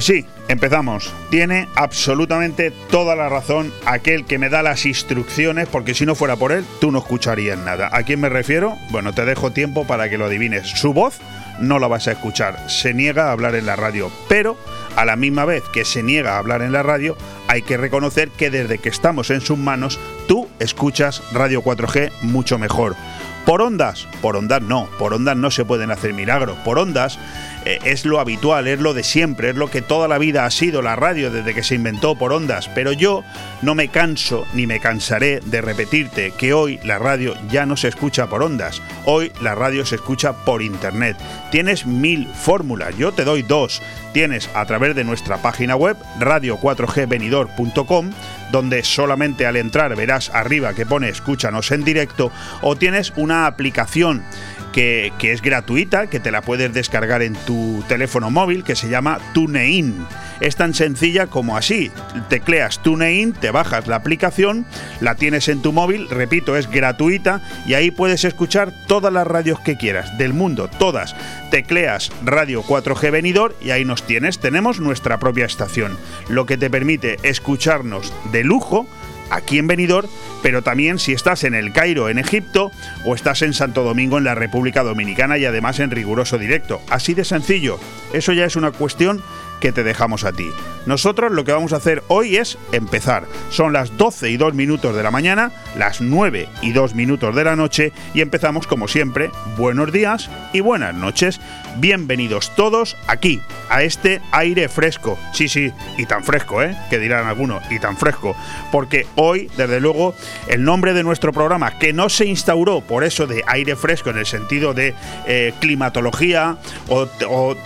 Pues sí, empezamos. Tiene absolutamente toda la razón aquel que me da las instrucciones, porque si no fuera por él, tú no escucharías nada. ¿A quién me refiero? Bueno, te dejo tiempo para que lo adivines. Su voz no la vas a escuchar. Se niega a hablar en la radio, pero a la misma vez que se niega a hablar en la radio, hay que reconocer que desde que estamos en sus manos, tú escuchas Radio 4G mucho mejor. Por ondas, por ondas no, por ondas no se pueden hacer milagros. Por ondas eh, es lo habitual, es lo de siempre, es lo que toda la vida ha sido la radio desde que se inventó por ondas. Pero yo no me canso ni me cansaré de repetirte que hoy la radio ya no se escucha por ondas. Hoy la radio se escucha por internet. Tienes mil fórmulas, yo te doy dos. Tienes a través de nuestra página web radio4gvenidor.com donde solamente al entrar verás arriba que pone escúchanos en directo, o tienes una aplicación que, es gratuita, que te la puedes descargar en tu teléfono móvil, que se llama TuneIn. Es tan sencilla como así. Tecleas TuneIn, te bajas la aplicación, la tienes en tu móvil, repito, es gratuita y ahí puedes escuchar todas las radios que quieras, del mundo, todas. Tecleas Radio 4G Venidor y ahí nos tienes. Tenemos nuestra propia estación, lo que te permite escucharnos de lujo aquí en Benidorm, pero también si estás en el Cairo en Egipto o estás en Santo Domingo en la República Dominicana y además en riguroso directo. Así de sencillo. Eso ya es una cuestión que te dejamos a ti. Nosotros lo que vamos a hacer hoy es empezar. Son las 12 y 2 minutos de la mañana, las 9 y 2 minutos de la noche y empezamos como siempre. Buenos días y buenas noches. Bienvenidos todos aquí, a este aire fresco. Sí, sí, y tan fresco, ¿eh? Que dirán algunos, y tan fresco. Porque hoy, desde luego, el nombre de nuestro programa, que no se instauró por eso de aire fresco en el sentido de eh, climatología o, o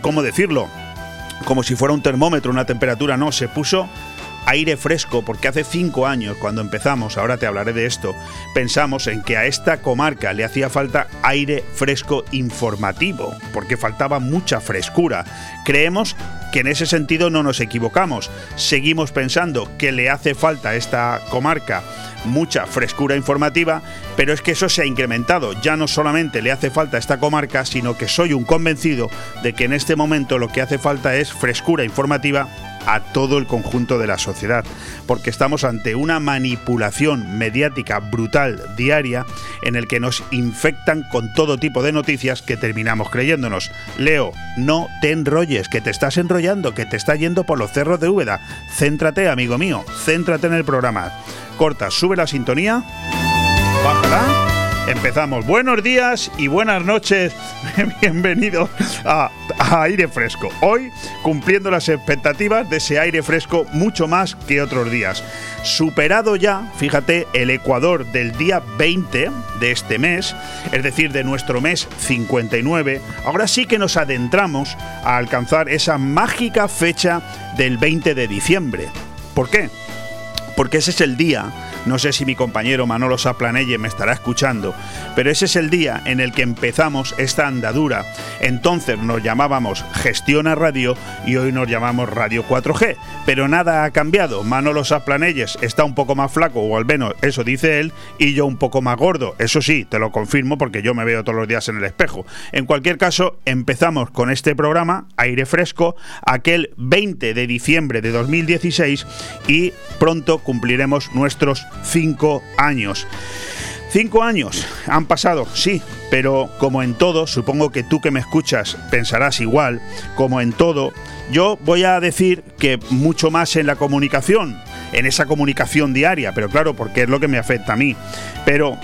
¿cómo decirlo? como si fuera un termómetro, una temperatura, no, se puso aire fresco, porque hace cinco años, cuando empezamos, ahora te hablaré de esto, pensamos en que a esta comarca le hacía falta aire fresco informativo, porque faltaba mucha frescura. Creemos que en ese sentido no nos equivocamos. Seguimos pensando que le hace falta a esta comarca mucha frescura informativa, pero es que eso se ha incrementado. Ya no solamente le hace falta a esta comarca, sino que soy un convencido de que en este momento lo que hace falta es frescura informativa a todo el conjunto de la sociedad, porque estamos ante una manipulación mediática brutal diaria en el que nos infectan con todo tipo de noticias que terminamos creyéndonos. Leo, no te enrolles, que te estás enrollando, que te está yendo por los cerros de Úbeda. Céntrate, amigo mío, céntrate en el programa. Corta, sube la sintonía, bájala Empezamos. Buenos días y buenas noches. Bienvenido a, Aire Fresco. Hoy cumpliendo las expectativas de ese aire fresco mucho más que otros días. Superado ya, fíjate, el Ecuador del día 20 de este mes, es decir, de nuestro mes 59, ahora sí que nos adentramos a alcanzar esa mágica fecha del 20 de diciembre. ¿Por qué? Porque ese es el día no sé si mi compañero Manolo Saplanelle me estará escuchando, pero ese es el día en el que empezamos esta andadura. Entonces nos llamábamos Gestiona Radio y hoy nos llamamos Radio 4G. Pero nada ha cambiado. Manolo Saplanelles está un poco más flaco, o al menos eso dice él, y yo un poco más gordo. Eso sí, te lo confirmo porque yo me veo todos los días en el espejo. En cualquier caso, empezamos con este programa, Aire Fresco, aquel 20 de diciembre de 2016 y pronto cumpliremos nuestros cinco años. Cinco años han pasado, sí, pero como en todo, supongo que tú que me escuchas pensarás igual, como en todo, yo voy a decir que mucho más en la comunicación, en esa comunicación diaria, pero claro, porque es lo que me afecta a mí. Pero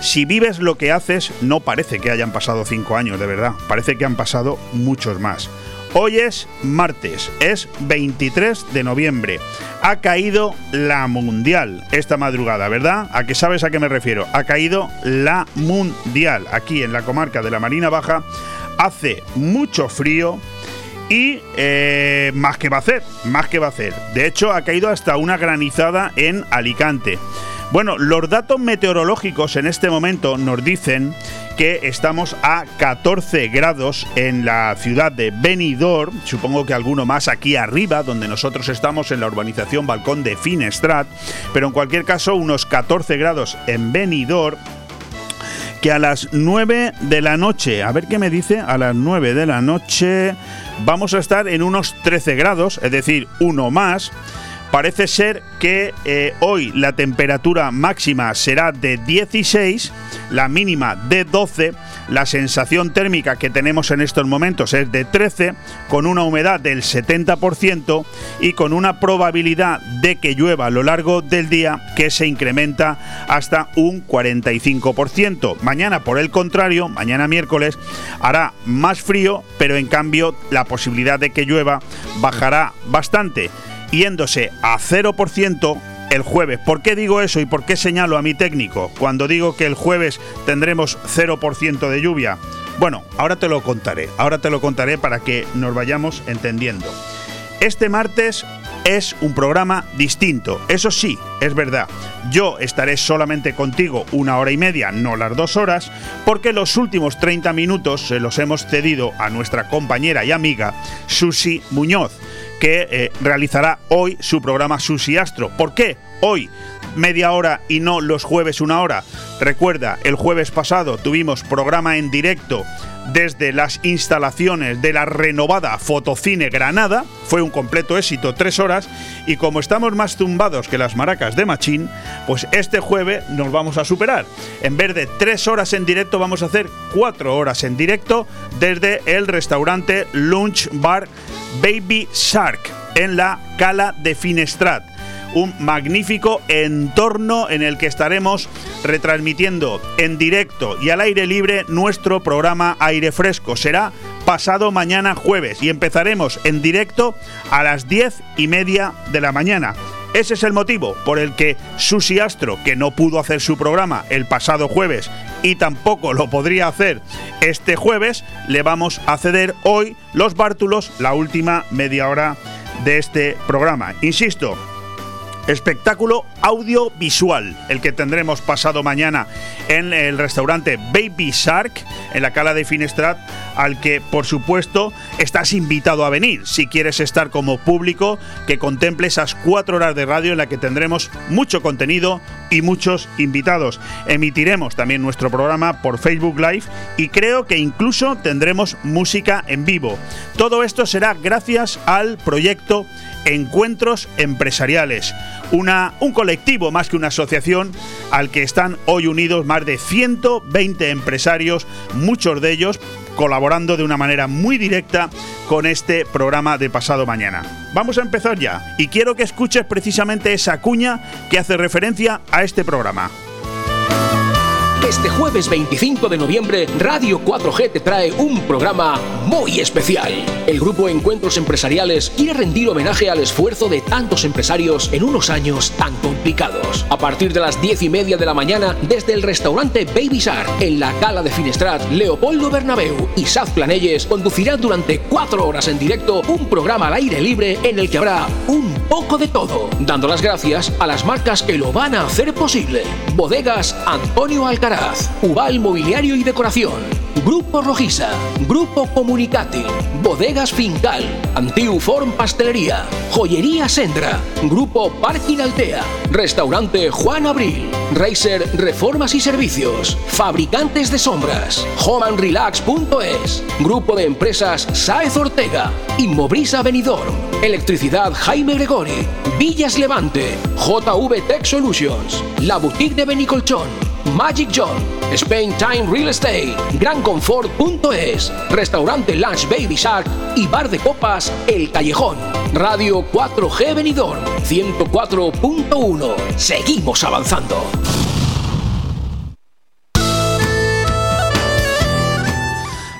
si vives lo que haces, no parece que hayan pasado cinco años, de verdad, parece que han pasado muchos más. Hoy es martes, es 23 de noviembre. Ha caído la mundial esta madrugada, ¿verdad? ¿A qué sabes a qué me refiero? Ha caído la mundial aquí en la comarca de la Marina Baja. Hace mucho frío, y eh, más que va a hacer, más que va a hacer. De hecho, ha caído hasta una granizada en Alicante. Bueno, los datos meteorológicos en este momento nos dicen que estamos a 14 grados en la ciudad de Benidorm, supongo que alguno más aquí arriba, donde nosotros estamos en la urbanización Balcón de Finestrat, pero en cualquier caso unos 14 grados en Benidorm que a las 9 de la noche, a ver qué me dice, a las 9 de la noche vamos a estar en unos 13 grados, es decir, uno más. Parece ser que eh, hoy la temperatura máxima será de 16, la mínima de 12, la sensación térmica que tenemos en estos momentos es de 13, con una humedad del 70% y con una probabilidad de que llueva a lo largo del día que se incrementa hasta un 45%. Mañana, por el contrario, mañana miércoles, hará más frío, pero en cambio la posibilidad de que llueva bajará bastante yéndose a 0% el jueves. ¿Por qué digo eso y por qué señalo a mi técnico cuando digo que el jueves tendremos 0% de lluvia? Bueno, ahora te lo contaré, ahora te lo contaré para que nos vayamos entendiendo. Este martes es un programa distinto. Eso sí, es verdad. Yo estaré solamente contigo una hora y media, no las dos horas, porque los últimos 30 minutos se los hemos cedido a nuestra compañera y amiga Susi Muñoz que eh, realizará hoy su programa Susi Astro. ¿Por qué? Hoy media hora y no los jueves una hora. Recuerda, el jueves pasado tuvimos programa en directo desde las instalaciones de la renovada Fotocine Granada. Fue un completo éxito, tres horas. Y como estamos más tumbados que las maracas de Machín, pues este jueves nos vamos a superar. En vez de tres horas en directo, vamos a hacer cuatro horas en directo desde el restaurante Lunch Bar Baby Shark en la Cala de Finestrat. Un magnífico entorno en el que estaremos retransmitiendo en directo y al aire libre nuestro programa Aire Fresco. Será pasado mañana jueves y empezaremos en directo a las diez y media de la mañana. Ese es el motivo por el que Susi Astro, que no pudo hacer su programa el pasado jueves y tampoco lo podría hacer este jueves, le vamos a ceder hoy los bártulos, la última media hora de este programa. Insisto, espectáculo audiovisual, el que tendremos pasado mañana en el restaurante Baby Shark, en la cala de Finestrat, al que por supuesto estás invitado a venir si quieres estar como público que contemple esas cuatro horas de radio en la que tendremos mucho contenido y muchos invitados. Emitiremos también nuestro programa por Facebook Live y creo que incluso tendremos música en vivo. Todo esto será gracias al proyecto Encuentros Empresariales, una, un colectivo más que una asociación al que están hoy unidos más de 120 empresarios, muchos de ellos colaborando de una manera muy directa con este programa de pasado mañana. Vamos a empezar ya y quiero que escuches precisamente esa cuña que hace referencia a este programa. Este jueves 25 de noviembre, Radio 4G te trae un programa muy especial. El grupo Encuentros Empresariales quiere rendir homenaje al esfuerzo de tantos empresarios en unos años tan complicados. A partir de las 10 y media de la mañana, desde el restaurante Baby Shark, en la Cala de Finestrat, Leopoldo Bernabeu y Saz Planelles conducirán durante cuatro horas en directo un programa al aire libre en el que habrá un poco de todo, dando las gracias a las marcas que lo van a hacer posible. Bodegas Antonio Alcaraz Ubal Mobiliario y Decoración, Grupo Rojiza, Grupo Comunicati, Bodegas Fincal, Antiuform Pastelería, Joyería Sendra, Grupo Parking Altea, Restaurante Juan Abril, Racer Reformas y Servicios, Fabricantes de Sombras, homeandrelax.es, Grupo de Empresas Saez Ortega, Inmobrisa Benidorm, Electricidad Jaime Gregori, Villas Levante, JV Tech Solutions, La Boutique de Benicolchón, Magic John, Spain Time Real Estate, GranConfort.es, Restaurante Lunch Baby Shark y Bar de Copas El Callejón. Radio 4G Benidorm 104.1. Seguimos avanzando.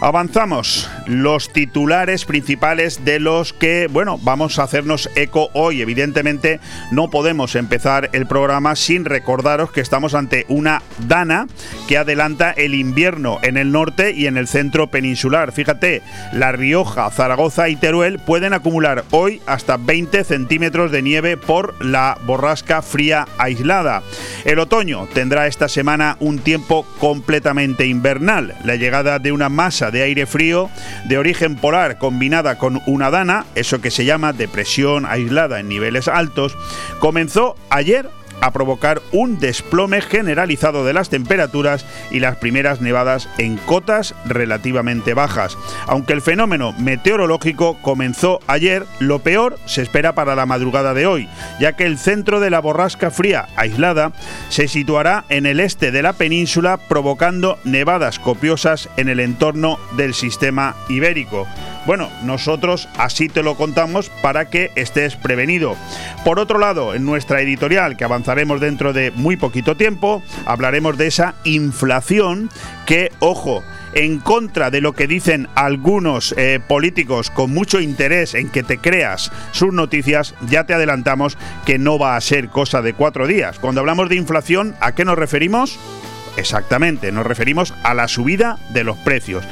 Avanzamos. Los titulares principales de los que, bueno, vamos a hacernos eco hoy. Evidentemente, no podemos empezar el programa sin recordaros que estamos ante una dana que adelanta el invierno en el norte y en el centro peninsular. Fíjate, La Rioja, Zaragoza y Teruel pueden acumular hoy hasta 20 centímetros de nieve por la borrasca fría aislada. El otoño tendrá esta semana un tiempo completamente invernal. La llegada de una masa de aire frío de origen polar combinada con una dana, eso que se llama depresión aislada en niveles altos, comenzó ayer a provocar un desplome generalizado de las temperaturas y las primeras nevadas en cotas relativamente bajas. Aunque el fenómeno meteorológico comenzó ayer, lo peor se espera para la madrugada de hoy, ya que el centro de la borrasca fría aislada se situará en el este de la península provocando nevadas copiosas en el entorno del sistema ibérico. Bueno, nosotros así te lo contamos para que estés prevenido. Por otro lado, en nuestra editorial, que avanzaremos dentro de muy poquito tiempo, hablaremos de esa inflación que, ojo, en contra de lo que dicen algunos eh, políticos con mucho interés en que te creas sus noticias, ya te adelantamos que no va a ser cosa de cuatro días. Cuando hablamos de inflación, ¿a qué nos referimos? Exactamente, nos referimos a la subida de los precios.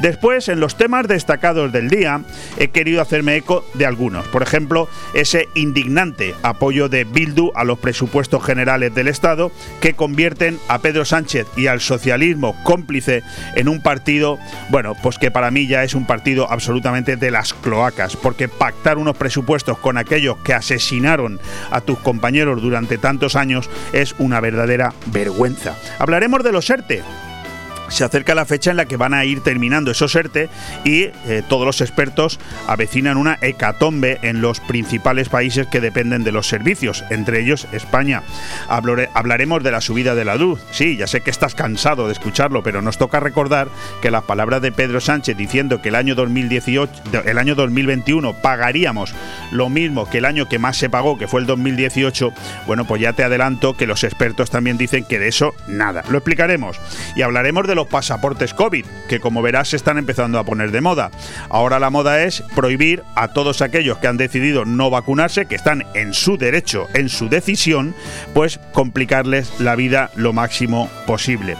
Después, en los temas destacados del día, he querido hacerme eco de algunos. Por ejemplo, ese indignante apoyo de Bildu a los presupuestos generales del Estado que convierten a Pedro Sánchez y al socialismo cómplice en un partido, bueno, pues que para mí ya es un partido absolutamente de las cloacas, porque pactar unos presupuestos con aquellos que asesinaron a tus compañeros durante tantos años es una verdadera vergüenza. Hablaremos de los ERTE se acerca la fecha en la que van a ir terminando esos ERTE y eh, todos los expertos avecinan una hecatombe en los principales países que dependen de los servicios, entre ellos España. hablaremos de la subida de la luz. Sí, ya sé que estás cansado de escucharlo, pero nos toca recordar que las palabras de Pedro Sánchez diciendo que el año 2018, el año 2021 pagaríamos lo mismo que el año que más se pagó, que fue el 2018, bueno, pues ya te adelanto que los expertos también dicen que de eso nada. Lo explicaremos y hablaremos de los pasaportes COVID, que como verás se están empezando a poner de moda. Ahora la moda es prohibir a todos aquellos que han decidido no vacunarse, que están en su derecho, en su decisión, pues complicarles la vida lo máximo posible.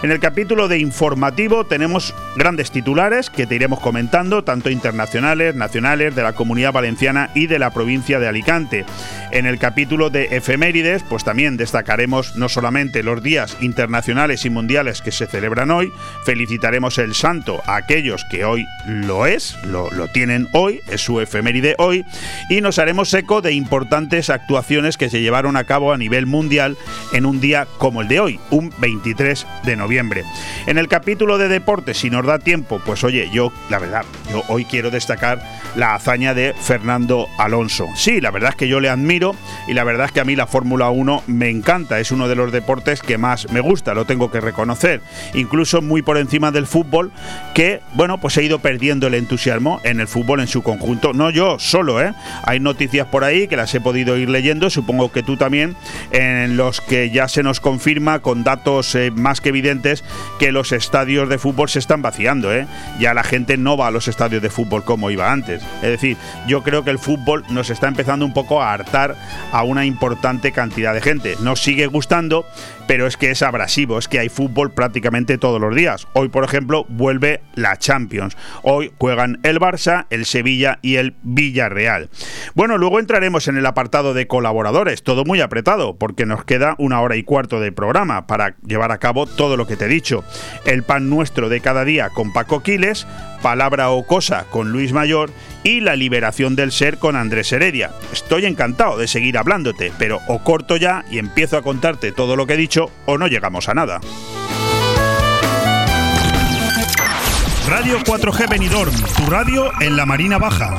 En el capítulo de informativo tenemos grandes titulares que te iremos comentando, tanto internacionales, nacionales, de la comunidad valenciana y de la provincia de Alicante. En el capítulo de efemérides, pues también destacaremos no solamente los días internacionales y mundiales que se celebran hoy, felicitaremos el santo a aquellos que hoy lo es, lo, lo tienen hoy, es su efeméride hoy, y nos haremos eco de importantes actuaciones que se llevaron a cabo a nivel mundial en un día como el de hoy, un 23 de noviembre. En el capítulo de deportes, si nos da tiempo, pues oye, yo, la verdad, yo hoy quiero destacar la hazaña de Fernando Alonso. Sí, la verdad es que yo le admiro y la verdad es que a mí la Fórmula 1 me encanta, es uno de los deportes que más me gusta, lo tengo que reconocer. Incluso muy por encima del fútbol, que, bueno, pues he ido perdiendo el entusiasmo en el fútbol en su conjunto. No yo solo, ¿eh? Hay noticias por ahí que las he podido ir leyendo, supongo que tú también, en los que ya se nos confirma con datos eh, más que evidentes que los estadios de fútbol se están vaciando. ¿eh? Ya la gente no va a los estadios de fútbol como iba antes. Es decir, yo creo que el fútbol nos está empezando un poco a hartar a una importante cantidad de gente. Nos sigue gustando, pero es que es abrasivo, es que hay fútbol prácticamente todos los días. Hoy, por ejemplo, vuelve la Champions. Hoy juegan el Barça, el Sevilla y el Villarreal. Bueno, luego entraremos en el apartado de colaboradores, todo muy apretado, porque nos queda una hora y cuarto de programa para llevar a cabo todo lo que te he dicho. El pan nuestro de cada día con Paco Quiles, Palabra o Cosa con Luis Mayor y La liberación del ser con Andrés Heredia. Estoy encantado de seguir hablándote, pero o corto ya y empiezo a contarte todo lo que he dicho o no llegamos a nada. Radio 4G Benidorm, tu radio en la Marina Baja.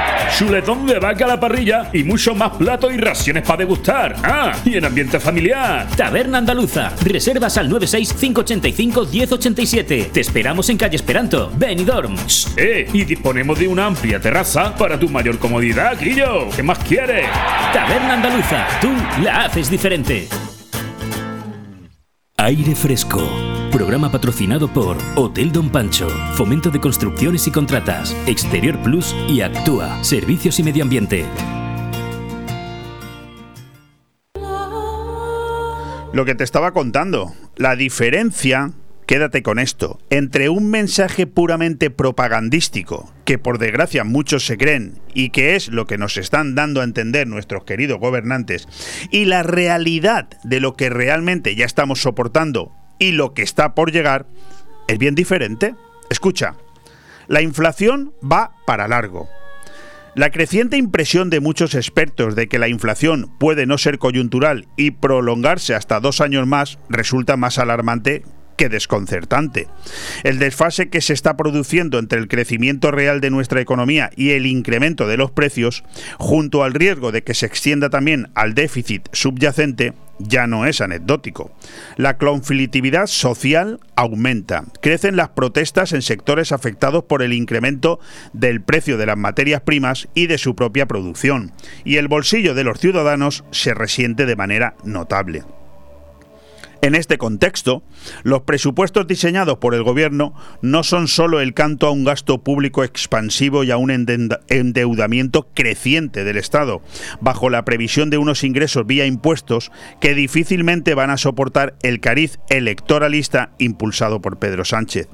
chuletón de vaca a la parrilla y mucho más platos y raciones para degustar. Ah, y en ambiente familiar. Taberna Andaluza. Reservas al 965851087. Te esperamos en calle Esperanto, Benidorm. Eh, y disponemos de una amplia terraza para tu mayor comodidad, Guillo. ¿Qué más quieres? Taberna Andaluza. Tú la haces diferente. Aire fresco Programa patrocinado por Hotel Don Pancho, Fomento de Construcciones y Contratas, Exterior Plus y Actúa, Servicios y Medio Ambiente. Lo que te estaba contando, la diferencia quédate con esto, entre un mensaje puramente propagandístico, que por desgracia muchos se creen y que es lo que nos están dando a entender nuestros queridos gobernantes, y la realidad de lo que realmente ya estamos soportando y lo que está por llegar es bien diferente. Escucha, la inflación va para largo. La creciente impresión de muchos expertos de que la inflación puede no ser coyuntural y prolongarse hasta dos años más resulta más alarmante que desconcertante. El desfase que se está produciendo entre el crecimiento real de nuestra economía y el incremento de los precios, junto al riesgo de que se extienda también al déficit subyacente, ya no es anecdótico. La conflictividad social aumenta. Crecen las protestas en sectores afectados por el incremento del precio de las materias primas y de su propia producción. Y el bolsillo de los ciudadanos se resiente de manera notable. En este contexto, los presupuestos diseñados por el Gobierno no son solo el canto a un gasto público expansivo y a un endeudamiento creciente del Estado, bajo la previsión de unos ingresos vía impuestos que difícilmente van a soportar el cariz electoralista impulsado por Pedro Sánchez.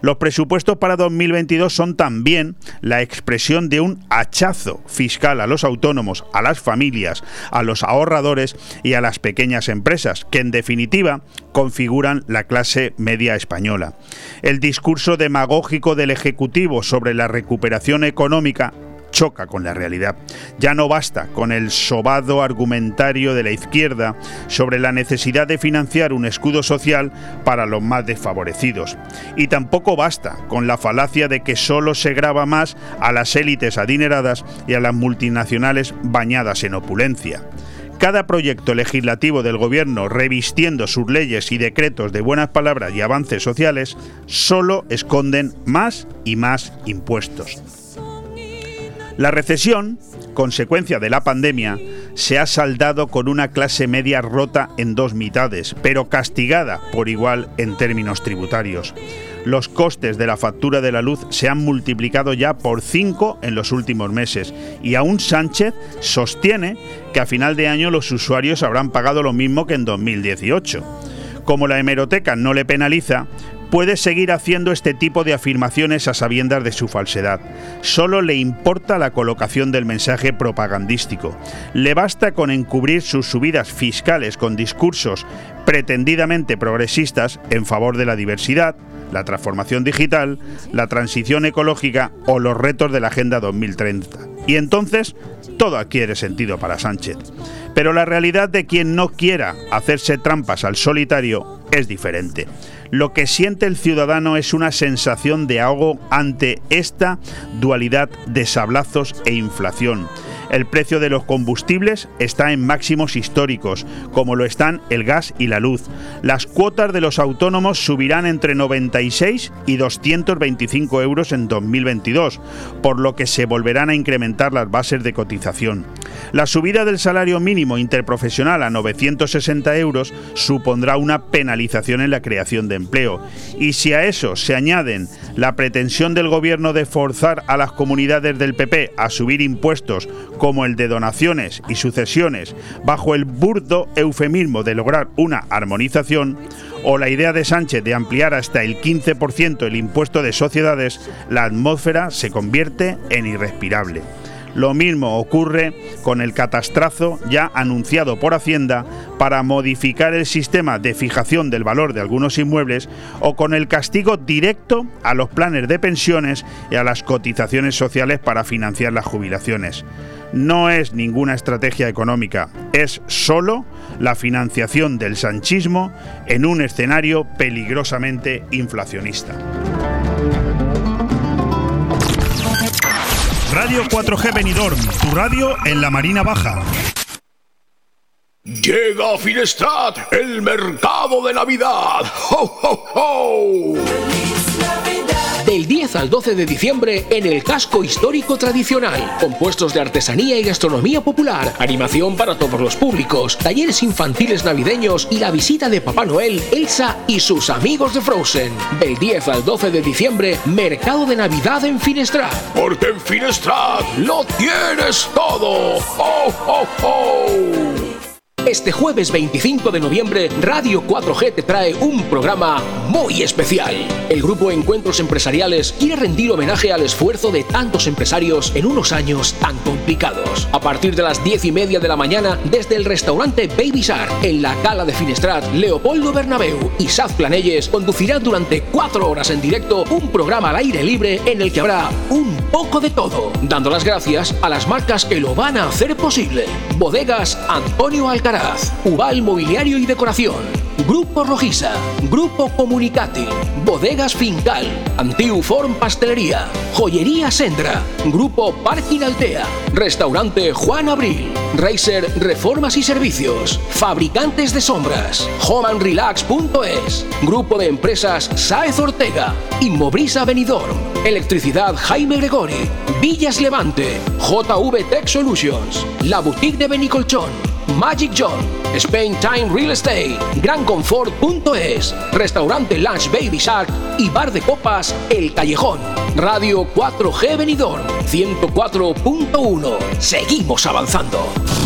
Los presupuestos para 2022 son también la expresión de un hachazo fiscal a los autónomos, a las familias, a los ahorradores y a las pequeñas empresas, que en definitiva configuran la clase media española. El discurso demagógico del Ejecutivo sobre la recuperación económica choca con la realidad. Ya no basta con el sobado argumentario de la izquierda sobre la necesidad de financiar un escudo social para los más desfavorecidos. Y tampoco basta con la falacia de que solo se graba más a las élites adineradas y a las multinacionales bañadas en opulencia. Cada proyecto legislativo del Gobierno revistiendo sus leyes y decretos de buenas palabras y avances sociales solo esconden más y más impuestos. La recesión, consecuencia de la pandemia, se ha saldado con una clase media rota en dos mitades, pero castigada por igual en términos tributarios los costes de la factura de la luz se han multiplicado ya por 5 en los últimos meses y aún Sánchez sostiene que a final de año los usuarios habrán pagado lo mismo que en 2018. Como la hemeroteca no le penaliza, puede seguir haciendo este tipo de afirmaciones a sabiendas de su falsedad. Solo le importa la colocación del mensaje propagandístico. Le basta con encubrir sus subidas fiscales con discursos pretendidamente progresistas en favor de la diversidad, la transformación digital, la transición ecológica o los retos de la Agenda 2030. Y entonces todo adquiere sentido para Sánchez. Pero la realidad de quien no quiera hacerse trampas al solitario es diferente. Lo que siente el ciudadano es una sensación de ahogo ante esta dualidad de sablazos e inflación el precio de los combustibles está en máximos históricos, como lo están el gas y la luz. Las cuotas de los autónomos subirán entre 96 y 225 euros en 2022, por lo que se volverán a incrementar las bases de cotización. La subida del salario mínimo interprofesional a 960 euros supondrá una penalización en la creación de empleo. Y si a eso se añaden la pretensión del gobierno de forzar a las comunidades del PP a subir impuestos como el de donaciones y sucesiones bajo el burdo eufemismo de lograr una armonización, o la idea de Sánchez de ampliar hasta el 15% el impuesto de sociedades, la atmósfera se convierte en irrespirable. Lo mismo ocurre con el catastrazo ya anunciado por Hacienda para modificar el sistema de fijación del valor de algunos inmuebles o con el castigo directo a los planes de pensiones y a las cotizaciones sociales para financiar las jubilaciones. No es ninguna estrategia económica, es solo la financiación del sanchismo en un escenario peligrosamente inflacionista. Radio 4G Benidorm, tu radio en la Marina Baja. Llega a Finestrat el mercado de Navidad. ¡Ho, ho, ho! Del 10 al 12 de diciembre en el casco histórico tradicional. Compuestos de artesanía y gastronomía popular, animación para todos los públicos, talleres infantiles navideños y la visita de Papá Noel, Elsa y sus amigos de Frozen. Del 10 al 12 de diciembre, mercado de Navidad en Finestrat. Porque en Finestrat lo tienes todo. ¡Ho, ho, ho! Este jueves 25 de noviembre, Radio 4G te trae un programa muy especial. El grupo Encuentros Empresariales quiere rendir homenaje al esfuerzo de tantos empresarios en unos años tan complicados. A partir de las 10 y media de la mañana, desde el restaurante Baby Shark, en la Cala de Finestrat, Leopoldo Bernabeu y Saz Planelles conducirán durante cuatro horas en directo un programa al aire libre en el que habrá un poco de todo, dando las gracias a las marcas que lo van a hacer posible. Bodegas Antonio Alcaraz Ubal Mobiliario y Decoración, Grupo Rojiza, Grupo Comunicati, Bodegas Fincal, Antiuform Pastelería, Joyería Sendra, Grupo Parking Altea, Restaurante Juan Abril, Racer Reformas y Servicios, Fabricantes de Sombras, homeandrelax.es, Grupo de Empresas Saez Ortega, Inmobrisa Benidorm, Electricidad Jaime Gregori, Villas Levante, JV Tech Solutions, La Boutique de Benicolchón, Magic John, Spain Time Real Estate, GranConfort.es, Restaurante Lunch Baby Shark y Bar de Copas El Callejón. Radio 4G Benidorm 104.1. Seguimos avanzando.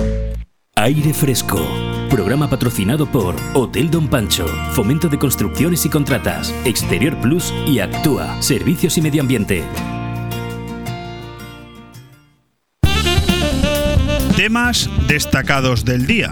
Aire Fresco. Programa patrocinado por Hotel Don Pancho, Fomento de Construcciones y Contratas, Exterior Plus y Actúa, Servicios y Medio Ambiente. Temas destacados del día.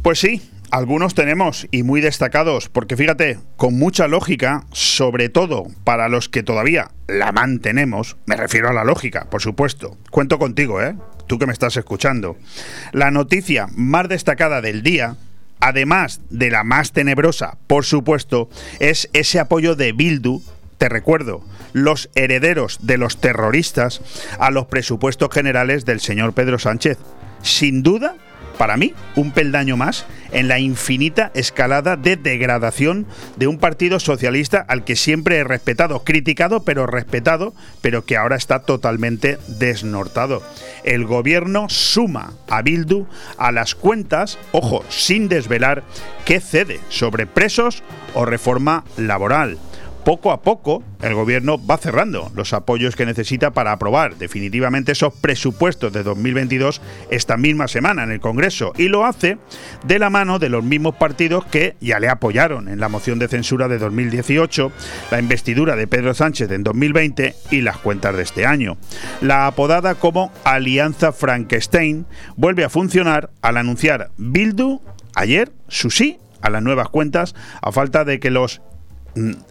Pues sí, algunos tenemos y muy destacados, porque fíjate, con mucha lógica, sobre todo para los que todavía la mantenemos, me refiero a la lógica, por supuesto. Cuento contigo, ¿eh? Tú que me estás escuchando. La noticia más destacada del día, además de la más tenebrosa, por supuesto, es ese apoyo de Bildu te recuerdo, los herederos de los terroristas a los presupuestos generales del señor Pedro Sánchez. Sin duda, para mí, un peldaño más en la infinita escalada de degradación de un partido socialista al que siempre he respetado, criticado pero respetado, pero que ahora está totalmente desnortado. El gobierno suma a Bildu a las cuentas, ojo, sin desvelar qué cede sobre presos o reforma laboral poco a poco el gobierno va cerrando los apoyos que necesita para aprobar definitivamente esos presupuestos de 2022 esta misma semana en el Congreso y lo hace de la mano de los mismos partidos que ya le apoyaron en la moción de censura de 2018, la investidura de Pedro Sánchez en 2020 y las cuentas de este año. La apodada como Alianza Frankenstein vuelve a funcionar al anunciar Bildu ayer su sí a las nuevas cuentas a falta de que los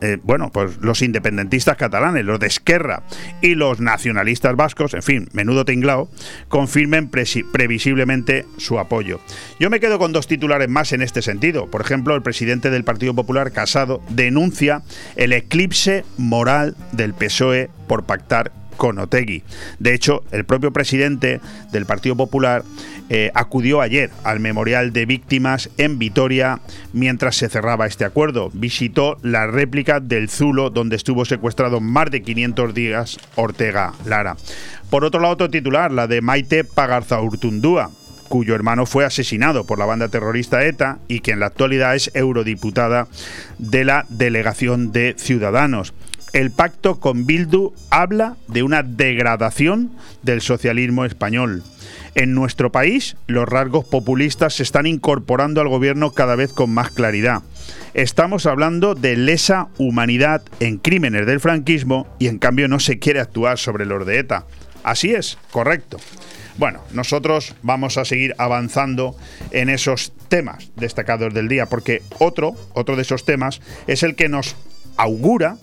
eh, bueno, pues los independentistas catalanes, los de Esquerra y los nacionalistas vascos, en fin, menudo tinglao, confirmen previsiblemente su apoyo. Yo me quedo con dos titulares más en este sentido. Por ejemplo, el presidente del Partido Popular, Casado, denuncia el eclipse moral del PSOE por pactar con Otegui. De hecho, el propio presidente del Partido Popular eh, acudió ayer al memorial de víctimas en Vitoria mientras se cerraba este acuerdo. Visitó la réplica del Zulo donde estuvo secuestrado más de 500 días Ortega Lara. Por otro lado, otro titular, la de Maite Pagarzaurtundúa, cuyo hermano fue asesinado por la banda terrorista ETA y que en la actualidad es eurodiputada de la delegación de Ciudadanos. El pacto con Bildu habla de una degradación del socialismo español. En nuestro país, los rasgos populistas se están incorporando al gobierno cada vez con más claridad. Estamos hablando de lesa humanidad en crímenes del franquismo y en cambio no se quiere actuar sobre los de ETA. Así es, correcto. Bueno, nosotros vamos a seguir avanzando en esos temas destacados del día, porque otro, otro de esos temas es el que nos augura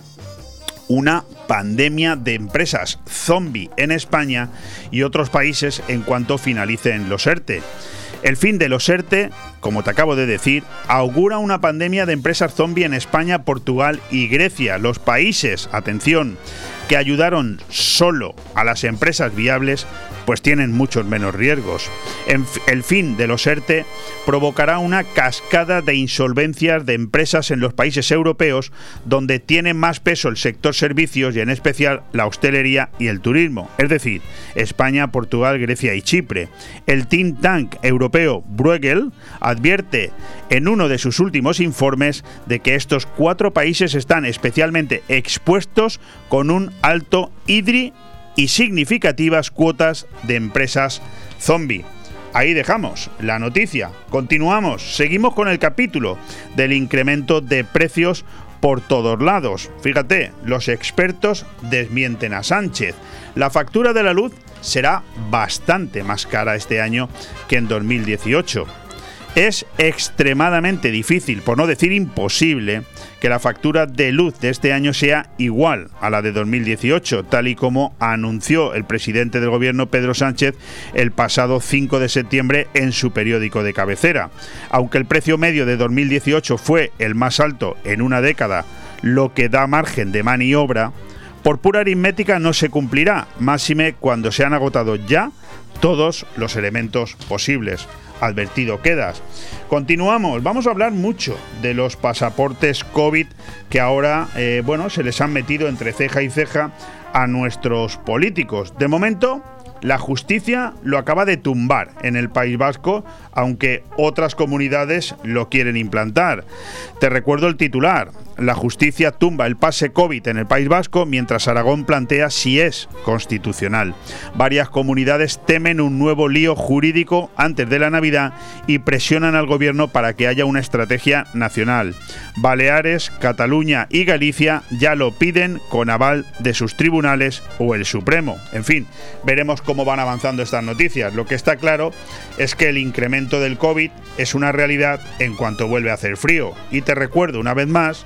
una pandemia de empresas zombie en España y otros países en cuanto finalicen los ERTE. El fin de los ERTE, como te acabo de decir, augura una pandemia de empresas zombie en España, Portugal y Grecia, los países, atención, que ayudaron solo a las empresas viables pues tienen muchos menos riesgos. el fin de los ERTE provocará una cascada de insolvencias de empresas en los países europeos donde tiene más peso el sector servicios y en especial la hostelería y el turismo, es decir, España, Portugal, Grecia y Chipre. El think tank europeo Bruegel advierte en uno de sus últimos informes de que estos cuatro países están especialmente expuestos con un alto hidri y significativas cuotas de empresas zombie. Ahí dejamos la noticia. Continuamos, seguimos con el capítulo del incremento de precios por todos lados. Fíjate, los expertos desmienten a Sánchez. La factura de la luz será bastante más cara este año que en 2018. Es extremadamente difícil, por no decir imposible, que la factura de luz de este año sea igual a la de 2018, tal y como anunció el presidente del gobierno Pedro Sánchez el pasado 5 de septiembre en su periódico de cabecera. Aunque el precio medio de 2018 fue el más alto en una década, lo que da margen de maniobra, por pura aritmética no se cumplirá, máxime cuando se han agotado ya todos los elementos posibles advertido quedas. Continuamos, vamos a hablar mucho de los pasaportes COVID que ahora, eh, bueno, se les han metido entre ceja y ceja a nuestros políticos. De momento, la justicia lo acaba de tumbar en el País Vasco, aunque otras comunidades lo quieren implantar. Te recuerdo el titular. La justicia tumba el pase COVID en el País Vasco mientras Aragón plantea si es constitucional. Varias comunidades temen un nuevo lío jurídico antes de la Navidad y presionan al gobierno para que haya una estrategia nacional. Baleares, Cataluña y Galicia ya lo piden con aval de sus tribunales o el Supremo. En fin, veremos cómo van avanzando estas noticias. Lo que está claro es que el incremento del COVID es una realidad en cuanto vuelve a hacer frío. Y te recuerdo una vez más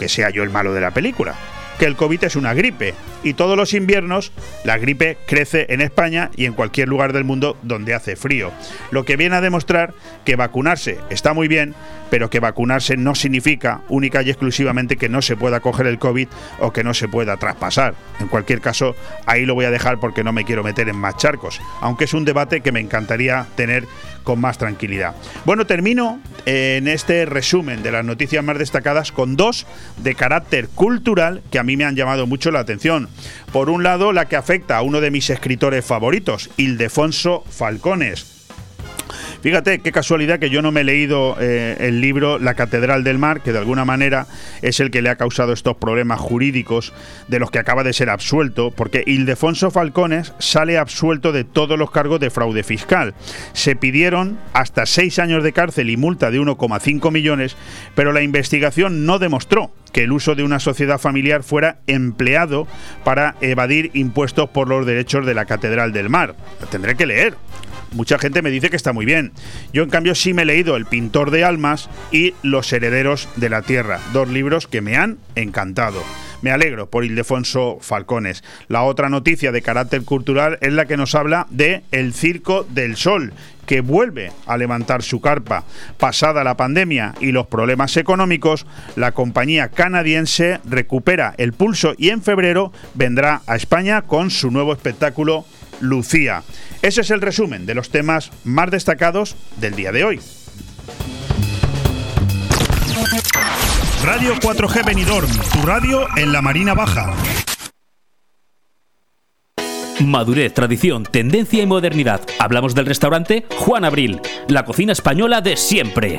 que sea yo el malo de la película, que el COVID es una gripe y todos los inviernos la gripe crece en España y en cualquier lugar del mundo donde hace frío. Lo que viene a demostrar que vacunarse está muy bien, pero que vacunarse no significa única y exclusivamente que no se pueda coger el COVID o que no se pueda traspasar. En cualquier caso, ahí lo voy a dejar porque no me quiero meter en más charcos, aunque es un debate que me encantaría tener con más tranquilidad. Bueno, termino en este resumen de las noticias más destacadas con dos de carácter cultural que a mí me han llamado mucho la atención. Por un lado, la que afecta a uno de mis escritores favoritos, Ildefonso Falcones Fíjate qué casualidad que yo no me he leído eh, el libro La Catedral del Mar, que de alguna manera es el que le ha causado estos problemas jurídicos de los que acaba de ser absuelto, porque Ildefonso Falcones sale absuelto de todos los cargos de fraude fiscal. Se pidieron hasta seis años de cárcel y multa de 1,5 millones, pero la investigación no demostró que el uso de una sociedad familiar fuera empleado para evadir impuestos por los derechos de la Catedral del Mar. Lo tendré que leer mucha gente me dice que está muy bien. Yo en cambio sí me he leído El pintor de almas y Los herederos de la tierra, dos libros que me han encantado. Me alegro por Ildefonso Falcones. La otra noticia de carácter cultural es la que nos habla de El Circo del Sol, que vuelve a levantar su carpa. Pasada la pandemia y los problemas económicos, la compañía canadiense recupera el pulso y en febrero vendrá a España con su nuevo espectáculo Lucía. Ese es el resumen de los temas más destacados del día de hoy. Radio 4G Benidorm, tu radio en la Marina Baja. Madurez, tradición, tendencia y modernidad. Hablamos del restaurante Juan Abril, la cocina española de siempre.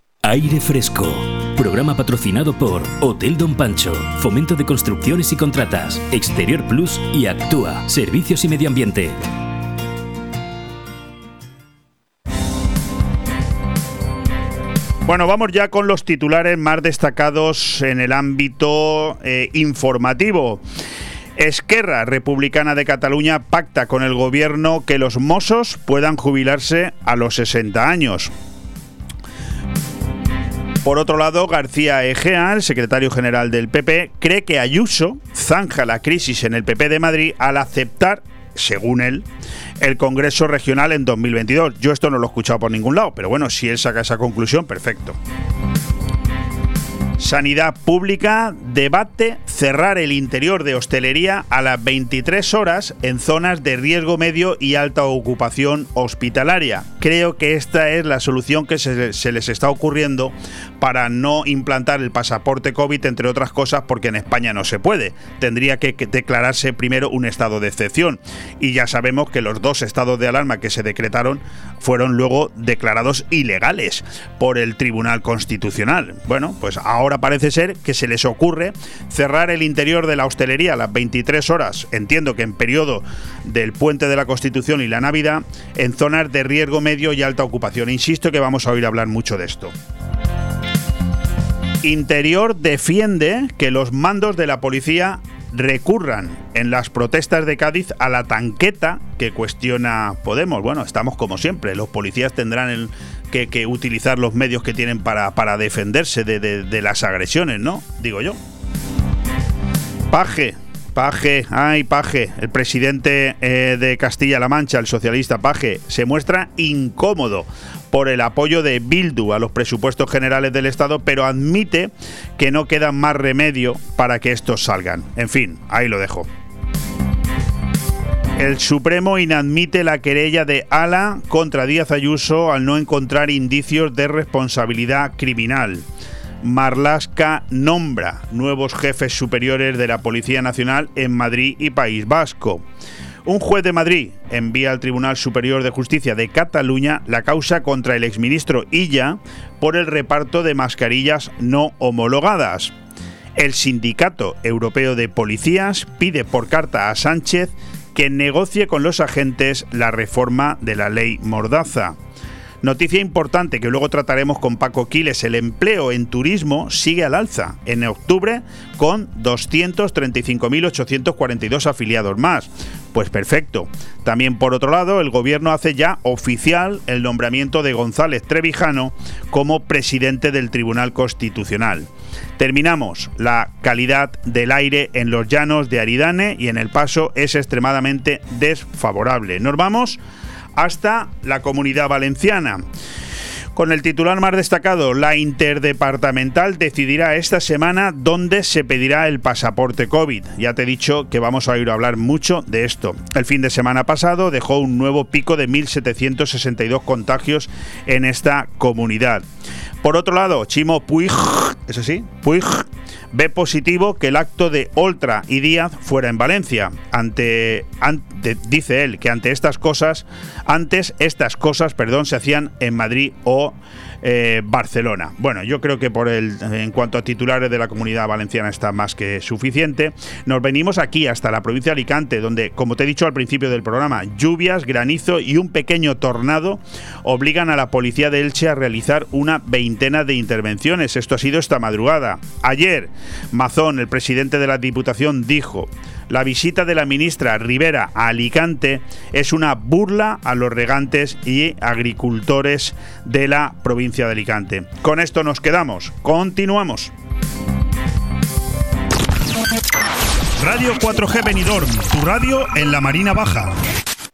Aire Fresco. Programa patrocinado por Hotel Don Pancho, Fomento de Construcciones y Contratas, Exterior Plus y Actúa, Servicios y Medio Ambiente. Bueno, vamos ya con los titulares más destacados en el ámbito eh, informativo. Esquerra Republicana de Cataluña pacta con el gobierno que los mozos puedan jubilarse a los 60 años. Por otro lado, García Egea, el secretario general del PP, cree que Ayuso zanja la crisis en el PP de Madrid al aceptar, según él, el Congreso Regional en 2022. Yo esto no lo he escuchado por ningún lado, pero bueno, si él saca esa conclusión, perfecto. Sanidad Pública debate cerrar el interior de hostelería a las 23 horas en zonas de riesgo medio y alta ocupación hospitalaria. Creo que esta es la solución que se, les está ocurriendo para no implantar el pasaporte COVID, entre otras cosas, porque en España no se puede. Tendría que, declararse primero un estado de excepción. Y ya sabemos que los dos estados de alarma que se decretaron fueron luego declarados ilegales por el Tribunal Constitucional. Bueno, pues ahora parece ser que se les ocurre cerrar el interior de la hostelería a las 23 horas, entiendo que en periodo del puente de la Constitución y la Navidad, en zonas de riesgo medio y alta ocupación. Insisto que vamos a oír hablar mucho de esto. Interior defiende que los mandos de la policía recurran en las protestas de Cádiz a la tanqueta que cuestiona Podemos. Bueno, estamos como siempre, los policías tendrán que, utilizar los medios que tienen para, defenderse de, de las agresiones, ¿no? Digo yo. Paje, Paje, ay Paje, el presidente eh, de Castilla-La Mancha, el socialista Paje, se muestra incómodo por el apoyo de Bildu a los presupuestos generales del Estado, pero admite que no queda más remedio para que estos salgan. En fin, ahí lo dejo. El Supremo inadmite la querella de Ala contra Díaz Ayuso al no encontrar indicios de responsabilidad criminal. Marlasca nombra nuevos jefes superiores de la Policía Nacional en Madrid y País Vasco. Un juez de Madrid envía al Tribunal Superior de Justicia de Cataluña la causa contra el exministro Illa por el reparto de mascarillas no homologadas. El Sindicato Europeo de Policías pide por carta a Sánchez que negocie con los agentes la reforma de la ley Mordaza. Noticia importante que luego trataremos con Paco Quiles, el empleo en turismo sigue al alza en octubre con 235.842 afiliados más. Pues perfecto. También por otro lado, el gobierno hace ya oficial el nombramiento de González Trevijano como presidente del Tribunal Constitucional. Terminamos. La calidad del aire en los llanos de Aridane y en el paso es extremadamente desfavorable. Nos vamos hasta la comunidad valenciana. Con el titular más destacado, la interdepartamental decidirá esta semana dónde se pedirá el pasaporte COVID. Ya te he dicho que vamos a oír hablar mucho de esto. El fin de semana pasado dejó un nuevo pico de 1.762 contagios en esta comunidad. Por otro lado, Chimo Puig, eso sí, Puig ve positivo que el acto de Oltra y Díaz fuera en Valencia. Ante, dice él que ante estas cosas, antes estas cosas, perdón, se hacían en Madrid o eh, Barcelona. Bueno, yo creo que por el, en cuanto a titulares de la comunidad valenciana está más que suficiente. Nos venimos aquí hasta la provincia de Alicante, donde, como te he dicho al principio del programa, lluvias, granizo y un pequeño tornado obligan a la policía de Elche a realizar una veintena de intervenciones. Esto ha sido esta madrugada. Ayer, Mazón, el presidente de la Diputación, dijo la visita de la ministra Rivera a Alicante es una burla a los regantes y agricultores de la provincia de Alicante. Con esto nos quedamos. Continuamos. Radio 4G Benidorm, tu radio en la Marina Baja.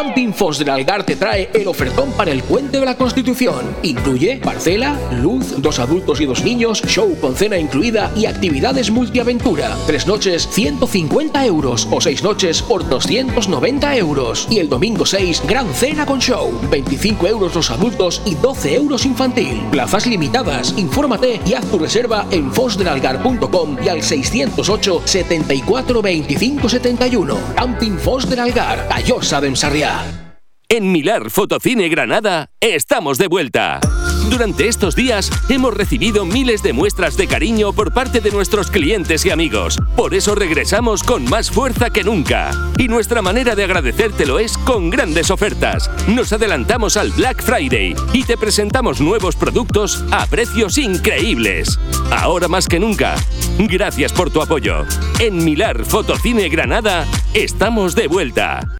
Camping Fos del Algar te trae el ofertón para el Puente de la Constitución. Incluye parcela, luz, dos adultos y dos niños, show con cena incluida y actividades multiaventura. Tres noches, 150 euros o seis noches por 290 euros. Y el domingo 6, gran cena con show. 25 euros los adultos y 12 euros infantil. Plazas limitadas. Infórmate y haz tu reserva en fosdelalgar.com y al 608 74 25 71. Camping Fos del Algar, Callosa de en Milar Fotocine Granada estamos de vuelta. Durante estos días hemos recibido miles de muestras de cariño por parte de nuestros clientes y amigos. Por eso regresamos con más fuerza que nunca. Y nuestra manera de agradecértelo es con grandes ofertas. Nos adelantamos al Black Friday y te presentamos nuevos productos a precios increíbles. Ahora más que nunca. Gracias por tu apoyo. En Milar Fotocine Granada estamos de vuelta.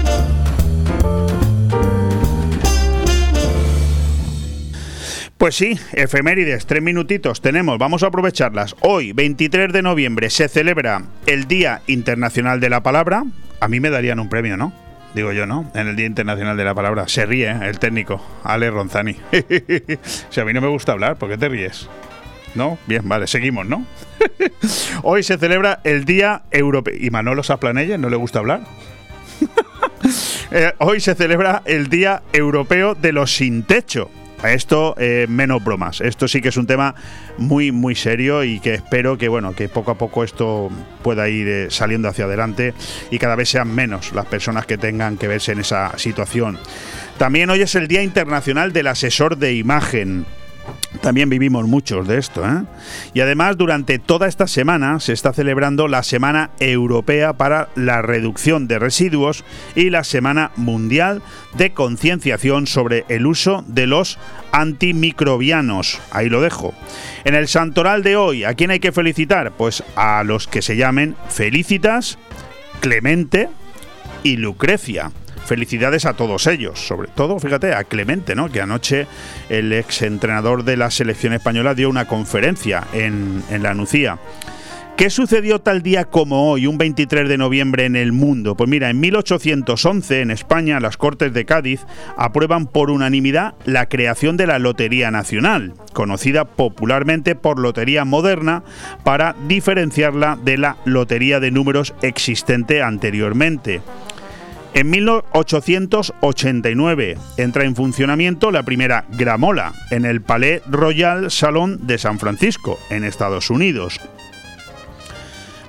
Pues sí, efemérides, tres minutitos tenemos, vamos a aprovecharlas. Hoy, 23 de noviembre, se celebra el Día Internacional de la Palabra. A mí me darían un premio, ¿no? Digo yo, ¿no? En el Día Internacional de la Palabra. Se ríe ¿eh? el técnico, Ale Ronzani. si a mí no me gusta hablar, ¿por qué te ríes? ¿No? Bien, vale, seguimos, ¿no? Hoy se celebra el Día Europeo. ¿Y Manolo Saplanelles no le gusta hablar? Eh, hoy se celebra el Día Europeo de los Sin Techo. Esto, eh, menos bromas. Esto sí que es un tema muy, muy serio y que espero que, bueno, que poco a poco esto pueda ir eh, saliendo hacia adelante y cada vez sean menos las personas que tengan que verse en esa situación. También hoy es el Día Internacional del Asesor de Imagen. También vivimos muchos de esto. ¿eh? Y además, durante toda esta semana se está celebrando la Semana Europea para la Reducción de Residuos y la Semana Mundial de Concienciación sobre el uso de los antimicrobianos. Ahí lo dejo. En el santoral de hoy, ¿a quién hay que felicitar? Pues a los que se llamen Felicitas, Clemente y Lucrecia. Felicidades a todos ellos, sobre todo, fíjate, a Clemente, ¿no? Que anoche el ex entrenador de la selección española dio una conferencia en, en la Nucía. ¿Qué sucedió tal día como hoy, un 23 de noviembre en el mundo? Pues mira, en 1811 en España las Cortes de Cádiz aprueban por unanimidad la creación de la Lotería Nacional, conocida popularmente por Lotería Moderna, para diferenciarla de la Lotería de Números existente anteriormente. En 1889 entra en funcionamiento la primera gramola en el Palais Royal Salon de San Francisco, en Estados Unidos.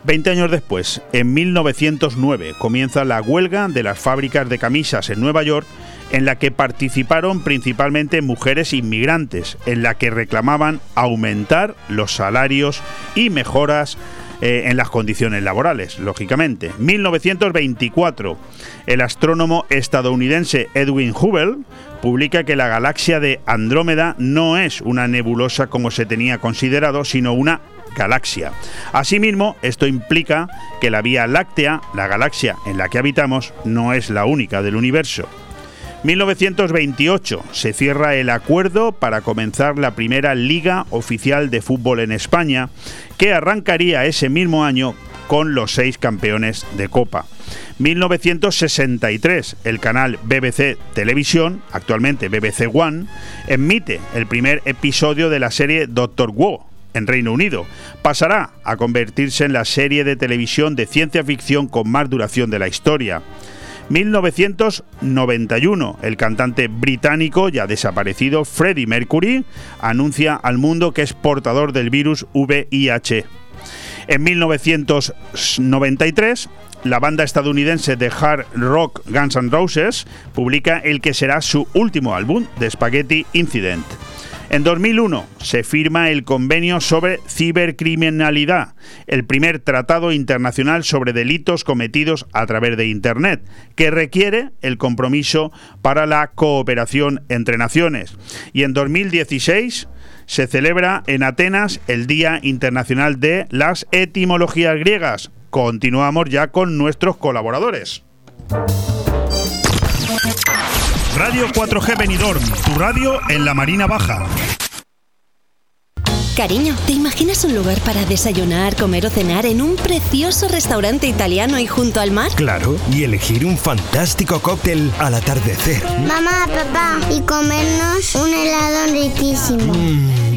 Veinte años después, en 1909, comienza la huelga de las fábricas de camisas en Nueva York en la que participaron principalmente mujeres inmigrantes, en la que reclamaban aumentar los salarios y mejoras eh, en las condiciones laborales, lógicamente. 1924, el astrónomo estadounidense Edwin Hubble publica que la galaxia de Andrómeda no es una nebulosa como se tenía considerado, sino una galaxia. Asimismo, esto implica que la Vía Láctea, la galaxia en la que habitamos, no es la única del universo. 1928 se cierra el acuerdo para comenzar la primera liga oficial de fútbol en España, que arrancaría ese mismo año con los seis campeones de Copa. 1963, el canal BBC Televisión, actualmente BBC One, emite el primer episodio de la serie Doctor Who en Reino Unido. Pasará a convertirse en la serie de televisión de ciencia ficción con más duración de la historia. 1991, el cantante británico ya desaparecido Freddie Mercury anuncia al mundo que es portador del virus VIH. En 1993, la banda estadounidense de hard rock Guns N' Roses publica el que será su último álbum, The Spaghetti Incident. En 2001 se firma el Convenio sobre Cibercriminalidad, el primer tratado internacional sobre delitos cometidos a través de Internet, que requiere el compromiso para la cooperación entre naciones. Y en 2016 se celebra en Atenas el Día Internacional de las Etimologías Griegas. Continuamos ya con nuestros colaboradores. Radio 4G Benidorm, tu radio en la Marina Baja. Cariño, ¿te imaginas un lugar para desayunar, comer o cenar en un precioso restaurante italiano y junto al mar? Claro, y elegir un fantástico cóctel al atardecer. Mamá, papá, y comernos un helado riquísimo. Mmm,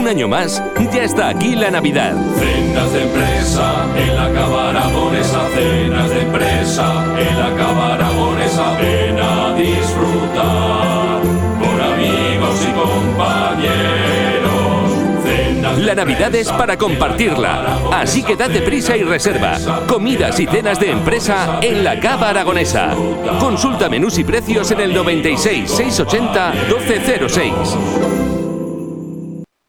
Un año más, ya está aquí la Navidad. Cenas de empresa en la Cámara Aragonesa, cenas de empresa en la Cámara Aragonesa, ven a disfrutar con amigos y compañeros. Cenas La Navidad es para compartirla, así que date prisa y reserva. Comidas y cenas de empresa en la Cava Aragonesa. Consulta menús y precios en el 96 680 1206.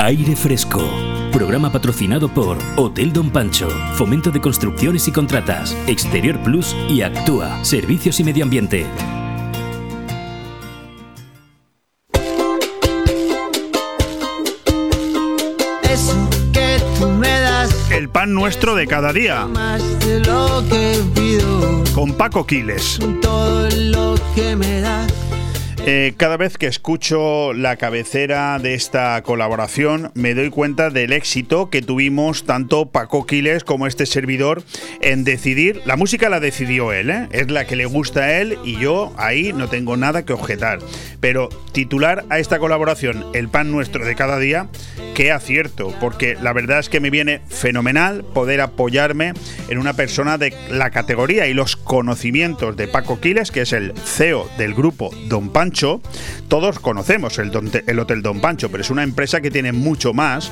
Aire Fresco. Programa patrocinado por Hotel Don Pancho, Fomento de Construcciones y Contratas, Exterior Plus y Actúa, Servicios y Medio Ambiente. Eso que tú me das El pan nuestro de cada día, más de lo que pido, con Paco Quiles. todo lo que me das. Eh, cada vez que escucho la cabecera de esta colaboración me doy cuenta del éxito que tuvimos tanto Paco Quiles como este servidor en decidir. La música la decidió él, ¿eh? es la que le gusta a él y yo ahí no tengo nada que objetar. Pero titular a esta colaboración El pan nuestro de cada día, qué acierto, porque la verdad es que me viene fenomenal poder apoyarme en una persona de la categoría y los conocimientos de Paco Quiles, que es el CEO del grupo Don Pancho. Todos conocemos el, Hotel Don Pancho, pero es una empresa que tiene mucho más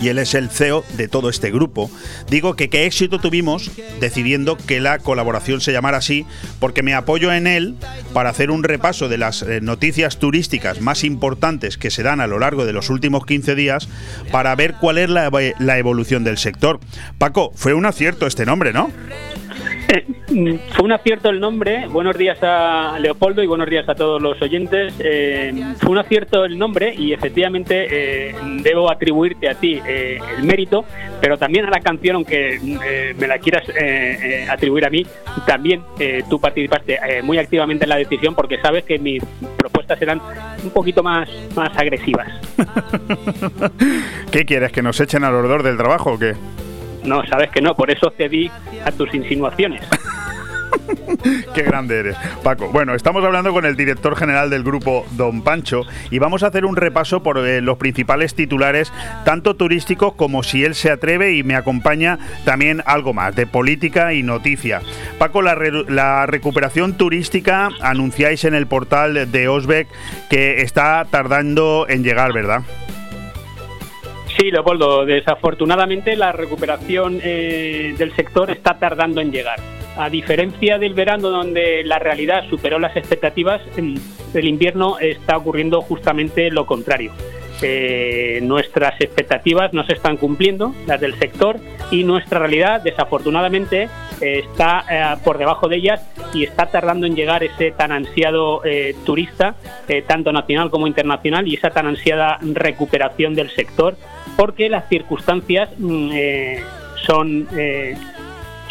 y él es el CEO de todo este grupo. Digo que qué éxito tuvimos decidiendo que la colaboración se llamara así, porque me apoyo en él para hacer un repaso de las eh, noticias turísticas más importantes que se dan a lo largo de los últimos 15 días para ver cuál es la, la evolución del sector. Paco, fue un acierto este nombre, ¿no? Fue un acierto el nombre. Buenos días a Leopoldo y buenos días a todos los oyentes. Eh, fue un acierto el nombre y efectivamente eh, debo atribuirte a ti eh, el mérito, pero también a la canción, aunque me la quieras atribuir a mí, también tú participaste muy activamente en la decisión porque sabes que mis propuestas eran un poquito más, más agresivas. ¿Qué quieres? ¿Que nos echen al ordor del trabajo o qué? No, sabes que no, por eso cedí a tus insinuaciones. Qué grande eres, Paco. Bueno, estamos hablando con el director general del grupo, Don Pancho, y vamos a hacer un repaso por eh, los principales titulares, tanto turísticos como si él se atreve y me acompaña también algo más de política y noticia. Paco, la, la recuperación turística anunciáis en el portal de Osbeck que está tardando en llegar, ¿verdad? Sí, Leopoldo, desafortunadamente la recuperación eh, del sector está tardando en llegar. A diferencia del verano donde la realidad superó las expectativas, el invierno está ocurriendo justamente lo contrario. Eh, nuestras expectativas no se están cumpliendo, las del sector, y nuestra realidad, desafortunadamente, eh, está por debajo de ellas y está tardando en llegar ese tan ansiado turista, tanto nacional como internacional, y esa tan ansiada recuperación del sector, porque las circunstancias mm, eh, son eh,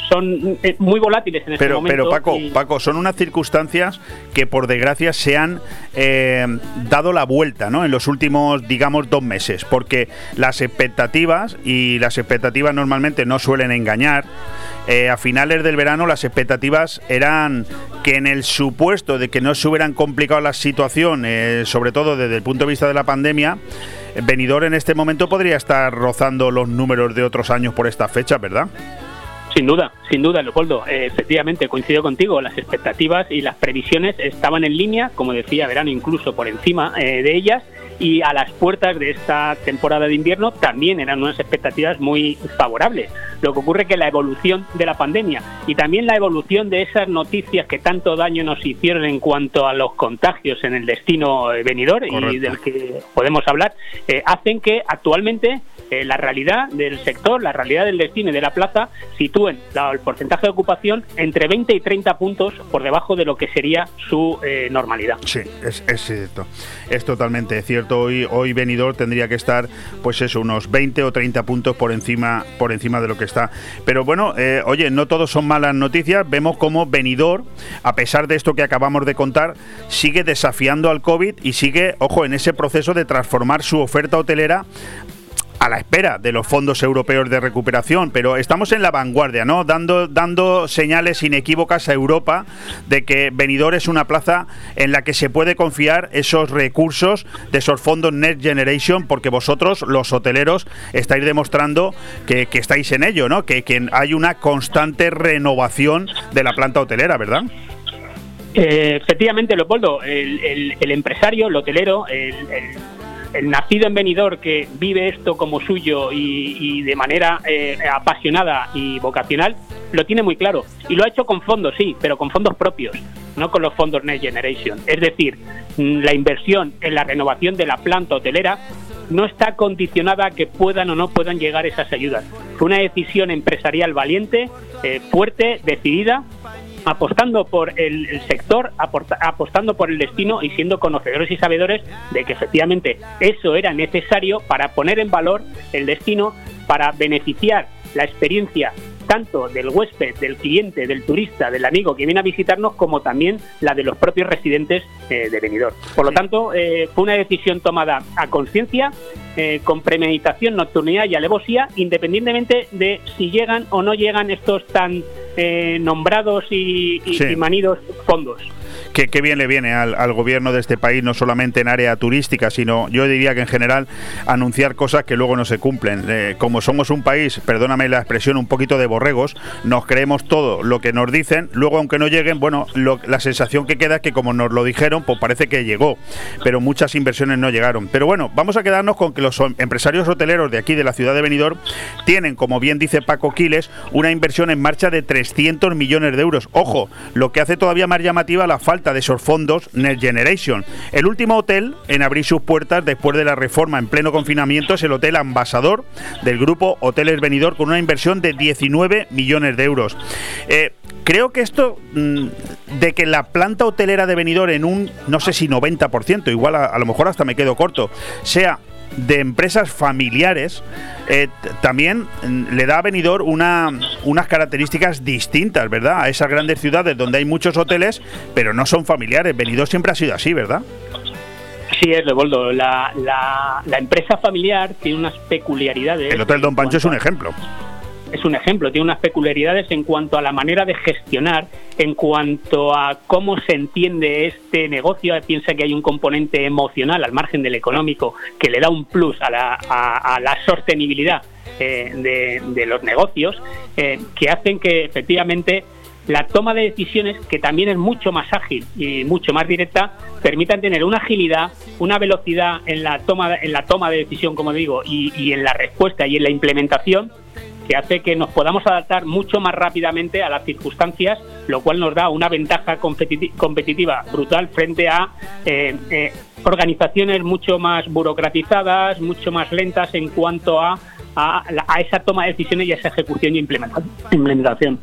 son eh, muy volátiles en este Pero, momento. pero Paco, y- Paco, son unas circunstancias que por desgracia se han eh, dado la vuelta, ¿no? En los últimos, digamos, dos meses, porque las expectativas y las expectativas normalmente no suelen engañar. Eh, a finales del verano las expectativas eran que en el supuesto de que no se hubieran complicado la situación, eh, sobre todo desde el punto de vista de la pandemia, Benidorm en este momento podría estar rozando los números de otros años por esta fecha, ¿verdad? Sin duda, sin duda, Leopoldo. Eh, efectivamente, coincido contigo. Las expectativas y las previsiones estaban en línea, como decía Verano, incluso por encima eh, de ellas. Y a las puertas de esta temporada de invierno también eran unas expectativas muy favorables. Lo que ocurre que la evolución de la pandemia y también la evolución de esas noticias que tanto daño nos hicieron en cuanto a los contagios en el destino eh, venidor y Correcto. del que podemos hablar, eh, hacen que actualmente eh, la realidad del sector, la realidad del destino y de la plaza sitúen la- el porcentaje de ocupación entre 20 y 30 puntos por debajo de lo que sería su eh, normalidad. Sí, es, es cierto. Es totalmente cierto. Hoy, hoy Benidorm tendría que estar, pues eso, unos 20 o 30 puntos por encima, por encima de lo que Pero bueno, eh, oye, no todos son malas noticias. Vemos cómo Benidorm, a pesar de esto que acabamos de contar, sigue desafiando al COVID y sigue, ojo, en ese proceso de transformar su oferta hotelera a la espera de los fondos europeos de recuperación, pero estamos en la vanguardia, ¿no? Dando, dando señales inequívocas a Europa de que Benidorm es una plaza en la que se puede confiar esos recursos de esos fondos Next Generation, porque vosotros, los hoteleros, estáis demostrando que, estáis en ello, ¿no? Que, hay una constante renovación de la planta hotelera, ¿verdad? Eh, efectivamente, Leopoldo, el, el- empresario, el hotelero, el, el- el nacido en Benidorm que vive esto como suyo y, y de manera eh, apasionada y vocacional, lo tiene muy claro. Y lo ha hecho con fondos, sí, pero con fondos propios, no con los fondos Next Generation. Es decir, mm, la inversión en la renovación de la planta hotelera no está condicionada a que puedan o no puedan llegar esas ayudas. Fue una decisión empresarial valiente, eh, fuerte, decidida, apostando por el, sector, aporta- apostando por el destino y siendo conocedores y sabedores de que efectivamente eso era necesario para poner en valor el destino, para beneficiar la experiencia tanto del huésped, del cliente, del turista, del amigo que viene a visitarnos, como también la de los propios residentes eh, de Benidorm. Por lo tanto, eh, fue una decisión tomada a conciencia, eh, con premeditación, nocturnidad y alevosía, independientemente de si llegan o no llegan estos tan eh, nombrados y, y- Sí. y manidos fondos. Que, que bien le viene al, al gobierno de este país, no solamente en área turística, sino yo diría que en general anunciar cosas que luego no se cumplen. Eh, como somos un país, perdóname la expresión, un poquito de borregos, nos creemos todo lo que nos dicen, luego aunque no lleguen, bueno, la sensación que queda es que como nos lo dijeron, pues parece que llegó, pero muchas inversiones no llegaron. Pero bueno, vamos a quedarnos con que los empresarios hoteleros de aquí, de la ciudad de Benidorm, tienen, como bien dice Paco Quiles, una inversión en marcha de 300 millones de euros. Ojo, lo que hace todavía más llamativa la falta de esos fondos Next Generation. El último hotel en abrir sus puertas después de la reforma en pleno confinamiento es el Hotel Ambasador del grupo Hoteles Venidor con una inversión de 19 millones de euros. Eh, creo que esto mm, de que la planta hotelera de Benidorm en un, no sé si 90%, igual a lo mejor hasta me quedo corto, sea de empresas familiares, eh, también mm, le da a Benidorm una, unas características distintas, ¿verdad? A esas grandes ciudades donde hay muchos hoteles, pero no son familiares. Benidorm siempre ha sido así, ¿verdad? Sí, es Leopoldo. La, la, la empresa familiar tiene unas peculiaridades. El Hotel Don Pancho es un ejemplo. Es un ejemplo, tiene unas peculiaridades en cuanto a la manera de gestionar, en cuanto a cómo se entiende este negocio. Piensa que hay un componente emocional al margen del económico que le da un plus a la, a, la sostenibilidad eh, de, los negocios, eh, que hacen que efectivamente la toma de decisiones, que también es mucho más ágil y mucho más directa, permitan tener una agilidad, una velocidad en la toma, en la toma de decisión, como digo, y en la respuesta y en la implementación, que hace que nos podamos adaptar mucho más rápidamente a las circunstancias, lo cual nos da una ventaja competiti- competitiva brutal frente a eh, eh, organizaciones mucho más burocratizadas, mucho más lentas en cuanto a, a, a esa toma de decisiones y a esa ejecución y implementa- implementación.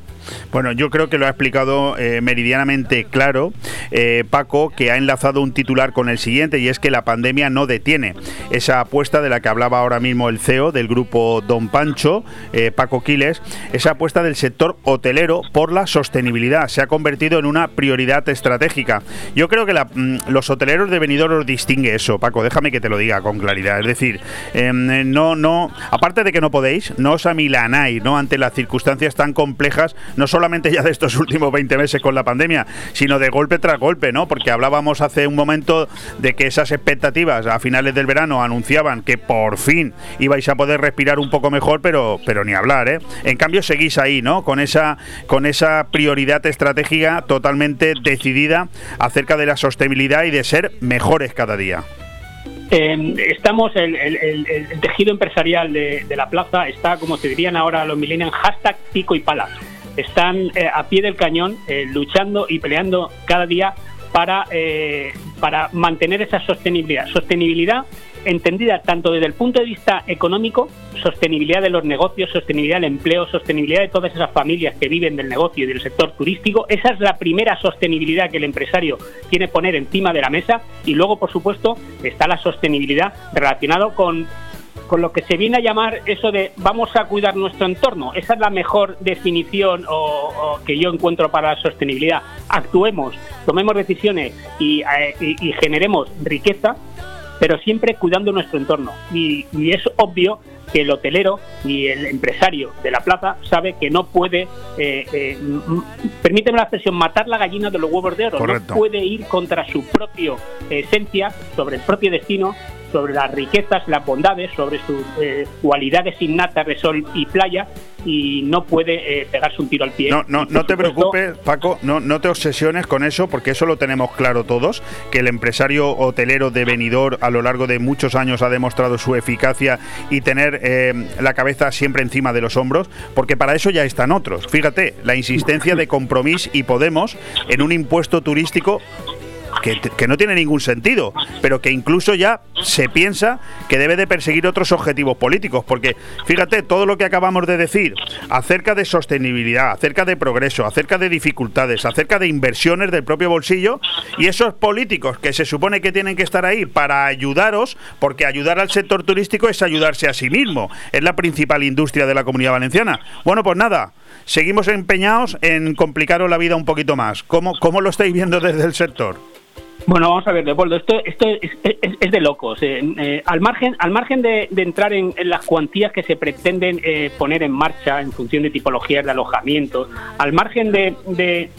Bueno, yo creo que lo ha explicado eh, meridianamente claro eh, Paco, que ha enlazado un titular con el siguiente y es que la pandemia no detiene esa apuesta de la que hablaba ahora mismo el CEO del grupo Don Pancho, eh, Paco Quiles, esa apuesta del sector hotelero por la sostenibilidad se ha convertido en una prioridad estratégica. Yo creo que la- mm, los hoteleros de Benidorm os distingue eso, Paco, déjame que te lo diga con claridad. Es decir, em, no, no, aparte de que no podéis, no os amilanáis, ¿no? Ante las circunstancias tan complejas, no solamente ya de estos últimos 20 meses con la pandemia, sino de golpe tras golpe, ¿no? Porque hablábamos hace un momento de que esas expectativas a finales del verano anunciaban que por fin ibais a poder respirar un poco mejor, pero, pero ni hablar, ¿eh? En cambio seguís ahí, ¿no? Con esa, con esa prioridad estratégica totalmente decidida acerca de la sostenibilidad y de ser mejores cada día. Eh, estamos, el- el tejido empresarial de, de la plaza está, como se dirían ahora los millennials, hashtag pico y pala. Están eh, a pie del cañón, eh, luchando y peleando cada día para, eh, para mantener esa sostenibilidad. Sostenibilidad entendida tanto desde el punto de vista económico, sostenibilidad de los negocios, sostenibilidad del empleo, sostenibilidad de todas esas familias que viven del negocio y del sector turístico. Esa es la primera sostenibilidad que el empresario tiene que poner encima de la mesa y luego, por supuesto, está la sostenibilidad relacionado con con lo que se viene a llamar eso de vamos a cuidar nuestro entorno. Esa es la mejor definición o, o que yo encuentro para la sostenibilidad. Actuemos, tomemos decisiones y, eh, y- y generemos riqueza, pero siempre cuidando nuestro entorno. Y, y es obvio que el hotelero y el empresario de la plaza sabe que no puede, eh, eh, permíteme la expresión, matar la gallina de los huevos de oro. Correcto. No puede ir contra su propia esencia, sobre el propio destino, sobre las riquezas, las bondades, sobre sus eh, cualidades innatas de sol y playa y no puede eh, pegarse un tiro al pie. No, no, no te supuesto, preocupes, Paco, no, no te obsesiones con eso, porque eso lo tenemos claro todos, que el empresario hotelero de Benidorm a lo largo de muchos años ha demostrado su eficacia y tener eh, la cabeza siempre encima de los hombros, porque para eso ya están otros. Fíjate, la insistencia de Compromís y Podemos en un impuesto turístico que, no tiene ningún sentido, pero que incluso ya se piensa que debe de perseguir otros objetivos políticos, porque fíjate todo lo que acabamos de decir acerca de sostenibilidad, acerca de progreso, acerca de dificultades, acerca de inversiones del propio bolsillo, y esos políticos que se supone que tienen que estar ahí para ayudaros, porque ayudar al sector turístico es ayudarse a sí mismo, es la principal industria de la comunidad valenciana. Bueno, pues nada, seguimos empeñados en complicaros la vida un poquito más. ¿Cómo, cómo lo estáis viendo desde el sector? Bueno, vamos a ver, Leopoldo, esto, esto es, de locos. eh, eh, al margen, al margen de, entrar en, las cuantías que se pretenden eh, poner en marcha en función de tipologías de alojamiento, al margen de- de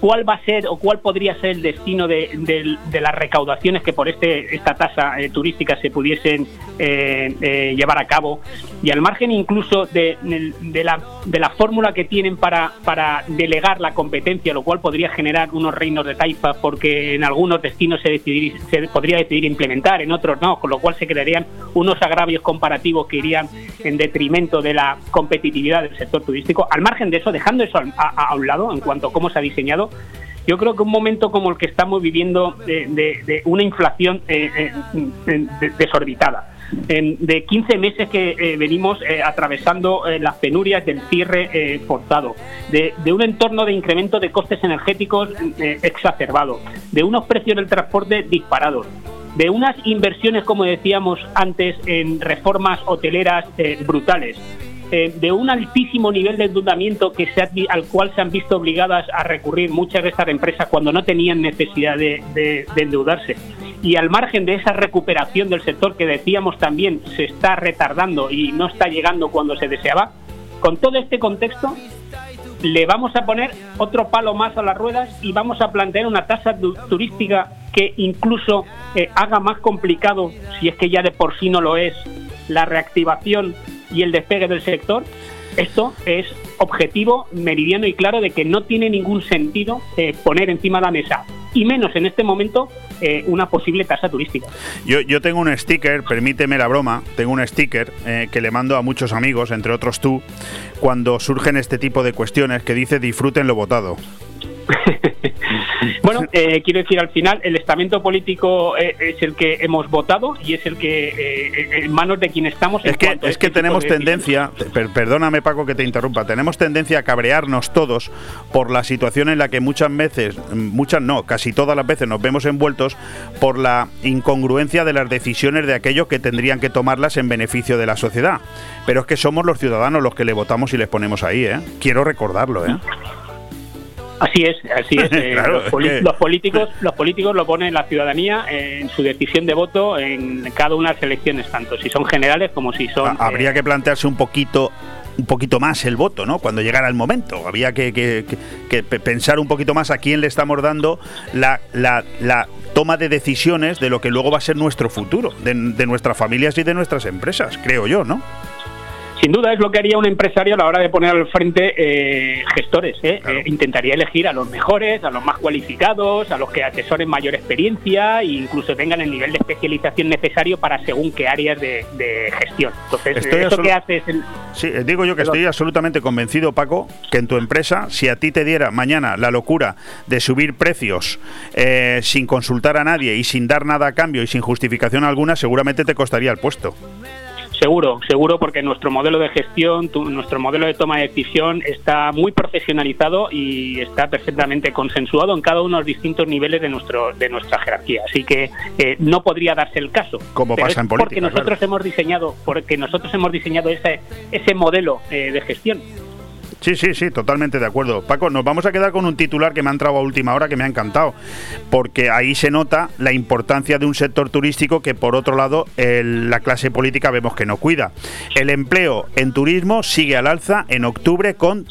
cuál va a ser o cuál podría ser el destino de, de- de las recaudaciones que por este esta tasa eh, turística se pudiesen eh, eh, llevar a cabo y al margen incluso de, de la, la fórmula que tienen para, para delegar la competencia, lo cual podría generar unos reinos de taifa porque en algunos destinos se, decidir, se podría decidir implementar, en otros no, con lo cual se crearían unos agravios comparativos que irían en detrimento de la competitividad del sector turístico. Al margen de eso, dejando eso a- a un lado en cuanto a cómo se ha diseñado, Yo creo que un momento como el que estamos viviendo de, una inflación eh, eh, de- desorbitada, de 15 meses que eh, venimos atravesando las penurias del cierre forzado, de, un entorno de incremento de costes energéticos exacerbado, de unos precios del transporte disparados, de unas inversiones, como decíamos antes, en reformas hoteleras brutales, eh, de un altísimo nivel de endeudamiento que se ha al cual se han visto obligadas a recurrir muchas de estas empresas cuando no tenían necesidad de, de- de endeudarse. Y al margen de esa recuperación del sector que decíamos también se está retardando y no está llegando cuando se deseaba, con todo este contexto le vamos a poner otro palo más a las ruedas y vamos a plantear una tasa tu- turística que incluso eh, haga más complicado, si es que ya de por sí no lo es, la reactivación y el despegue del sector. Esto es objetivo, meridiano y claro de que no tiene ningún sentido eh, poner encima de la mesa, y menos en este momento, eh, una posible tasa turística. Yo, tengo un sticker, permíteme la broma, tengo un sticker eh, que le mando a muchos amigos, entre otros tú, cuando surgen este tipo de cuestiones que dice disfruten lo votado. Bueno, eh, quiero decir, al final el estamento político eh, es el que hemos votado y es el que eh, en manos de quien estamos. en Es que, es que este tipo tenemos de tendencia, per- perdóname Paco que te interrumpa, tenemos tendencia a cabrearnos todos por la situación en la que muchas veces, muchas no, casi todas las veces nos vemos envueltos por la incongruencia de las decisiones de aquellos que tendrían que tomarlas en beneficio de la sociedad. Pero es que somos los ciudadanos los que le votamos y les ponemos ahí, ¿eh? Quiero recordarlo, ¿eh? Así es, así es. eh, Claro, los, poli- es que- los políticos, los políticos lo ponen la ciudadanía en su decisión de voto en cada una de las elecciones, tanto si son generales como si son. Ha- Habría que plantearse un poquito un poquito más el voto, ¿no? Cuando llegara el momento. Había que, que- que- que pe- pensar un poquito más a quién le estamos dando la, la- la toma de decisiones de lo que luego va a ser nuestro futuro, de, de nuestras familias y de nuestras empresas, creo yo, ¿no? Sin duda es lo que haría un empresario a la hora de poner al frente eh, gestores. ¿eh? Eh, intentaría elegir a los mejores, a los más cualificados, a los que atesoren mayor experiencia e incluso tengan el nivel de especialización necesario para según qué áreas de, de gestión. Entonces, Estoy eso que hace es el, Sí, eh, digo yo que Perdón. estoy absolutamente convencido, Paco, que en tu empresa, si a ti te diera mañana la locura de subir precios eh, sin consultar a nadie y sin dar nada a cambio y sin justificación alguna, seguramente te costaría el puesto. Seguro, seguro, porque nuestro modelo de gestión, tu- nuestro modelo de toma de decisión está muy profesionalizado y está perfectamente consensuado en cada uno de los distintos niveles de nuestro de nuestra jerarquía. Así que eh, no podría darse el caso. Como pasa en política, Porque nosotros claro. hemos diseñado, porque nosotros hemos diseñado ese ese modelo eh, de gestión. Sí, sí, sí, totalmente de acuerdo. Paco, nos vamos a quedar con un titular que me ha entrado a última hora que me ha encantado, porque ahí se nota la importancia de un sector turístico que por otro lado el- la clase política vemos que no cuida. El empleo en turismo sigue al alza en octubre con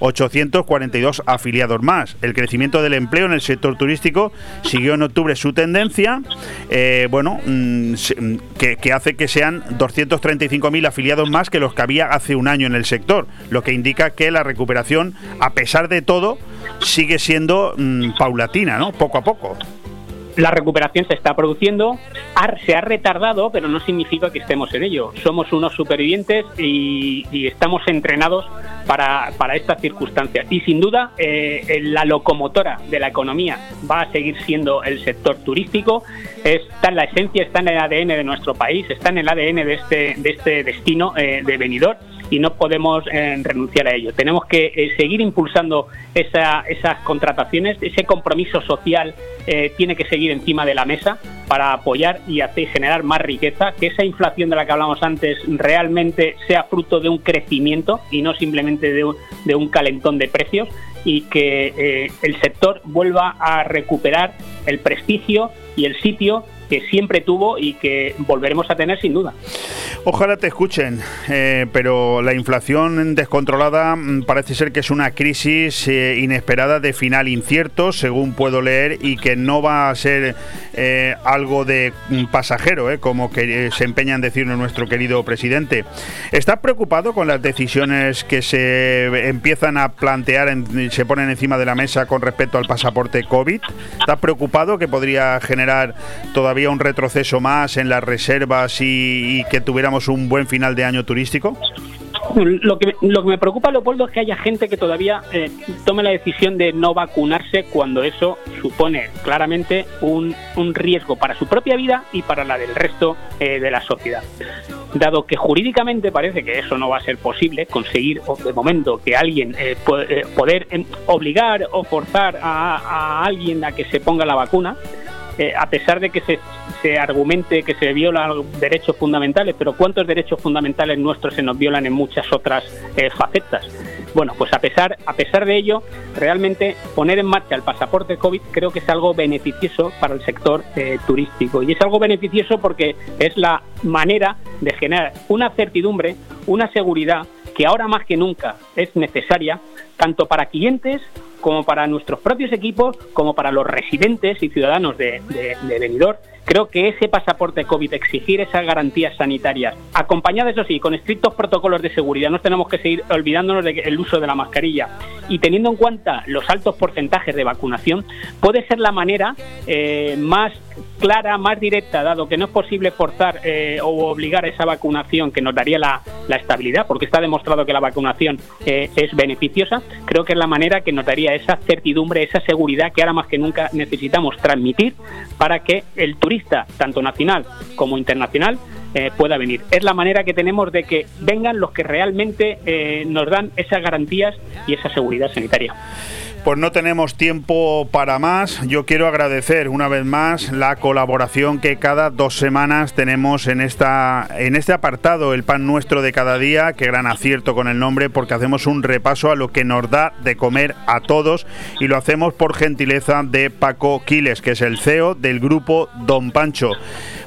235.842 afiliados más. El crecimiento del empleo en el sector turístico siguió en octubre su tendencia, eh, bueno, mm, mm, que, que hace que sean 235.000 afiliados más que los que había hace un año en el sector, lo que indica que la recuperación, a pesar de todo, sigue siendo mm, paulatina, ¿no? Poco a poco. La recuperación se está produciendo, se ha retardado, pero no significa que estemos en ello. Somos unos supervivientes y, estamos entrenados para, para estas circunstancias. Y sin duda, eh, la locomotora de la economía va a seguir siendo el sector turístico. Está en la esencia, está en el ADN de nuestro país, está en el ADN de este, de este destino eh, de venidor y no podemos eh, renunciar a ello. Tenemos que eh, seguir impulsando esa- esas contrataciones, ese compromiso social eh, tiene que seguir encima de la mesa para apoyar y hacer generar más riqueza, que esa inflación de la que hablamos antes realmente sea fruto de un crecimiento y no simplemente de un, de un calentón de precios. Y que el sector vuelva a recuperar el prestigio y el sitio que siempre tuvo y que volveremos a tener sin duda. Ojalá te escuchen, eh, pero la inflación descontrolada mm, parece ser que es una crisis eh, inesperada de final incierto, según puedo leer, y que no va a ser eh, algo de mm, pasajero, como que se empeña en decirnos nuestro querido presidente. ¿Estás preocupado con las decisiones que se empiezan a plantear, en- se ponen encima de la mesa con respecto al pasaporte COVID? ¿Estás preocupado que podría generar todavía un retroceso más en las reservas y, que tuviéramos un buen final de año turístico? Lo que, lo que me preocupa, Leopoldo, es que haya gente que todavía eh, tome la decisión de no vacunarse cuando eso supone claramente un, un riesgo para su propia vida y para la del resto eh, de la sociedad. Dado que jurídicamente parece que eso no va a ser posible, conseguir de momento que alguien eh, eh, poder obligar o forzar a alguien a que se ponga la vacuna, a pesar de que se, se argumente que se violan derechos fundamentales, pero ¿cuántos derechos fundamentales nuestros se nos violan en muchas otras eh, facetas? Bueno, pues a pesar, a pesar de ello, realmente poner en marcha el pasaporte COVID creo que es algo beneficioso para el sector eh, turístico. Y es algo beneficioso porque es la manera de generar una certidumbre, una seguridad que ahora más que nunca es necesaria, tanto para clientes como para nuestros propios equipos, como para los residentes y ciudadanos de, de, de Benidorm. Creo que ese pasaporte COVID, exigir esas garantías sanitarias, acompañadas, eso sí, con estrictos protocolos de seguridad, no tenemos que seguir olvidándonos del uso de la mascarilla y teniendo en cuenta los altos porcentajes de vacunación, puede ser la manera eh, más clara, más directa, dado que no es posible forzar eh, o obligar a esa vacunación que nos daría la, la estabilidad, porque está demostrado que la vacunación eh, es beneficiosa, creo que es la manera que nos daría esa certidumbre, esa seguridad que ahora más que nunca necesitamos transmitir para que el turista, tanto nacional como internacional, eh, pueda venir. Es la manera que tenemos de que vengan los que realmente eh, nos dan esas garantías y esa seguridad sanitaria. Pues no tenemos tiempo para más. Yo quiero agradecer una vez más la colaboración que cada dos semanas tenemos en esta en este apartado, el pan nuestro de cada día. Qué gran acierto con el nombre, porque hacemos un repaso a lo que nos da de comer a todos y lo hacemos por gentileza de Paco Quiles, que es el CEO del grupo Don Pancho.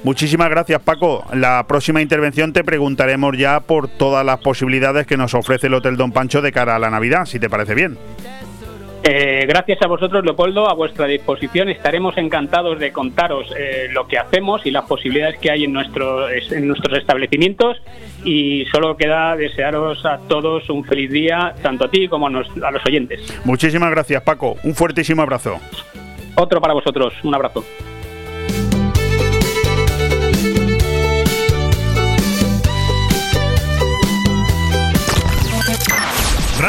Muchísimas gracias, Paco. La próxima intervención te preguntaremos ya por todas las posibilidades que nos ofrece el Hotel Don Pancho de cara a la Navidad, si te parece bien. Eh, gracias a vosotros, Leopoldo, a vuestra disposición. Estaremos encantados de contaros eh, lo que hacemos y las posibilidades que hay en, nuestro, en nuestros establecimientos. Y solo queda desearos a todos un feliz día, tanto a ti como a, nos- a los oyentes. Muchísimas gracias, Paco. Un fuertísimo abrazo. Otro para vosotros. Un abrazo.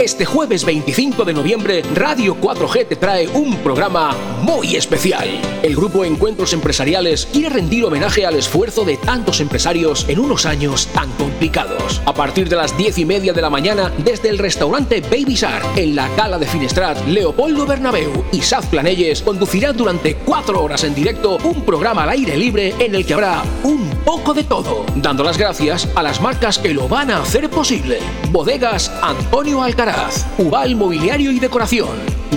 Este jueves 25 de noviembre, Radio 4G te trae un programa muy especial. El grupo Encuentros Empresariales quiere rendir homenaje al esfuerzo de tantos empresarios en unos años tan complicados. A partir de las 10 y media de la mañana, desde el restaurante Baby Shark, en la Cala de Finestrat, Leopoldo Bernabeu y Saz Planelles conducirán durante cuatro horas en directo un programa al aire libre en el que habrá un poco de todo, dando las gracias a las marcas que lo van a hacer posible. Bodegas Antonio Alcaraz, Ubal Mobiliario y Decoración,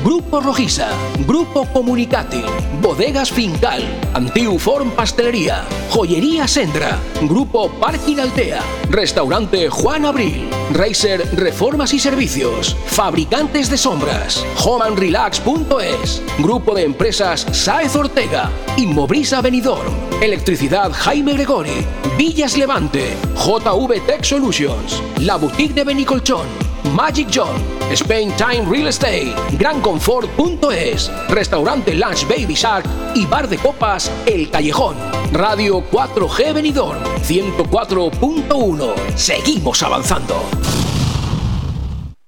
Grupo Rojiza, Grupo Comunicati, Bodegas Fincal, Antiuform Pastelería, Joyería Sendra, Grupo Parking Altea, Restaurante Juan Abril, Racer Reformas y Servicios, Fabricantes de Sombras, homeandrelax.es, Grupo de Empresas Saez Ortega, Inmobrisa Benidorm, Electricidad Jaime Gregori, Villas Levante, JV Tech Solutions, La Boutique de Benicolchón, Magic John, Spain Time Real Estate, GranConfort.es, Restaurante Lunch Baby Shark y Bar de Copas El Callejón. Radio 4G Benidorm 104.1. Seguimos avanzando.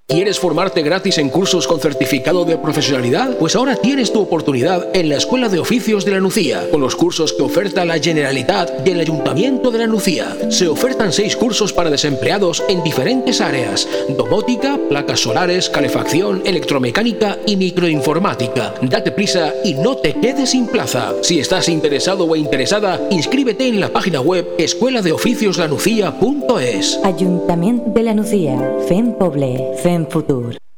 ¿Quieres formarte gratis en cursos con certificado de profesionalidad? Pues ahora tienes tu oportunidad en la Escuela de Oficios de la Nucía, con los cursos que oferta la Generalitat y el Ayuntamiento de la Nucía. Se ofertan seis cursos para desempleados en diferentes áreas: domótica, placas solares, calefacción, electromecánica y microinformática. Date prisa y no te quedes sin plaza. Si estás interesado o interesada, inscríbete en la página web escueladeoficioslanucía.es. Ayuntamiento de la Nucía, FEM sem pudor.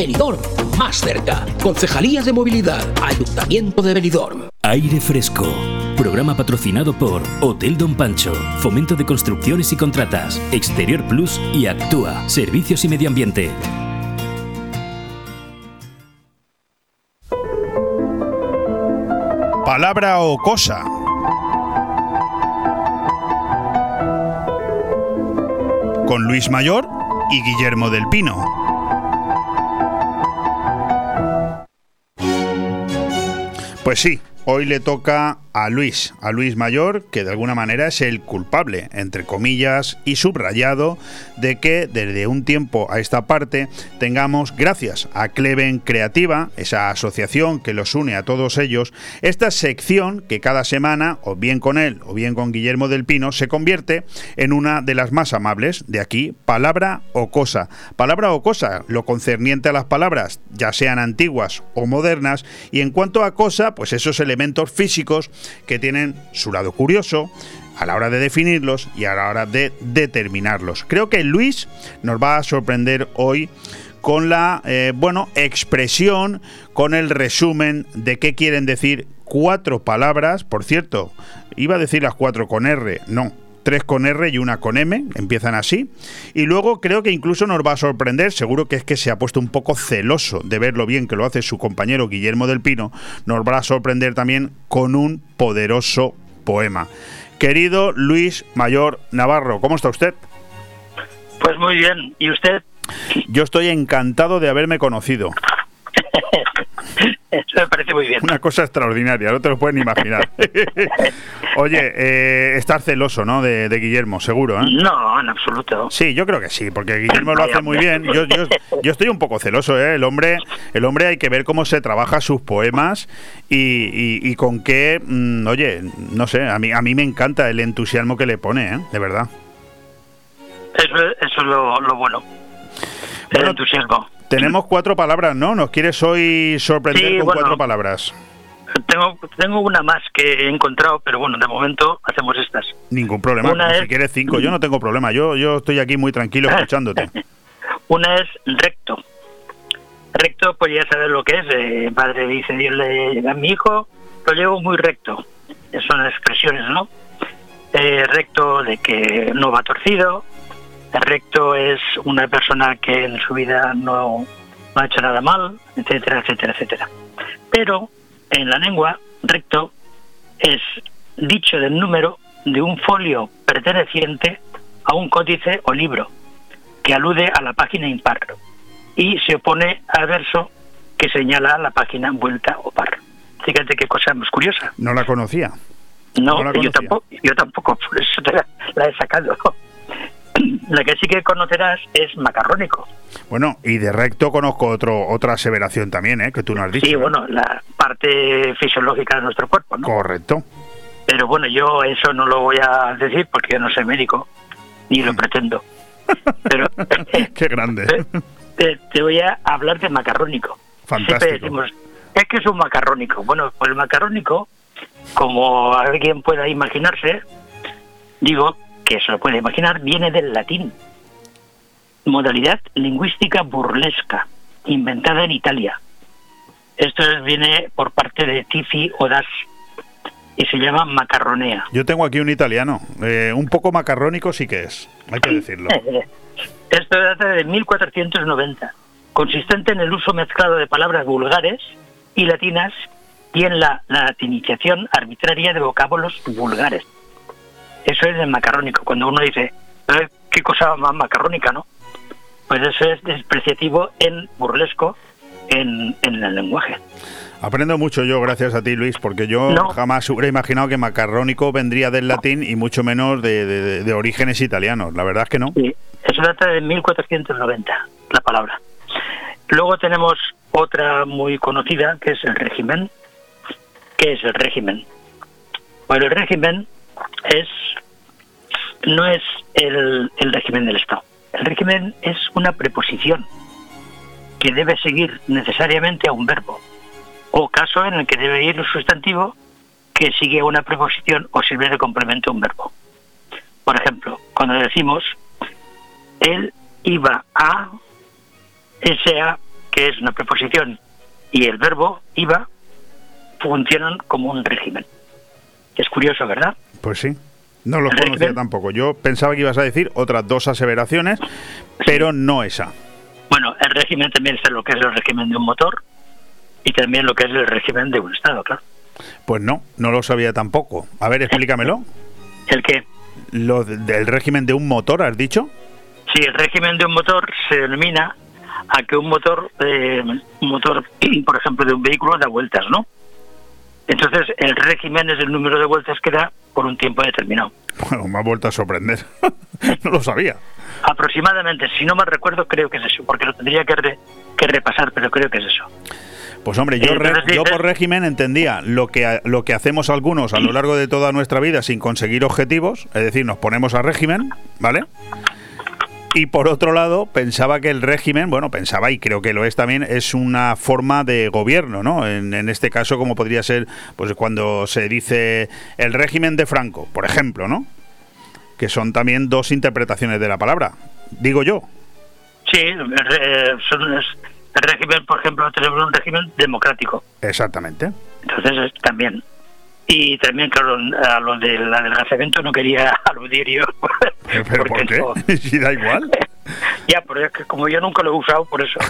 Benidorm más cerca. Concejalía de Movilidad. Ayuntamiento de Benidorm. Aire fresco, Programa patrocinado por Hotel Don Pancho, Fomento de Construcciones y Contratas, Exterior Plus y Actúa, Servicios y Medio Ambiente. Palabra o cosa. Con Luis Mayor y Guillermo del Pino. Pues sí, hoy le toca a Luis, a Luis Mayor, que de alguna manera es el culpable, entre comillas, y subrayado, de que desde un tiempo a esta parte tengamos, gracias a Cleven Creativa, esa asociación que los une a todos ellos, esta sección que cada semana, o bien con él o bien con Guillermo del Pino, se convierte en una de las más amables. De aquí, palabra o cosa. Palabra o cosa, lo concerniente a las palabras, ya sean antiguas o modernas, y en cuanto a cosa, pues esos elementos físicos que tienen su lado curioso a la hora de definirlos y a la hora de determinarlos. Creo que Luis nos va a sorprender hoy con la eh, bueno expresión, con el resumen de qué quieren decir cuatro palabras. Por cierto, iba a decir las cuatro con R, no, tres con R y una con M, empiezan así. Y luego creo que incluso nos va a sorprender, seguro que es que se ha puesto un poco celoso de ver lo bien que lo hace su compañero Guillermo del Pino, nos va a sorprender también con un poderoso poema. Querido Luis Mayor Navarro, ¿cómo está usted? Pues muy bien, ¿y usted? Yo estoy encantado de haberme conocido. Eso me parece muy bien. Una cosa extraordinaria, no te lo pueden imaginar. Oye, eh, estás celoso, ¿no? De, Guillermo, seguro, ¿eh? No, en absoluto. Sí, yo creo que sí, porque Guillermo lo hace muy bien. Yo, yo, estoy un poco celoso, ¿eh? El hombre, el hombre hay que ver cómo se trabaja sus poemas y, con qué, mm, oye, no sé, a mí, a mí me encanta el entusiasmo que le pone, ¿eh? De verdad. Eso, es lo, lo bueno. El entusiasmo. Tenemos cuatro palabras, ¿no? ¿Nos quieres hoy sorprender con cuatro palabras? Tengo, tengo una más que he encontrado, pero bueno, de momento hacemos estas. Ningún problema. Si quieres cinco, yo no tengo problema. Yo, yo estoy aquí muy tranquilo escuchándote. una es recto. Recto, pues ya sabes lo que es. Eh, padre dice, Dios le a mi hijo, lo llevo muy recto. Son expresiones, ¿no? Eh, recto de que no va torcido, recto es una persona que en su vida no, ha hecho nada mal, etcétera, etcétera, etcétera. Pero en la lengua, recto es dicho del número de un folio perteneciente a un códice o libro, que alude a la página impar y se opone al verso que señala la página vuelta o par. Fíjate qué cosa más curiosa. No la conocía. No, Yo, tampoco, yo tampoco, por eso la he sacado. La que sí que conocerás es macarrónico. Bueno, y de recto conozco otro, otra aseveración también, ¿eh? que tú no has dicho. Sí, bueno, la parte fisiológica de nuestro cuerpo, ¿no? Correcto. Pero bueno, yo eso no lo voy a decir porque yo no soy médico, ni lo mm. pretendo. Pero, Qué grande. Te, voy a hablar de macarrónico. Fantástico. decimos, es que es un macarrónico. Bueno, pues el macarrónico, como alguien pueda imaginarse, digo que se lo puede imaginar, viene del latín. Modalidad lingüística burlesca, inventada en Italia. Esto viene por parte de Tifi Odas y se llama macarronea. Yo tengo aquí un italiano, eh, un poco macarrónico sí que es, hay que decirlo. Esto data de 1490, consistente en el uso mezclado de palabras vulgares y latinas y en la latinización arbitraria de vocábulos vulgares. Eso es el macarrónico. Cuando uno dice, ¿qué cosa más macarrónica, no? Pues eso es despreciativo en burlesco en, el lenguaje. Aprendo mucho yo gracias a ti, Luis, porque yo jamás hubiera imaginado que macarrónico vendría del latín y mucho menos de, orígenes italianos. La verdad es que no. Sí, eso data de 1490, la palabra. Luego tenemos otra muy conocida, que es el régimen. ¿Qué es el régimen? Bueno, el régimen es no es el, el régimen del Estado. El régimen es una preposición que debe seguir necesariamente a un verbo, o caso en el que debe ir un sustantivo que sigue una preposición o sirve de complemento a un verbo. Por ejemplo, cuando decimos él iba a, ese a, que es una preposición, y el verbo iba, funcionan como un régimen. Es curioso, ¿verdad? Pues sí. No los conocía tampoco. Yo pensaba que ibas a decir otras dos aseveraciones, pero no esa. Bueno, el régimen también es lo que es el régimen de un motor y también lo que es el régimen de un Estado, claro. Pues no, no lo sabía tampoco. A ver, explícamelo. ¿El qué? Lo de- del régimen de un motor, ¿has dicho? Sí, el régimen de un motor se denomina a que un motor, eh, un motor, por ejemplo, de un vehículo da vueltas, ¿no? Entonces, el régimen es el número de vueltas que da por un tiempo determinado. Bueno, me ha vuelto a sorprender. no lo sabía. Aproximadamente, si no mal recuerdo, creo que es eso, porque lo tendría que, re- que repasar, pero creo que es eso. Pues hombre, yo, re- Entonces yo por régimen entendía lo que, lo que hacemos algunos a lo largo de toda nuestra vida sin conseguir objetivos, es decir, nos ponemos a régimen, ¿vale? Y por otro lado, pensaba que el régimen, bueno, pensaba y creo que lo es también, es una forma de gobierno, ¿no? En, en este caso, como podría ser, pues cuando se dice el régimen de Franco, por ejemplo, ¿no? Que son también dos interpretaciones de la palabra, digo yo. Sí, el, re- son- es- el régimen, por ejemplo, tenemos un régimen democrático. Exactamente. Entonces, es- también. Y también, claro, a lo del adelgazamiento no quería aludir yo. ¿Pero por qué? no. si da igual. Ya, pero es que como yo nunca lo he usado, por eso.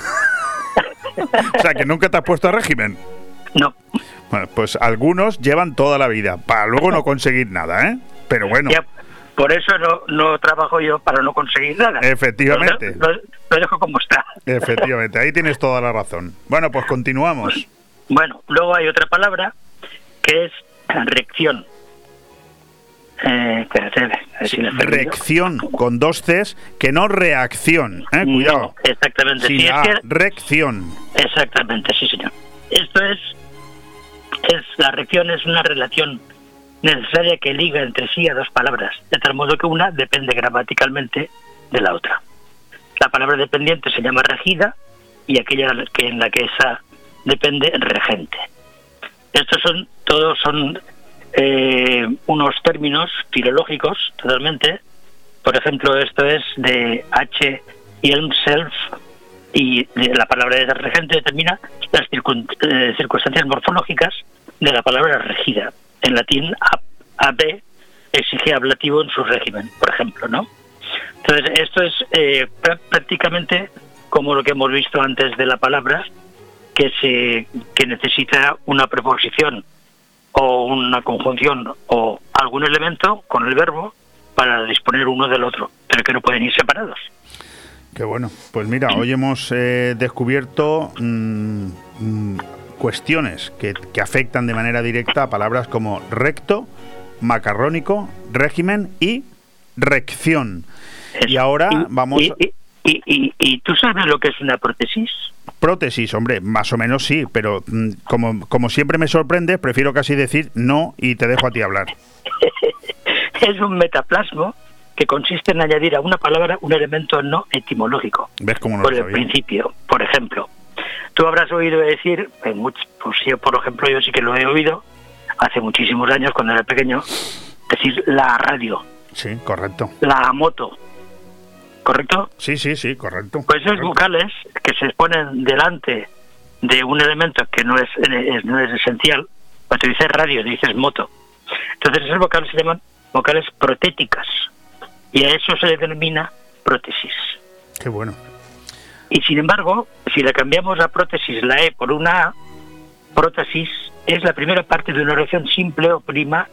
O sea, que nunca te has puesto a régimen. No. Bueno, pues algunos llevan toda la vida para luego no conseguir nada, ¿eh? Pero bueno, Ya, por eso no, no trabajo yo para no conseguir nada. Efectivamente. Lo, lo- lo dejo como está. efectivamente, ahí tienes toda la razón. Bueno, pues continuamos. Bueno, luego hay otra palabra que es reacción. Eh, espérate, si con dos Cs, que no reacción, ¿eh? Cuidado. No, exactamente. Sí, es la A, que- reacción. Exactamente, sí, señor. Esto es, es la reacción es una relación necesaria que liga entre sí a dos palabras, de tal modo que una depende gramaticalmente de la otra. La palabra dependiente se llama regida y aquella que en la que esa depende regente. Estos son todos son eh, unos términos filológicos totalmente. Por ejemplo, esto es de H. Y de la palabra de regente determina las circun- eh, circunstancias morfológicas de la palabra regida. En latín, ab, exige ablativo en su régimen, por ejemplo, ¿no? Entonces, esto es eh, prá- prácticamente como lo que hemos visto antes de la palabra, que se que necesita una preposición o una conjunción o algún elemento con el verbo para disponer uno del otro, pero que no pueden ir separados. Qué bueno. Pues mira, hoy hemos eh, descubierto mm, mm, cuestiones que, que afectan de manera directa a palabras como recto, macarrónico, régimen y rección. Y ahora vamos... Y, y- y- y- y tú sabes lo que es una prótesis? Prótesis, hombre, más o menos sí, pero mm, como, como siempre me sorprende, prefiero casi decir no y te dejo a ti hablar. es un metaplasmo que consiste en añadir a una palabra un elemento no etimológico. ¿Ves cómo no por el principio, por ejemplo. Tú habrás oído decir, en much- pues yo, por ejemplo, yo sí que lo he oído hace muchísimos años, cuando era pequeño, decir la radio, Sí, correcto. la moto, ¿correcto? Sí, sí, sí, correcto. Pues esos vocales que se ponen delante de un elemento que no es, eh, no es esencial, cuando dices radio, dices moto. Entonces esos vocales se llaman vocales protéticas y a eso se le denomina prótesis. Qué bueno. Y sin embargo, si le cambiamos la prótesis, la E, por una A, prótesis es la primera parte de una oración simple o prima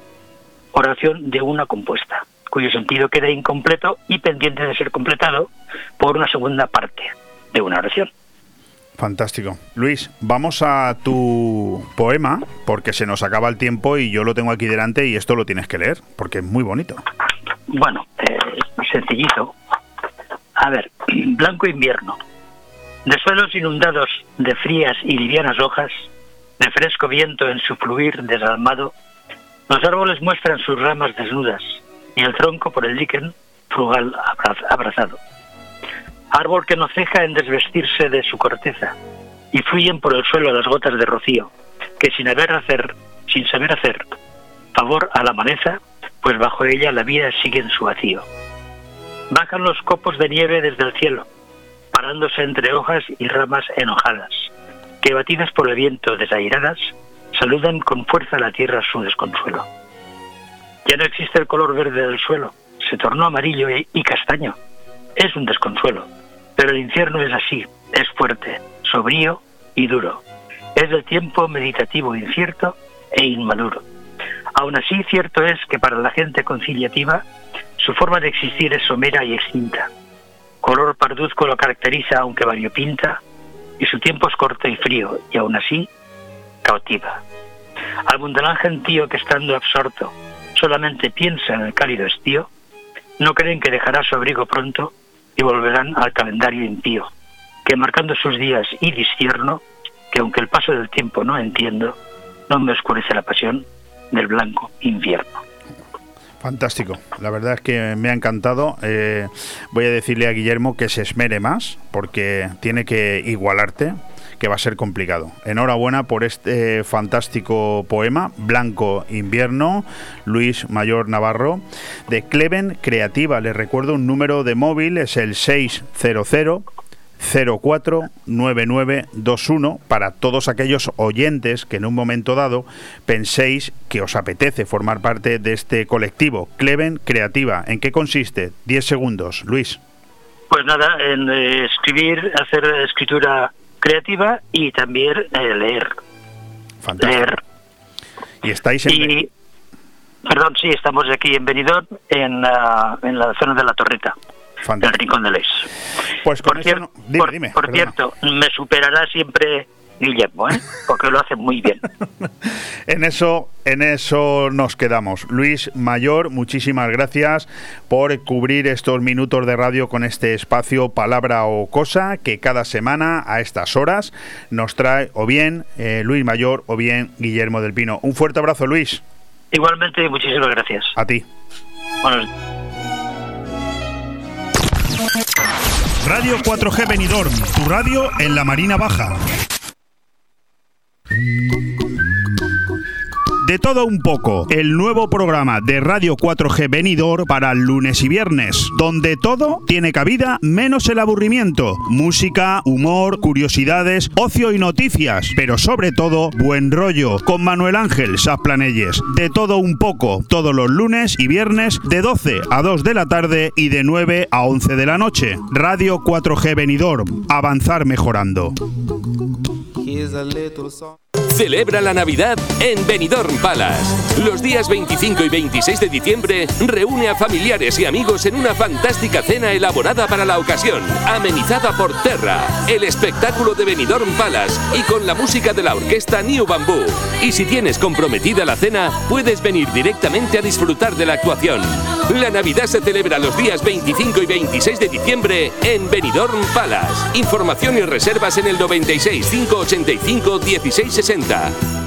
oración de una compuesta, cuyo sentido queda incompleto y pendiente de ser completado por una segunda parte de una oración. Fantástico. Luis, vamos a tu poema, porque se nos acaba el tiempo y yo lo tengo aquí delante y esto lo tienes que leer, porque es muy bonito. Bueno, eh, sencillito. A ver, blanco invierno. De suelos inundados de frías y livianas hojas, de fresco viento en su fluir desalmado, los árboles muestran sus ramas desnudas y el tronco por el líquen frugal abra- abrazado. Árbol que no ceja en desvestirse de su corteza y fluyen por el suelo las gotas de rocío, que sin haber hacer, sin saber hacer favor a la maleza, pues bajo ella la vida sigue en su vacío. Bajan los copos de nieve desde el cielo, parándose entre hojas y ramas enojadas, que batidas por el viento desairadas, saludan con fuerza a la tierra su desconsuelo. Ya no existe el color verde del suelo, se tornó amarillo y, castaño. Es un desconsuelo, pero el infierno es así, es fuerte, sobrío y duro. Es del tiempo meditativo incierto e inmaduro. Aún así, cierto es que para la gente conciliativa, su forma de existir es somera y extinta. Color parduzco lo caracteriza aunque variopinta, y su tiempo es corto y frío, y aún así, cautiva. Al mundanal gentío que estando absorto solamente piensa en el cálido estío, no creen que dejará su abrigo pronto y volverán al calendario impío, que marcando sus días y discierno, que aunque el paso del tiempo no entiendo, no me oscurece la pasión del blanco invierno. Fantástico, la verdad es que me ha encantado. Eh, voy a decirle a Guillermo que se esmere más porque tiene que igualarte, que va a ser complicado. Enhorabuena por este fantástico poema, Blanco Invierno, Luis Mayor Navarro, de Cleven Creativa. Les recuerdo un número de móvil, es el 600 049921 para todos aquellos oyentes que en un momento dado penséis que os apetece formar parte de este colectivo. Cleven Creativa, ¿en qué consiste? 10 segundos, Luis. Pues nada, en eh, escribir, hacer escritura creativa y también eh, leer. Fantástico. Leer. Y estáis en... Y, perdón, sí, estamos aquí en Benidorm, en, ah, en la zona de la Torreta, del Rincón de Les. Pues por, cier- dime, por- dime, por cierto, me superará siempre Guillermo, ¿eh? porque lo hace muy bien. En eso, en eso nos quedamos. Luis Mayor, muchísimas gracias por cubrir estos minutos de radio con este espacio Palabra o Cosa que cada semana a estas horas nos trae o bien eh, Luis Mayor o bien Guillermo del Pino. Un fuerte abrazo, Luis. Igualmente, muchísimas gracias. A ti. Buenos Radio 4G Benidorm, tu radio en la Marina Baja. Con, con. De todo un poco, el nuevo programa de Radio 4G Benidorm para lunes y viernes, donde todo tiene cabida menos el aburrimiento, música, humor, curiosidades, ocio y noticias, pero sobre todo buen rollo, con Manuel Ángel Sasplanelles. De todo un poco, todos los lunes y viernes de 12 a 2 de la tarde y de 9 a 11 de la noche. Radio 4G Benidorm, avanzar mejorando. Celebra la Navidad en Benidorm Palace. Los días 25 y 26 de diciembre reúne a familiares y amigos en una fantástica cena elaborada para la ocasión, amenizada por Terra, el espectáculo de Benidorm Palace y con la música de la orquesta New Bamboo. Y si tienes comprometida la cena, puedes venir directamente a disfrutar de la actuación. La Navidad se celebra los días 25 y 26 de diciembre en Benidorm Palace. Información y reservas en el 96 585 1660.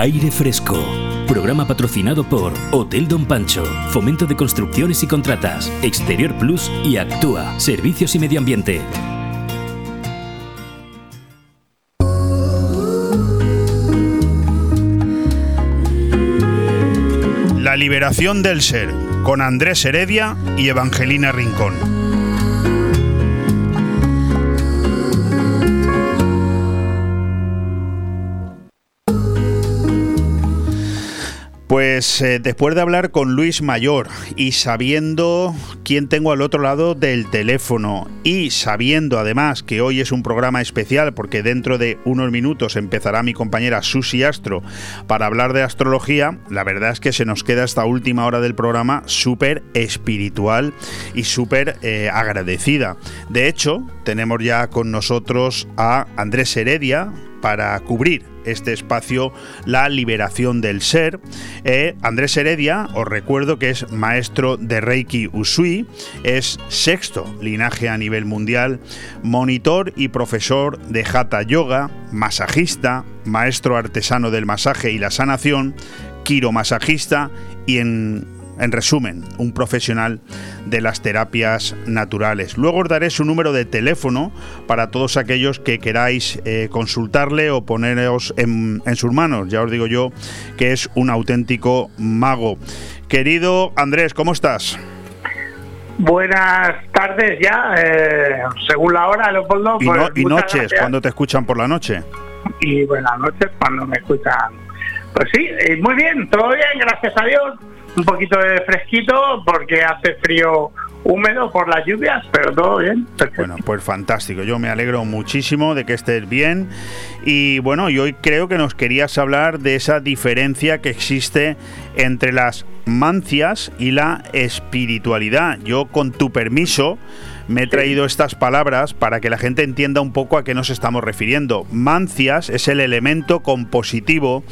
Aire Fresco. Programa patrocinado por Hotel Don Pancho, Fomento de Construcciones y Contratas, Exterior Plus y Actúa, Servicios y Medio Ambiente. La liberación del ser, con Andrés Heredia y Evangelina Rincón. Pues eh, después de hablar con Luis Mayor y sabiendo quién tengo al otro lado del teléfono y sabiendo además que hoy es un programa especial porque dentro de unos minutos empezará mi compañera Susi Astro para hablar de astrología, la verdad es que se nos queda esta última hora del programa súper espiritual y súper eh, agradecida. De hecho, tenemos ya con nosotros a Andrés Heredia para cubrir este espacio La liberación del ser. Eh, Andrés Heredia, os recuerdo que es maestro de Reiki Usui, es sexto linaje a nivel mundial, monitor y profesor de Hatha Yoga, masajista, maestro artesano del masaje y la sanación, quiromasajista y en en resumen, un profesional de las terapias naturales. Luego os daré su número de teléfono para todos aquellos que queráis eh, consultarle o poneros en, en sus manos. Ya os digo yo que es un auténtico mago. Querido Andrés, ¿cómo estás? Buenas tardes ya, eh, según la hora, Leopoldo. Y, pues y noches, gracias. cuando te escuchan por la noche. Y buenas noches cuando me escuchan. Pues sí, eh, muy bien, todo bien, gracias a Dios. Un poquito de fresquito porque hace frío húmedo por las lluvias, pero todo bien. Bueno, pues fantástico. Yo me alegro muchísimo de que estés bien. Y bueno, y hoy creo que nos querías hablar de esa diferencia que existe entre las mancias y la espiritualidad. Yo, con tu permiso, me he traído estas palabras para que la gente entienda un poco a qué nos estamos refiriendo. Mancias es el elemento compositivo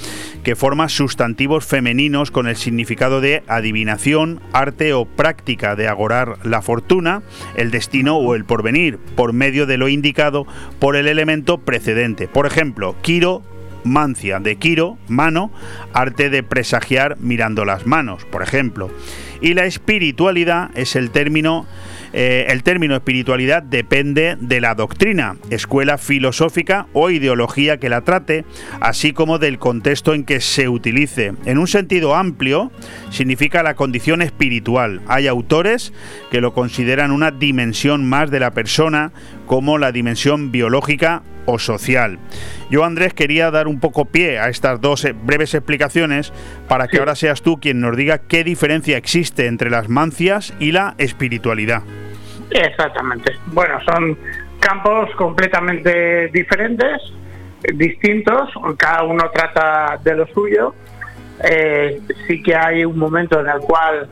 que forma sustantivos femeninos con el significado de adivinación, arte o práctica de agorar la fortuna, el destino o el porvenir, por medio de lo indicado por el elemento precedente. Por ejemplo, Quiro mancia de Quiro, mano, arte de presagiar mirando las manos, por ejemplo. Y la espiritualidad es el término eh, el término espiritualidad depende de la doctrina, escuela filosófica o ideología que la trate, así como del contexto en que se utilice. En un sentido amplio, significa la condición espiritual. Hay autores que lo consideran una dimensión más de la persona, como la dimensión biológica o social. Yo, Andrés, quería dar un poco pie a estas dos eh, breves explicaciones para que ahora seas tú quien nos diga qué diferencia existe entre las mancias y la espiritualidad. Exactamente. Bueno, son campos completamente diferentes, distintos, cada uno trata de lo suyo. Eh, sí que hay un momento en el cual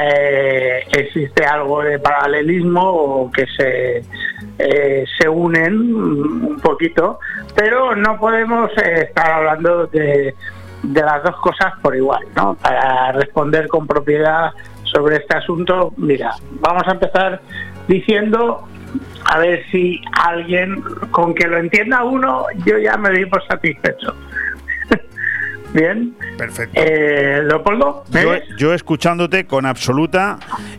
eh, existe algo de paralelismo o que se, eh, se unen un poquito, pero no podemos eh, estar hablando de, de las dos cosas por igual. ¿no? Para responder con propiedad sobre este asunto, mira, vamos a empezar diciendo a ver si alguien con que lo entienda uno, yo ya me doy por satisfecho. Bien. Perfecto. Eh, Leopoldo, ¿me Yo, yo escuchándote con absoluta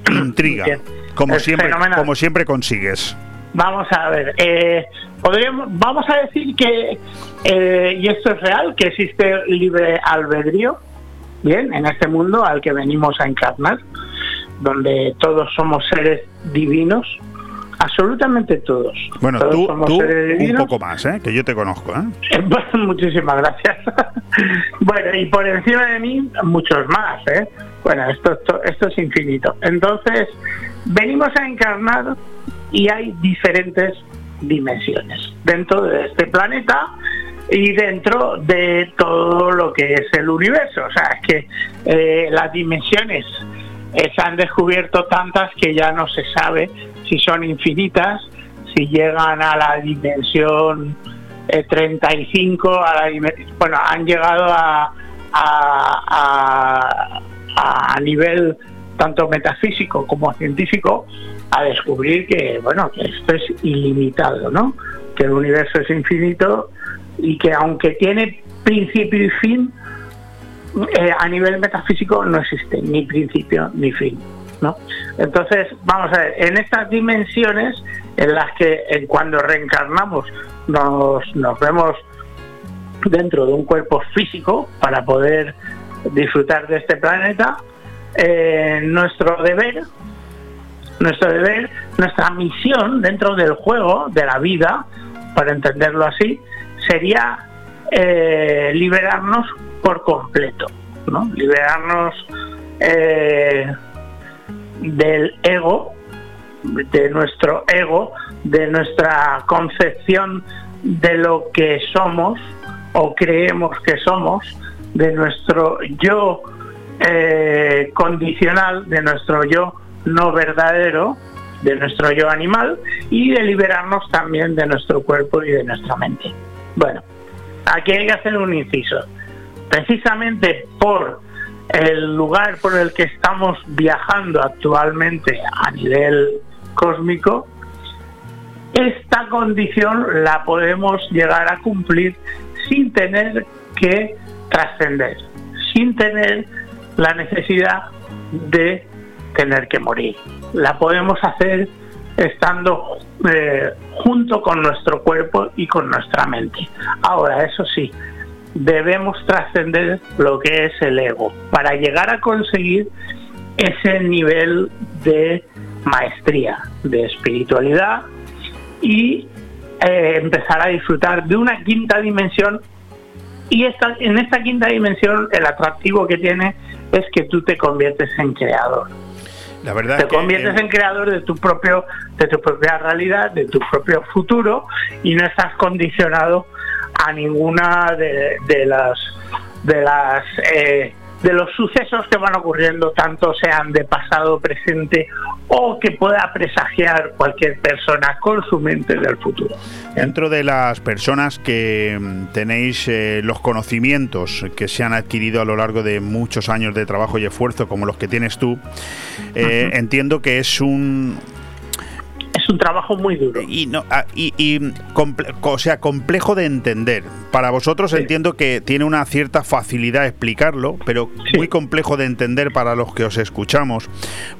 intriga, Bien. como Es siempre, fenomenal. como siempre consigues. Vamos a ver, eh, podríamos, vamos a decir que, eh, y esto es real, que existe libre albedrío, bien, en este mundo al que venimos a encarnar, donde todos somos seres divinos, absolutamente todos. Bueno, Todos tú, somos tú seres un divinos. poco más, ¿eh? que yo te conozco. ¿eh? Muchísimas gracias. bueno, y por encima de mí, muchos más. ¿eh? Bueno, esto, esto, esto es infinito. Entonces, venimos a encarnar y hay diferentes dimensiones dentro de este planeta y dentro de todo lo que es el universo. O sea, es que eh, las dimensiones eh, se han descubierto tantas que ya no se sabe si son infinitas, si llegan a la dimensión eh, 35, a la bueno, han llegado a, a, a, a nivel tanto metafísico como científico a descubrir que bueno que esto es ilimitado, ¿no? Que el universo es infinito y que aunque tiene principio y fin, eh, a nivel metafísico no existe ni principio ni fin. ¿no? Entonces, vamos a ver, en estas dimensiones en las que en cuando reencarnamos nos, nos vemos dentro de un cuerpo físico para poder disfrutar de este planeta, eh, nuestro deber, nuestro deber, nuestra misión dentro del juego, de la vida, para entenderlo así, sería eh, liberarnos por completo, ¿no? Liberarnos eh, del ego, de nuestro ego, de nuestra concepción de lo que somos o creemos que somos, de nuestro yo eh, condicional, de nuestro yo no verdadero, de nuestro yo animal y de liberarnos también de nuestro cuerpo y de nuestra mente. Bueno, aquí hay que hacer un inciso. Precisamente por el lugar por el que estamos viajando actualmente a nivel cósmico, esta condición la podemos llegar a cumplir sin tener que trascender, sin tener la necesidad de tener que morir. La podemos hacer estando eh, junto con nuestro cuerpo y con nuestra mente. Ahora, eso sí, debemos trascender lo que es el ego para llegar a conseguir ese nivel de maestría, de espiritualidad y eh, empezar a disfrutar de una quinta dimensión. Y esta, en esta quinta dimensión el atractivo que tiene es que tú te conviertes en creador. La verdad te es que, conviertes en creador de tu propio, de tu propia realidad, de tu propio futuro y no estás condicionado a ninguna de, de las de las eh, de los sucesos que van ocurriendo, tanto sean de pasado, presente o que pueda presagiar cualquier persona con su mente del futuro. Dentro de las personas que mm, tenéis eh, los conocimientos que se han adquirido a lo largo de muchos años de trabajo y esfuerzo, como los que tienes tú, eh, entiendo que es un, un trabajo muy duro. Y, no, ah, y, y comple- o sea, complejo de entender. Para vosotros entiendo que tiene una cierta facilidad explicarlo, pero muy complejo de entender para los que os escuchamos.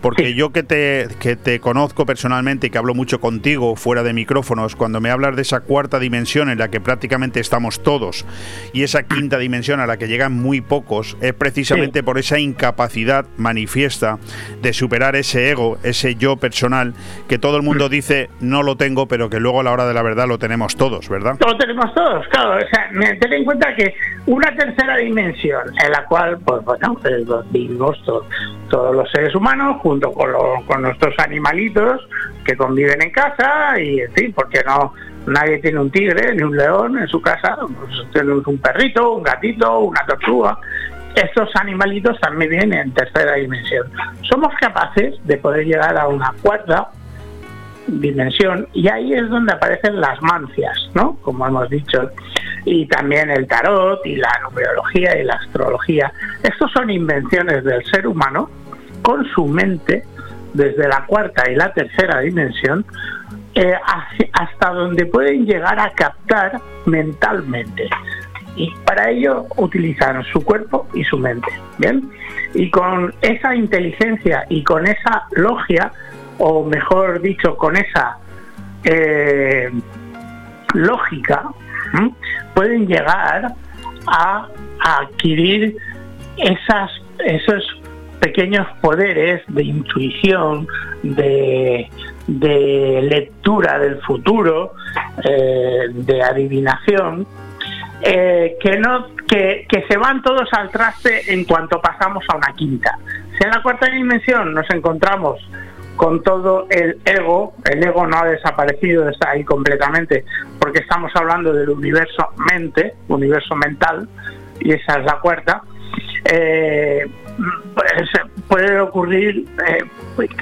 Porque yo que te, que te conozco personalmente y que hablo mucho contigo fuera de micrófonos, cuando me hablas de esa cuarta dimensión en la que prácticamente estamos todos y esa quinta dimensión a la que llegan muy pocos, es precisamente por esa incapacidad manifiesta de superar ese ego, ese yo personal, que todo el mundo dice no lo tengo, pero que luego a la hora de la verdad lo tenemos todos, ¿verdad? Lo tenemos todos, claro. O sea, ten en cuenta que una tercera dimensión en la cual, pues bueno, pues, vivimos to- todos los seres humanos junto con, los- con nuestros animalitos que conviven en casa y, en fin, porque no nadie tiene un tigre ni un león en su casa, pues tenemos un perrito, un gatito, una tortuga. Estos animalitos también en tercera dimensión. Somos capaces de poder llegar a una cuarta dimensión y ahí es donde aparecen las mancias, ¿no? Como hemos dicho, y también el tarot y la numerología y la astrología. Estos son invenciones del ser humano con su mente desde la cuarta y la tercera dimensión eh, hasta donde pueden llegar a captar mentalmente. Y para ello utilizan su cuerpo y su mente. ¿Bien? Y con esa inteligencia y con esa logia, o mejor dicho, con esa eh, lógica, pueden llegar a, adquirir esas, esos pequeños poderes de intuición, de, de lectura del futuro, eh, de adivinación, eh, que no que, que se van todos al traste en cuanto pasamos a una quinta. Si en la cuarta dimensión nos encontramos con todo el ego, el ego no ha desaparecido, está ahí completamente, porque estamos hablando del universo mente, universo mental, y esa es la cuarta. Eh, pues, puede ocurrir, eh,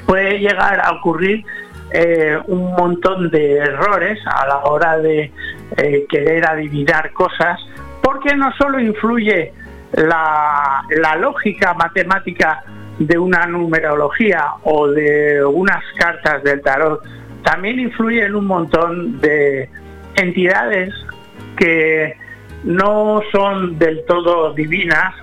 puede llegar a ocurrir eh, un montón de errores a la hora de querer adivinar cosas, porque no solo influye la lógica matemática de una numerología o de unas cartas del tarot, también influye en un montón de entidades que no son del todo divinas,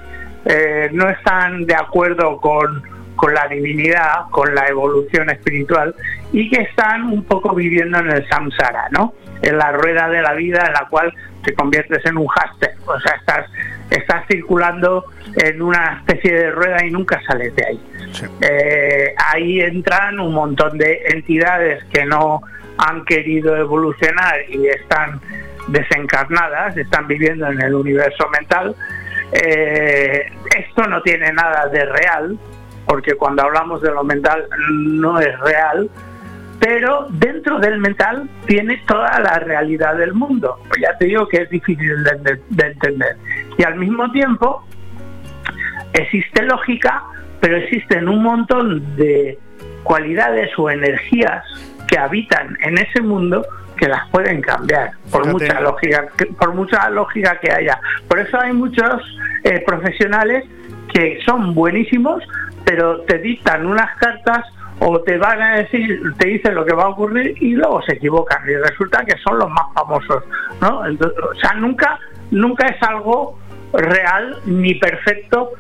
eh, no están de acuerdo con, con la divinidad, con la evolución espiritual y que están un poco viviendo en el samsara, ¿no? En la rueda de la vida en la cual te conviertes en un hámster, o sea, estás, estás circulando en una especie de rueda y nunca sales de ahí. Eh, ahí entran un montón de entidades que no han querido evolucionar y están desencarnadas, están viviendo en el universo mental. Eh, esto no tiene nada de real, porque cuando hablamos de lo mental no es real, pero dentro del mental tiene toda la realidad del mundo. Pues ya te digo que es difícil de, de- de entender. Y al mismo tiempo existe lógica, pero existen un montón de cualidades o energías que habitan en ese mundo que las pueden cambiar por Fíjate. mucha lógica que- por mucha lógica que haya por eso hay muchos eh, profesionales que son buenísimos pero te dictan unas cartas o te van a decir te dicen lo que va a ocurrir y luego se equivocan y resulta que son los más famosos no Entonces, o sea nunca nunca es algo real ni perfecto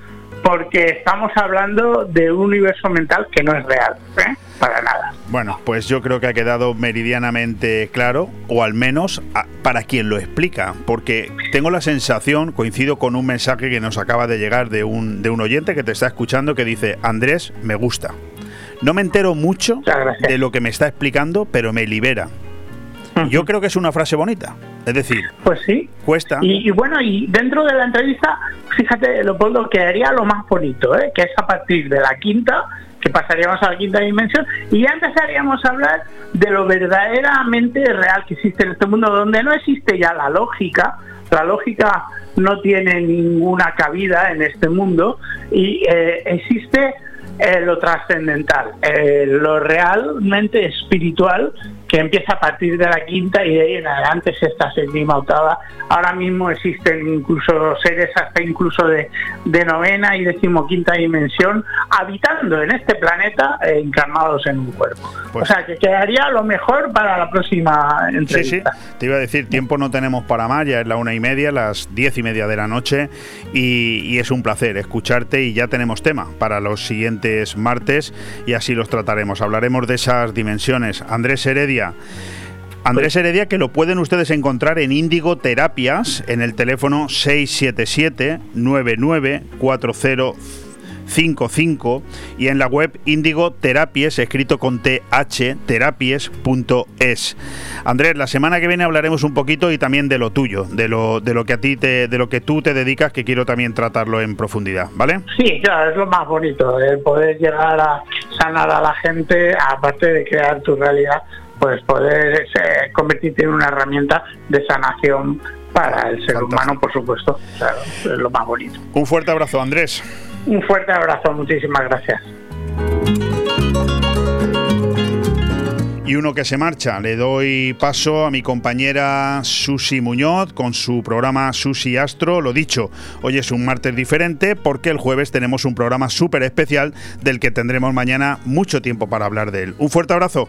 porque estamos hablando de un universo mental que no es real, ¿eh? para nada. Bueno, pues yo creo que ha quedado meridianamente claro, o al menos para quien lo explica, porque tengo la sensación, coincido con un mensaje que nos acaba de llegar de un, de un oyente que te está escuchando que dice, Andrés, me gusta. No me entero mucho de lo que me está explicando, pero me libera. Yo creo que es una frase bonita. Es decir, pues sí. Cuesta. Y, bueno, y dentro de la entrevista, fíjate, Leopoldo, que haría lo más bonito, ¿eh? que es a partir de la quinta, que pasaríamos a la quinta dimensión, y ya empezaríamos a hablar de lo verdaderamente real que existe en este mundo, donde no existe ya la lógica, la lógica no tiene ninguna cabida en este mundo, y eh, existe eh, lo trascendental, eh, lo realmente espiritual que empieza a partir de la quinta y de ahí en adelante sexta, séptima, octava. Ahora mismo existen incluso seres hasta incluso de, de novena y decimoquinta dimensión habitando en este planeta eh, encarnados en un cuerpo. Pues o sea, que quedaría lo mejor para la próxima entrevista. Sí, sí, te iba a decir, tiempo no tenemos para más, ya es la una y media, las diez y media de la noche y, y es un placer escucharte y ya tenemos tema para los siguientes martes y así los trataremos. Hablaremos de esas dimensiones. Andrés Heredia, Andrés Heredia, que lo pueden ustedes encontrar en Índigo Terapias, en el teléfono 677-994055 y en la web Índigo Terapies, escrito con TH, terapies.es. Andrés, la semana que viene hablaremos un poquito y también de lo tuyo, de lo, de lo que a ti te, de lo que tú te dedicas, que quiero también tratarlo en profundidad, ¿vale? Sí, claro, es lo más bonito, el poder llegar a sanar a la gente, aparte de crear tu realidad pues poder eh, convertirte en una herramienta de sanación para el ser humano, por supuesto. es lo más bonito. Un fuerte abrazo, Andrés. Un fuerte abrazo, muchísimas gracias. Y uno que se marcha, le doy paso a mi compañera Susi Muñoz con su programa Susi Astro. Lo dicho, hoy es un martes diferente porque el jueves tenemos un programa súper especial del que tendremos mañana mucho tiempo para hablar de él. Un fuerte abrazo.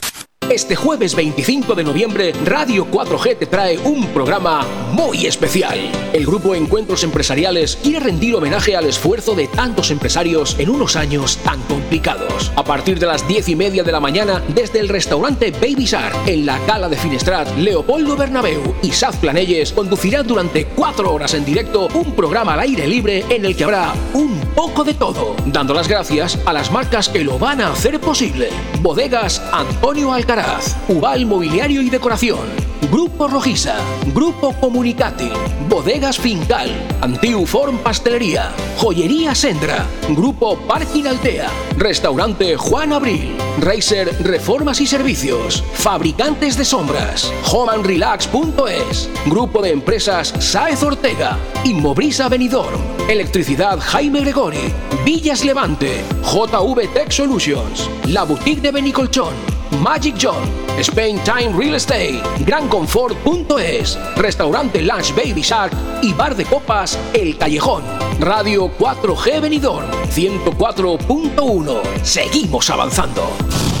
Este jueves 25 de noviembre, Radio 4G te trae un programa muy especial. El grupo Encuentros Empresariales quiere rendir homenaje al esfuerzo de tantos empresarios en unos años tan complicados. A partir de las 10 y media de la mañana, desde el restaurante Baby Shark, en la Cala de Finestrat, Leopoldo Bernabeu y Saz Planelles conducirán durante cuatro horas en directo un programa al aire libre en el que habrá un poco de todo, dando las gracias a las marcas que lo van a hacer posible. Bodegas Antonio Alcaraz Ubal Mobiliario y Decoración, Grupo Rojiza, Grupo Comunicati, Bodegas Fincal, Antiuform Pastelería, Joyería Sendra, Grupo Parking Altea, Restaurante Juan Abril, Racer Reformas y Servicios, Fabricantes de Sombras, HomeandRelax.es, Grupo de Empresas Saez Ortega, Inmobrisa Benidorm, Electricidad Jaime Gregori, Villas Levante, JV Tech Solutions, La Boutique de Benicolchón, Magic John, Spain Time Real Estate, GranConfort.es, Restaurante Lunch Baby Shark y Bar de Copas El Callejón. Radio 4G Benidorm 104.1. Seguimos avanzando.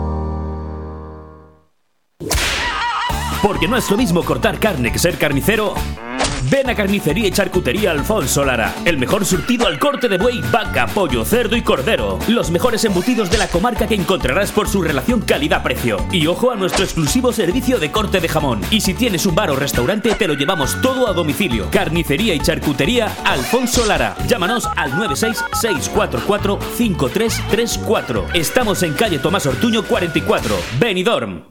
Porque no es lo mismo cortar carne que ser carnicero. Ven a Carnicería y Charcutería Alfonso Lara. El mejor surtido al corte de buey, vaca, pollo, cerdo y cordero. Los mejores embutidos de la comarca que encontrarás por su relación calidad-precio. Y ojo a nuestro exclusivo servicio de corte de jamón. Y si tienes un bar o restaurante, te lo llevamos todo a domicilio. Carnicería y Charcutería Alfonso Lara. Llámanos al 966445334. Estamos en calle Tomás Ortuño 44, Benidorm.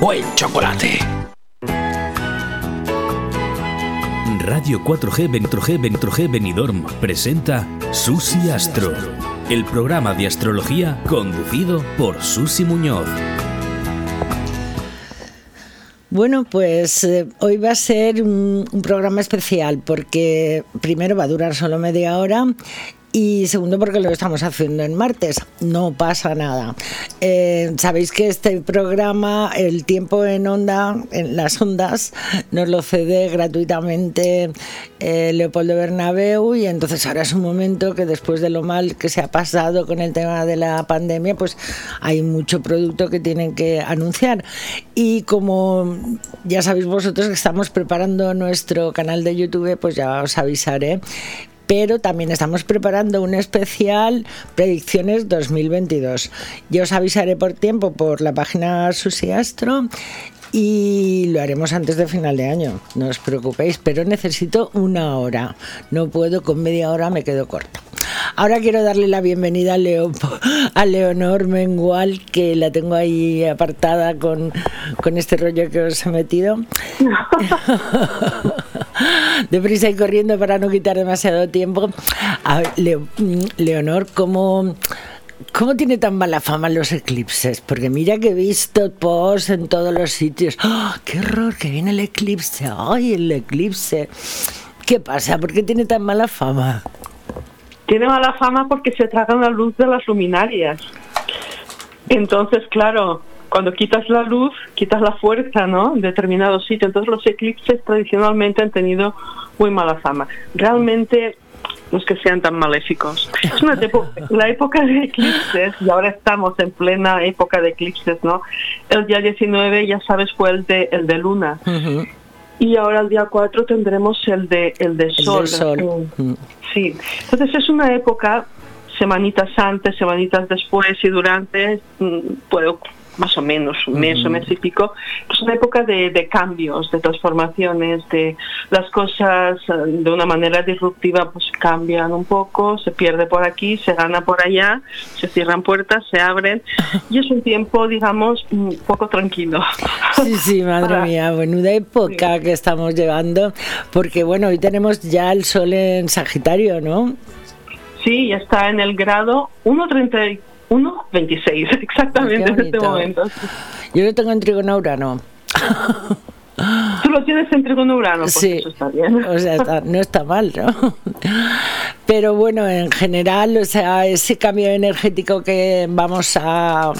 buen chocolate. Radio 4G Ventro G Ventro G Benidorm presenta Susi Astro, el programa de astrología conducido por Susi Muñoz. Bueno, pues eh, hoy va a ser un, un programa especial porque primero va a durar solo media hora y segundo porque lo estamos haciendo en martes. No pasa nada. Eh, Sabéis que este programa, el tiempo en onda, en las ondas, nos lo cede gratuitamente eh, Leopoldo Bernabeu y entonces ahora es un momento que después de lo mal que se ha pasado con el tema de la pandemia, pues hay mucho producto que tienen que anunciar. Y como ya sabéis vosotros que estamos preparando nuestro canal de YouTube, pues ya os avisaré pero también estamos preparando un especial Predicciones 2022. Yo os avisaré por tiempo por la página Susi Astro y lo haremos antes de final de año, no os preocupéis, pero necesito una hora. No puedo, con media hora me quedo corta. Ahora quiero darle la bienvenida a, Leo, a Leonor Mengual, que la tengo ahí apartada con, con este rollo que os he metido. Deprisa y corriendo para no quitar demasiado tiempo. A Leo, Leonor, ¿cómo... ¿Cómo tiene tan mala fama los eclipses? Porque mira que he visto posts en todos los sitios. ¡Oh, ¡Qué horror! Que viene el eclipse. ¡Ay, el eclipse! ¿Qué pasa? ¿Por qué tiene tan mala fama? Tiene mala fama porque se tragan la luz de las luminarias. Entonces, claro, cuando quitas la luz, quitas la fuerza, ¿no? En determinados sitios. Entonces, los eclipses tradicionalmente han tenido muy mala fama. Realmente no es que sean tan maléficos. Es una la época de eclipses, y ahora estamos en plena época de eclipses, ¿no? El día 19, ya sabes, fue el de, el de luna. Y ahora el día 4 tendremos el de, el de sol. El sol. Sí. Entonces es una época, semanitas antes, semanitas después y durante, puedo más o menos un mes o mes y pico, es una época de, de, cambios, de transformaciones, de las cosas de una manera disruptiva pues cambian un poco, se pierde por aquí, se gana por allá, se cierran puertas, se abren y es un tiempo, digamos, un poco tranquilo. Sí, sí, madre mía, menuda época sí. que estamos llevando, porque bueno, hoy tenemos ya el sol en Sagitario, ¿no? Sí, ya está en el grado 1.34 1.26, exactamente en este momento. Yo lo tengo en trigono Urano. Tú lo tienes en trigono Urano, pues sí. eso está bien. O sea, está, no está mal, ¿no? Pero bueno, en general, o sea, ese cambio energético que vamos a,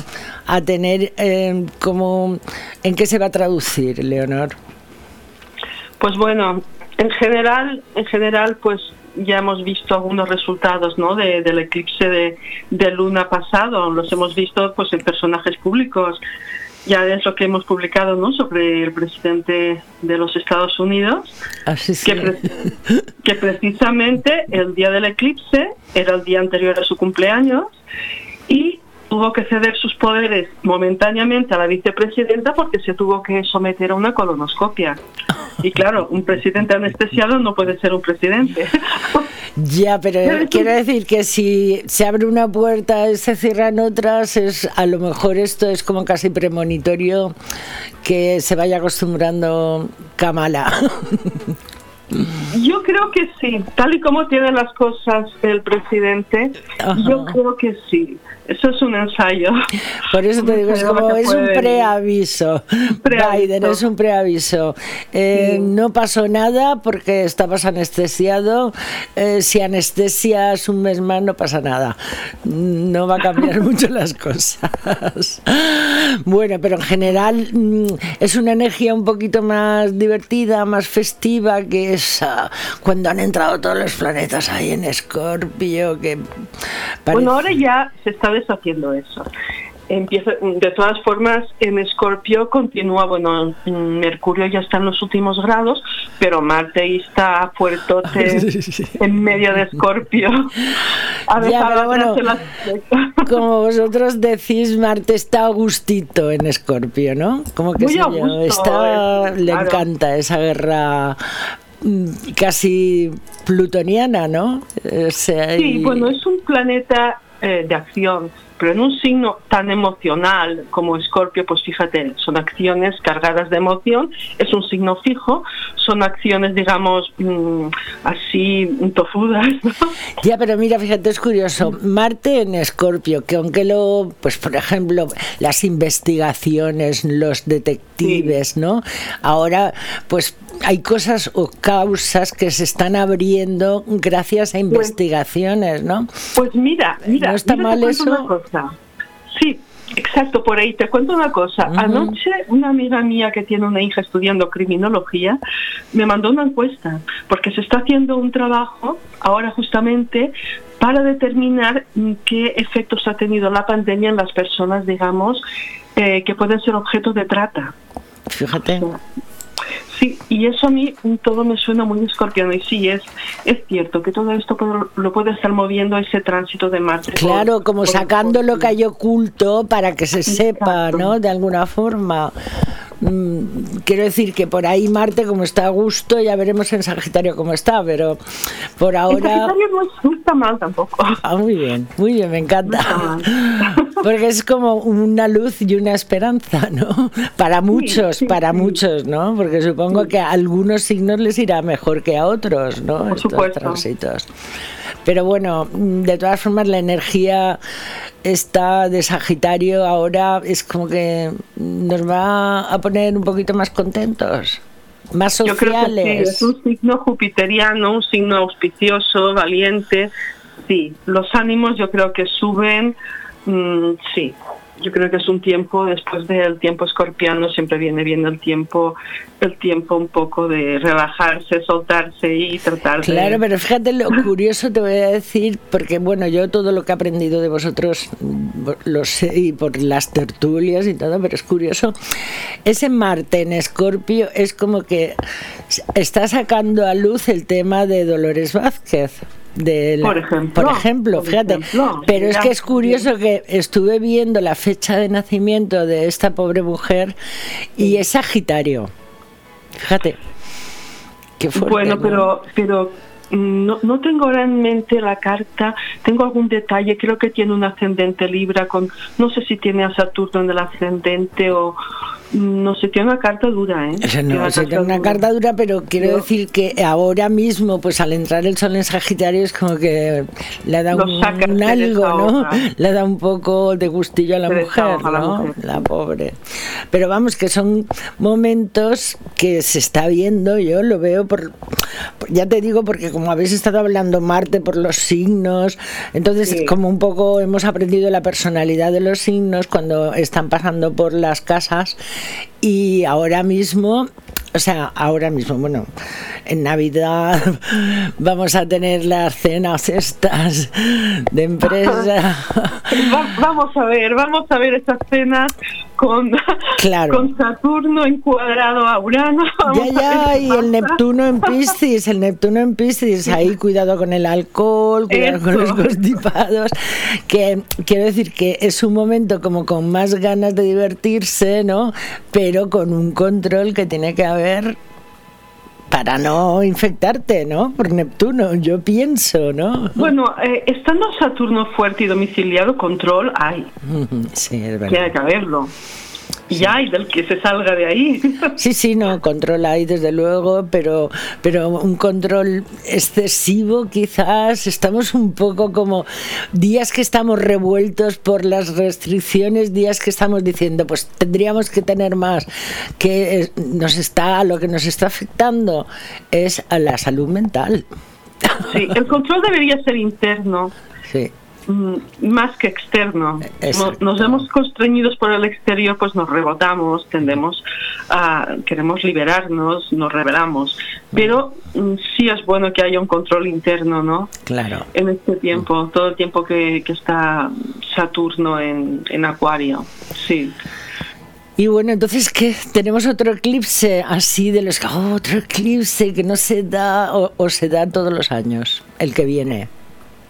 a tener, eh, como, ¿en qué se va a traducir, Leonor? Pues bueno, en general, en general, pues ya hemos visto algunos resultados ¿no? de, del eclipse de, de, luna pasado, los hemos visto pues en personajes públicos. Ya es lo que hemos publicado ¿no? sobre el presidente de los Estados Unidos, Así que, pre que precisamente el día del eclipse era el día anterior a su cumpleaños y tuvo que ceder sus poderes momentáneamente a la vicepresidenta porque se tuvo que someter a una colonoscopia. Y claro, un presidente anestesiado no puede ser un presidente. Ya, pero quiero decir que si se abre una puerta y se cierran otras, es a lo mejor esto es como casi premonitorio que se vaya acostumbrando Kamala. Yo creo que sí, tal y como tiene las cosas el presidente, yo creo que sí. Eso es un ensayo. Por eso te digo, es como es un preaviso. Biden es un preaviso. Eh, no pasó nada porque estabas anestesiado. Eh, si anestesias un mes más, no pasa nada. No va a cambiar mucho las cosas. Bueno, pero en general mm, es una energía un poquito más divertida, más festiva que esa cuando han entrado todos los planetas ahí en Escorpio. Que Bueno, ahora ya se está deshaciendo eso. Empieza, de todas formas, en Escorpio continúa, bueno, Mercurio ya está en los últimos grados, pero Marte está fuertote en medio de Escorpio. Ya, pero bueno, como vosotros decís, Marte está a gustito en Escorpio, ¿no? Como que Muy sé a yo, gusto, está, eh, le claro. encanta esa guerra mm, casi plutoniana, ¿no? O sea, Sí, bueno, es un planeta eh, de acción, pero en un signo tan emocional como Escorpio, pues fíjate, son acciones cargadas de emoción, es un signo fijo, son acciones, digamos, mm, así tofudas, ¿no? Ya, pero mira, fíjate, es curioso. Marte en Escorpio, que aunque lo, pues por ejemplo, las investigaciones, los detectives, ¿no? Ahora, pues hay cosas o causas que se están abriendo gracias a investigaciones, ¿no? Pues mira, mira, ¿No está mira, mal te cuento eso? una cosa. Sí, exacto, por ahí te cuento una cosa. Anoche una amiga mía que tiene una hija estudiando criminología me mandó una encuesta porque se está haciendo un trabajo ahora justamente para determinar qué efectos ha tenido la pandemia en las personas, digamos, eh, que pueden ser objeto de trata. Fíjate. Sí, y eso a mí todo me suena muy escorpiano y sí, es, es cierto que todo esto lo puede estar moviendo ese tránsito de Marte. Claro, como por- sacando lo que hay oculto para que se sepa, ¿no? De alguna forma. Mm, Quiero decir que por ahí Marte, como está a gusto, ya veremos en Sagitario cómo está, pero por En ahora. Sagitario no, es- no está mal tampoco. Ah, muy bien, muy bien, me encanta. Porque es como una luz y una esperanza, ¿no? Para muchos, para muchos, ¿no? Porque supongo que a algunos signos les irá mejor que a otros, ¿no? Estos supuesto. tránsitos. Pero bueno, de todas formas, la energía está de Sagitario ahora es como que nos va a poner un poquito más contentos, más Yo creo que sí, sociales. es un signo jupiteriano, un signo auspicioso, valiente. Sí, los ánimos yo creo que suben. Mm, sí, yo creo que es un tiempo después del tiempo escorpiano siempre viene bien el tiempo, el tiempo un poco de relajarse, soltarse y tratar Claro, pero fíjate lo curioso te voy a decir, porque bueno, yo todo lo que he aprendido de vosotros mm, lo sé y por las tertulias y todo, pero es curioso. Ese Marte en Escorpio es como que está sacando a luz el tema de Dolores Vázquez. De la- Por ejemplo, por ejemplo, por fíjate. ejemplo, pero es que es curioso que estuve viendo la fecha de nacimiento de esta pobre mujer y es Sagitario. Fíjate. Qué fuerte, Bueno, ¿no? pero, pero mm, no, no tengo ahora en mente la carta, tengo algún detalle, creo que tiene un ascendente Libra, con no sé si tiene a Saturno en el ascendente o no sé, tiene una carta dura, ¿eh? O sea, Tiene no, carta tengo una dura. carta dura, pero quiero decir que ahora mismo, pues al entrar el sol en Sagitario, es como que le da un, saca, un se algo, ¿no? Le da un poco de gustillo a la Se mujer, la ¿no? mujer. La pobre. Pero vamos, que son momentos que se está viendo, yo lo veo por. por- Ya te digo, porque como habéis estado hablando Marte por los signos, entonces Sí. como un poco hemos aprendido la personalidad de los signos cuando están pasando por las casas y ahora mismo, o sea, ahora mismo, bueno, en Navidad vamos a tener las cenas estas de empresa. Va- vamos a ver, vamos a ver esas cenas, con, con Saturno encuadrado a Urano. Ya, ya, y el Neptuno en Piscis, el Neptuno en Piscis, ahí cuidado con el alcohol, cuidado con los constipados, que quiero decir que es un momento como con más ganas de divertirse, ¿no? Pero con un control que tiene que haber para no infectarte, ¿no? Por Neptuno, yo pienso, ¿no? Bueno, eh, estando Saturno fuerte y domiciliado, control hay. Sí, es verdad. Tiene que haberlo. Y hay del que se salga de ahí. Sí, sí, no, control hay desde luego, pero, pero un control excesivo quizás. Estamos un poco como días que estamos revueltos por las restricciones, días que estamos diciendo, pues tendríamos que tener más, que nos está, lo que nos está afectando es a la salud mental. Sí, el control debería ser interno. Sí. Mm, más que externo. Exacto. Nos vemos constreñidos por el exterior, pues nos rebotamos, tendemos a queremos liberarnos, nos rebelamos. Pero mm, sí es bueno que haya un control interno, ¿no? Claro. En este tiempo, todo el tiempo que, que está Saturno en, en Acuario. Sí. Y bueno, entonces que tenemos otro eclipse así de los oh, otro eclipse que no se da o, o se da todos los años, el que viene.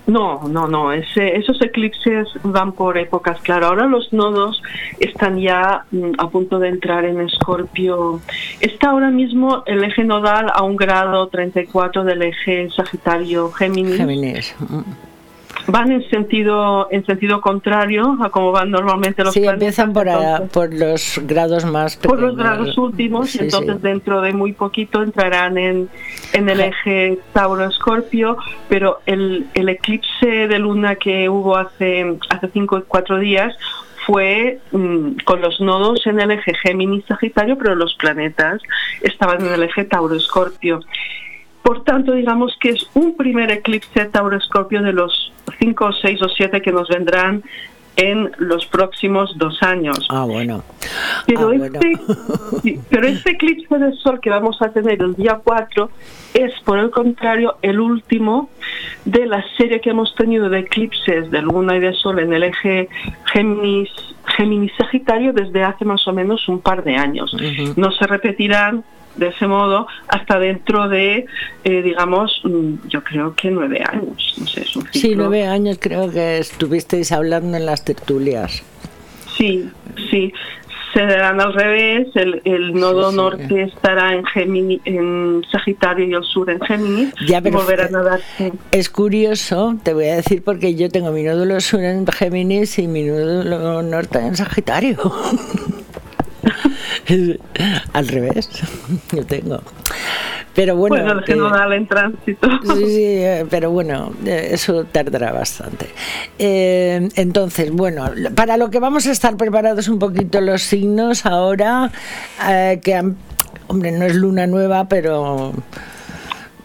No, no, no. Ese, esos eclipses van por épocas, claro. Ahora los nodos están ya mm, a punto de entrar en Escorpio. Está ahora mismo el eje nodal a un grado 34 del eje Sagitario-Géminis. Géminis. Van en sentido en sentido contrario a como van normalmente los Sí, empiezan por, a- por los grados más por pequeños. los grados últimos Sí, y entonces sí. dentro de muy poquito entrarán en, en el eje Tauro-Escorpio, pero el, el eclipse de luna que hubo hace, hace cinco cuatro días fue mm, con los nodos en el eje Géminis-Sagitario, pero los planetas estaban en el eje Tauro-Escorpio. Por tanto, digamos que es un primer eclipse Tauro-Escorpio de los cinco, seis o siete que nos vendrán en los próximos dos años. Ah, bueno. Pero, Ah, este, pero este eclipse de sol que vamos a tener el día 4 es, por el contrario, el último de la serie que hemos tenido de eclipses de luna y de sol en el eje Géminis, Géminis Sagitario desde hace más o menos un par de años. No se repetirán de ese modo hasta dentro de, eh, digamos, mm, yo creo que nueve años. No sé, es un Sí, nueve años creo que estuvisteis hablando en las tertulias. Sí, sí. Se darán al revés, el, el nodo norte estará en, Gemini, en Sagitario y el sur en Géminis Ya, pero- volverán a. Es curioso, te voy a decir, porque yo tengo mi nódulo sur en Géminis y mi nódulo norte en Sagitario. Al revés, yo tengo. Pero bueno. Bueno, que- genodal en tránsito. Sí, sí, eh, pero bueno, eh, eso tardará bastante. Eh, entonces, bueno, para lo que vamos a estar preparados un poquito los signos ahora, eh, que han- hombre, no es luna nueva, pero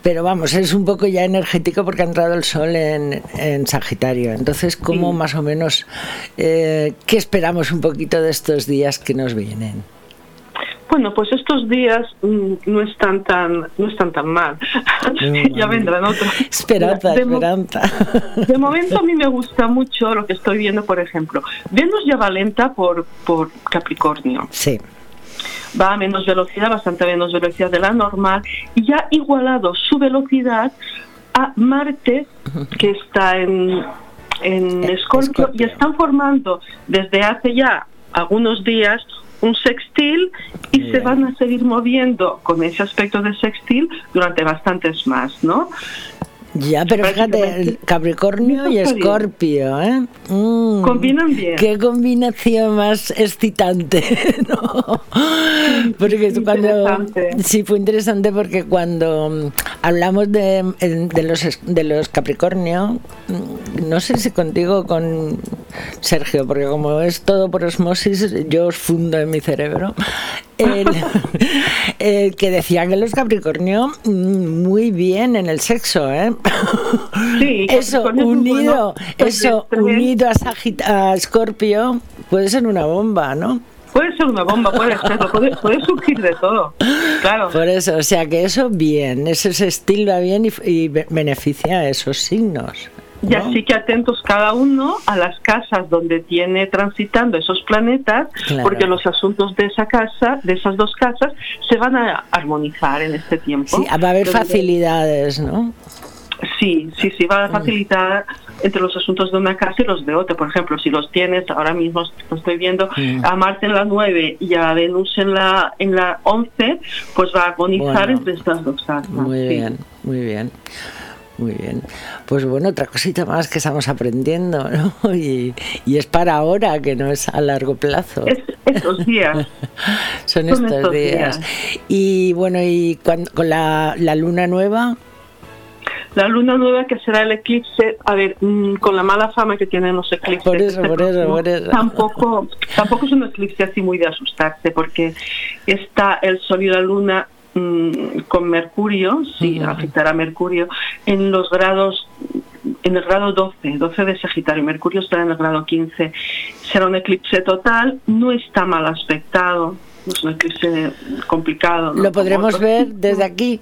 pero vamos, es un poco ya energético porque ha entrado el sol en, en Sagitario. Entonces, ¿cómo Sí. más o menos, eh, qué esperamos un poquito de estos días que nos vienen? Bueno, pues estos días mm, no están tan no están tan mal. ya vendrán otros. Esperanza, De mo- esperanza. De momento a mí me gusta mucho lo que estoy viendo, por ejemplo. Venus ya va lenta por, por Capricornio. Sí. Va a menos velocidad, bastante menos velocidad de la normal, y ya ha igualado su velocidad a Marte, que está en, en Escorpio, y están formando desde hace ya algunos días un sextil y se van a seguir moviendo con ese aspecto de sextil durante bastantes más, ¿no? Ya, pero fíjate, Capricornio y. Escorpio, ¿eh? Mm, Combinan bien. Qué combinación más excitante, ¿no? Porque tú cuando interesante. sí fue interesante porque cuando mm, hablamos de, de los de los Capricornio, mm, no sé si contigo o con Sergio, porque como es todo por osmosis, yo os fundo en mi cerebro. El, el que decía que los Capricornio mm, muy bien en el sexo, ¿eh? Sí, eso unido, eso unido a, Sagit- a Escorpio puede ser una bomba, ¿no? Puede ser una bomba, puede serlo, puede, puede surgir de todo. Claro. Por eso, o sea que eso bien, ese estilo va bien y, y be- beneficia a esos signos. Y así que atentos cada uno a las casas donde tiene transitando esos planetas, Claro. porque los asuntos de esa casa, de esas dos casas, se van a armonizar en este tiempo. Sí, va a haber Entonces, facilidades, ¿no? Sí, sí, sí, va a facilitar entre los asuntos de una casa y los de otra. Por ejemplo, si los tienes, ahora mismo lo estoy viendo, Mm. a Marte en la 9 y a Venus en la en la 11, pues va a agonizar Bueno. entre estas dos casas. Muy sí. bien, muy bien. Muy bien. Pues bueno, otra cosita más que estamos aprendiendo, ¿no? Y, y es para ahora, que no es a largo plazo. Es estos días. Son son estos, estos días. días. Y bueno, y cuan- con la, la luna nueva, La luna nueva que será el eclipse, a ver, mm, con la mala fama que tienen los eclipses. Por eso, por eso, por eso. Tampoco, tampoco es un eclipse así muy de asustarse, porque está el sol y la luna con Mercurio, sí, Ujú. afectará a Mercurio, en los grados en el grado 12, 12 de Sagitario, Mercurio estará en el grado 15. Será un eclipse total, no está mal aspectado, es un eclipse complicado. ¿no? ¿lo podremos Como ver desde aquí?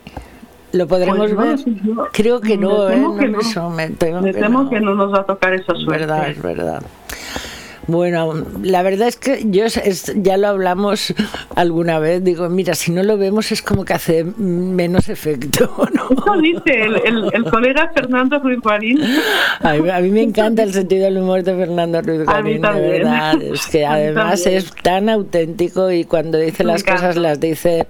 ¿Lo podremos Pues ver? Creo que no, me ¿eh? que no. me temo Me que temo no. que no nos va a tocar esa Es suerte. verdad, es verdad. Bueno, la verdad es que yo es- ya lo hablamos alguna vez. Digo, mira, si no lo vemos es como que hace menos efecto. ¿no? Eso dice el, el- el colega Fernando Ruiz Guarín. A mí, a mí me encanta el sentido del humor de Fernando Ruiz Garín, de verdad. Es que además es tan auténtico y cuando dice Me las cosas las dice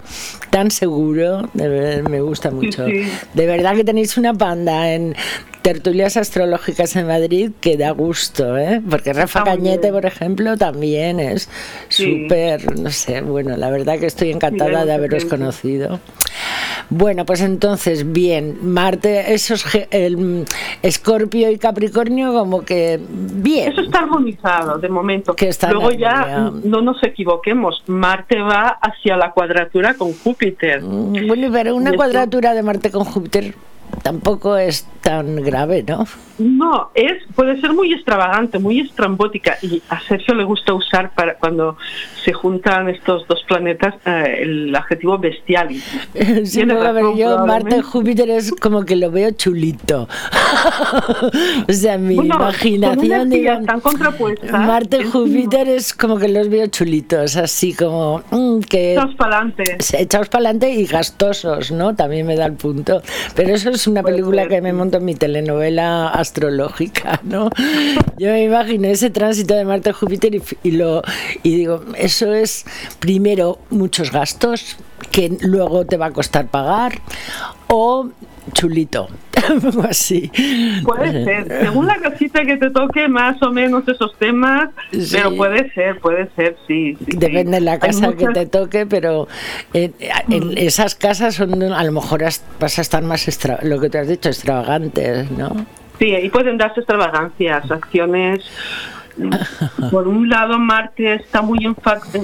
tan seguro. De verdad, me gusta mucho. sí. De verdad que tenéis una panda en tertulias astrológicas en Madrid que da gusto, ¿eh? Porque Rafa Cañete, por ejemplo, también es Sí. súper, no sé, bueno, la verdad que estoy encantada de haberos conocido. Bueno, pues entonces, bien, Marte, esos el Escorpio y Capricornio como que bien. Eso está armonizado de momento. Que está Luego ya no nos equivoquemos. Marte va hacia la cuadratura con Júpiter. Mm, Bueno, pero una cuadratura de Marte con Júpiter tampoco es tan grave, ¿no? No, es puede ser muy extravagante, muy estrambótica y a Sergio le gusta usar para cuando se juntan estos dos planetas eh, el adjetivo bestialis. Sí, no, razón, yo Marte probablemente. Júpiter es como que lo veo chulito. o sea, mi Bueno, imaginación tan contrapuestas, Marte es Júpiter es como que los veo chulitos, así como mm, que Echaos para adelante. echados para adelante y gastosos, ¿no? También me da el punto. Pero eso es una película que me monto en mi telenovela astrológica, ¿no? Yo me imagino ese tránsito de Marte a Júpiter y, y lo y digo, eso es primero muchos gastos que luego te va a costar pagar o chulito, así. Puede ser, según la casita que te toque más o menos esos temas, Sí. pero puede ser, puede ser, sí. sí, sí. Depende de la casa que te toque, pero en, en esas casas son a lo mejor as- vas a estar más extra, lo que te has dicho, extravagantes, ¿no? Sí, ahí pueden darse extravagancias, acciones. Por un lado, Marte está muy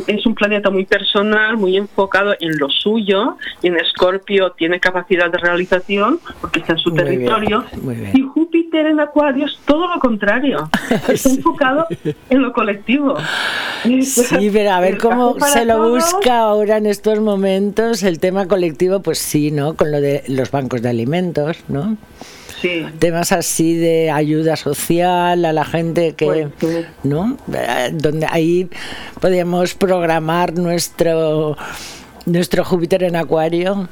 es un planeta muy personal, muy enfocado en lo suyo, y en Escorpio tiene capacidad de realización porque está en su Muy territorio. bien. Y Júpiter en Acuario es todo lo contrario, está enfocado en lo colectivo. Sí, pero a ver cómo se lo todos. busca ahora en estos momentos el tema colectivo, pues sí, ¿no? Con lo de los bancos de alimentos, ¿no? Sí. Temas así de ayuda social a la gente que, Pues ¿no? Eh, Donde ahí podríamos programar nuestro nuestro Júpiter en Acuario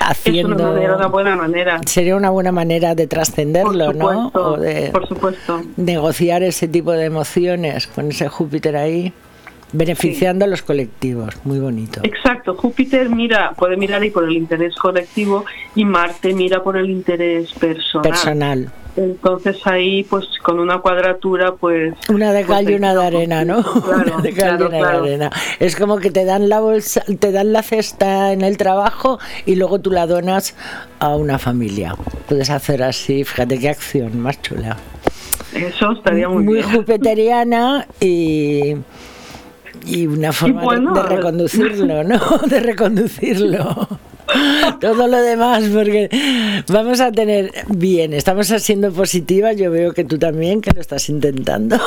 haciendo Es una, buena manera. sería una buena manera de trascenderlo, ¿no? O de por supuesto. negociar ese tipo de emociones con ese Júpiter ahí, beneficiando a los colectivos. Muy bonito. Exacto, Júpiter mira, puede mirar ahí por el interés colectivo y Marte mira por el interés personal. Personal. Entonces ahí, pues con una cuadratura, pues... Una de cal y una de arena, ¿no? Claro, Una de cal y claro, una claro. de arena. Es como que te dan la bolsa, te dan la cesta en el trabajo y luego tú la donas a una familia. Puedes hacer así, fíjate qué acción más chula. Eso estaría muy, Muy bien. jupiteriana y y una forma de- bueno, de, reconducirlo, ¿no? De reconducirlo. Todo lo demás, porque vamos a tener bien, estamos siendo positivas, yo veo que tú también, que lo estás intentando,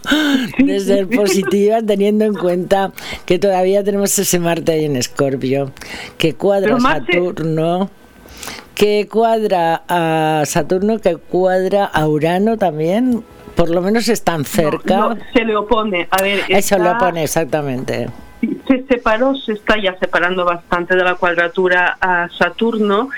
de ser positiva, teniendo en cuenta que todavía tenemos ese Marte ahí en Escorpio, que cuadra Marte- Saturno, que cuadra a Saturno, que cuadra a Urano también. Por lo menos están cerca. No, no, se le opone. A ver, Eso le opone, exactamente. se separó, se está ya separando bastante de la cuadratura a Saturno,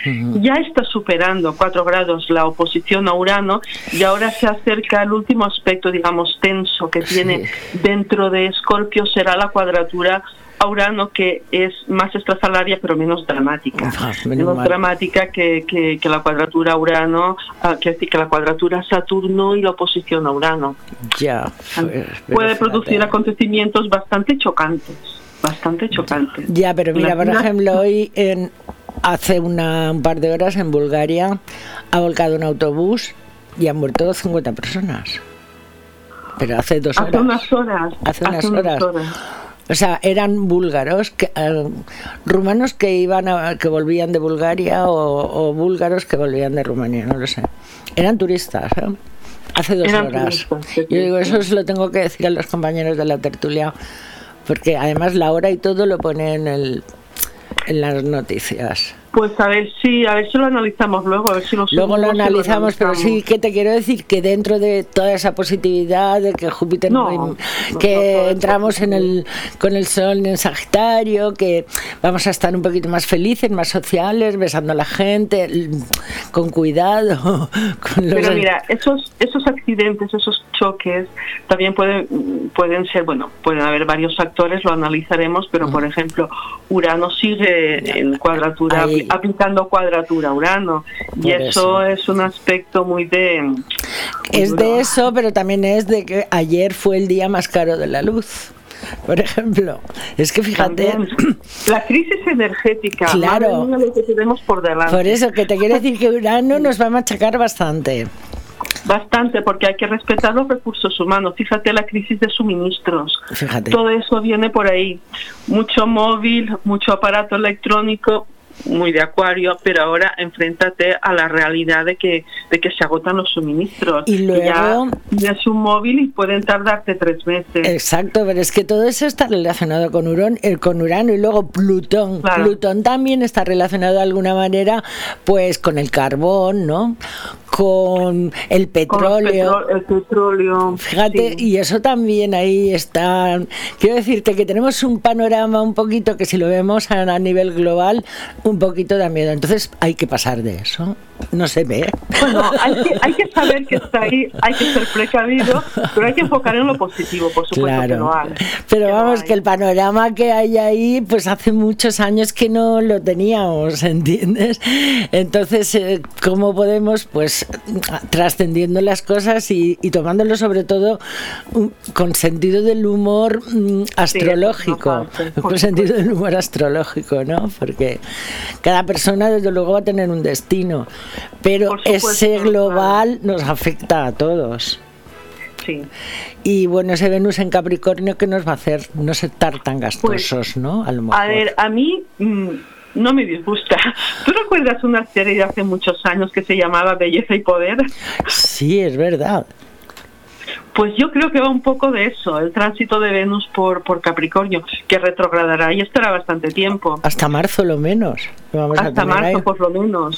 ya está superando cuatro grados la oposición a Urano y ahora se acerca al último aspecto, digamos, tenso que tiene dentro de Escorpio, será la cuadratura a Urano que es más extrasalaria pero menos dramática. Ah, menos dramática que, que, que la cuadratura Urano, ah, que, que la cuadratura Saturno y la oposición a Urano. Ya. pero Puede producir acontecimientos bastante chocantes, bastante chocantes. Ya, pero mira, por ejemplo, hoy en, hace una, un par de horas en Bulgaria ha volcado un autobús y han muerto 50 personas. Pero hace dos Hace horas. unas horas. Hace unas horas. O sea, eran búlgaros, que, eh, rumanos que iban a- que volvían de Bulgaria o, o búlgaros que volvían de Rumanía, no lo sé. Eran turistas, ¿eh? Hace dos Eran horas. turistas, Yo digo, eso se lo tengo que decir a los compañeros de la tertulia, porque además la hora y todo lo pone en, el, en las noticias. Pues a ver si, a ver si lo analizamos luego, a ver si lo Luego lo analizamos, pero sí que te quiero decir que dentro de toda esa positividad de que Júpiter, No, que no, entramos en el con el Sol en Sagitario, que vamos a estar un poquito más felices, más sociales, besando a la gente, l- con cuidado. Con los- Pero mira, esos, esos accidentes, esos choques, también pueden, pueden ser, bueno, pueden haber varios factores, lo analizaremos, pero por ejemplo, Urano sigue en cuadratura, Ahí. Aplicando cuadratura Urano, y eso, eso. es un aspecto muy de... es de eso, pero también es de que ayer fue el día más caro de la luz. Por ejemplo, es que fíjate, También. La crisis energética, Claro. madre mía, lo que tenemos por delante. por eso que te quiero decir que Urano nos va a machacar bastante. Bastante, porque hay que respetar los recursos humanos. Fíjate la crisis de suministros. Fíjate. Todo eso viene por ahí. Mucho móvil, mucho aparato electrónico, muy de acuario, pero ahora enfréntate a la realidad de que, de que se agotan los suministros. Y luego- ya tienes un móvil y pueden tardarte tres meses. Exacto, pero es que todo eso está relacionado con, Urón, eh, con Urano y luego Plutón. Claro. Plutón también está relacionado de alguna manera pues con el carbón, ¿no? Con el Con petróleo. el petróleo. Fíjate, sí. y eso también ahí está. Quiero decirte que tenemos un panorama un poquito que si lo vemos a, a nivel global, un poquito da miedo. Entonces hay que pasar de eso. No se ve. Bueno, hay que, hay que saber que está ahí, hay que ser precavido, pero hay que enfocar en lo positivo, por supuesto que no hay. Pero Que no vamos, hay. que el panorama que hay ahí, pues hace muchos años que no lo teníamos, ¿entiendes? Entonces, eh, ¿cómo podemos, pues, trascendiendo las cosas y, y tomándolo sobre todo mm, con sentido del humor mm, astrológico? parte, con sentido del humor astrológico, ¿no? Porque cada persona, desde luego, va a tener un destino. Pero ese claro. global nos afecta a todos. Sí. Y bueno, ese Venus en Capricornio, ¿qué nos va a hacer? No ser estar tan gastosos, ¿no? A lo mejor. Pues, A ver, a mí mm, no me disgusta. ¿Tú recuerdas una serie de hace muchos años que se llamaba Belleza y Poder? Sí, es verdad. Pues yo creo que va un poco de eso, el tránsito de Venus por, por Capricornio, que retrogradará y estará bastante tiempo. Hasta marzo lo menos. lo vamos a Hasta ahí. marzo por lo menos.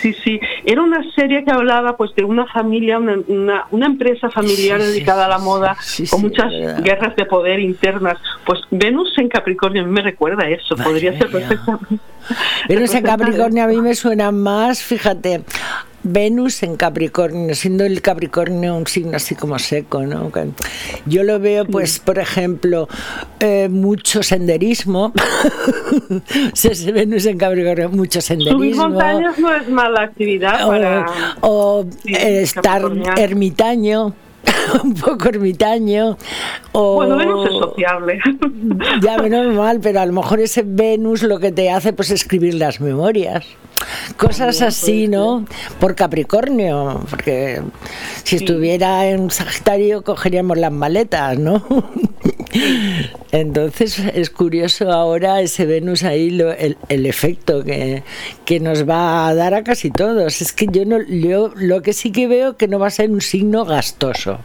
Sí, sí. Era una serie que hablaba pues de una familia, una, una, una empresa familiar Sí, sí, dedicada a la moda, sí, con muchas guerras de poder internas. Pues Venus en Capricornio a mí me recuerda eso. Podría ser perfectamente. Venus en Capricornio a mí me suena más, fíjate, Venus en Capricornio, siendo el Capricornio un signo así como seco, ¿no? Yo lo veo, pues, por ejemplo, eh, mucho senderismo. Si Venus en Capricornio, mucho Subir senderismo. montañas no es mala actividad o, para... o, Sí, eh, estar ermitaño, un poco ermitaño. O, Bueno, Venus es sociable. Ya, menos mal, pero a lo mejor ese Venus lo que te hace pues escribir las memorias. Cosas así, ¿no? Por Capricornio, porque si estuviera en Sagitario cogeríamos las maletas, ¿no? Entonces es curioso ahora ese Venus ahí, lo- el, el efecto que, que nos va a dar a casi todos. Es que yo, no, yo lo que sí que veo que no va a ser un signo gastoso.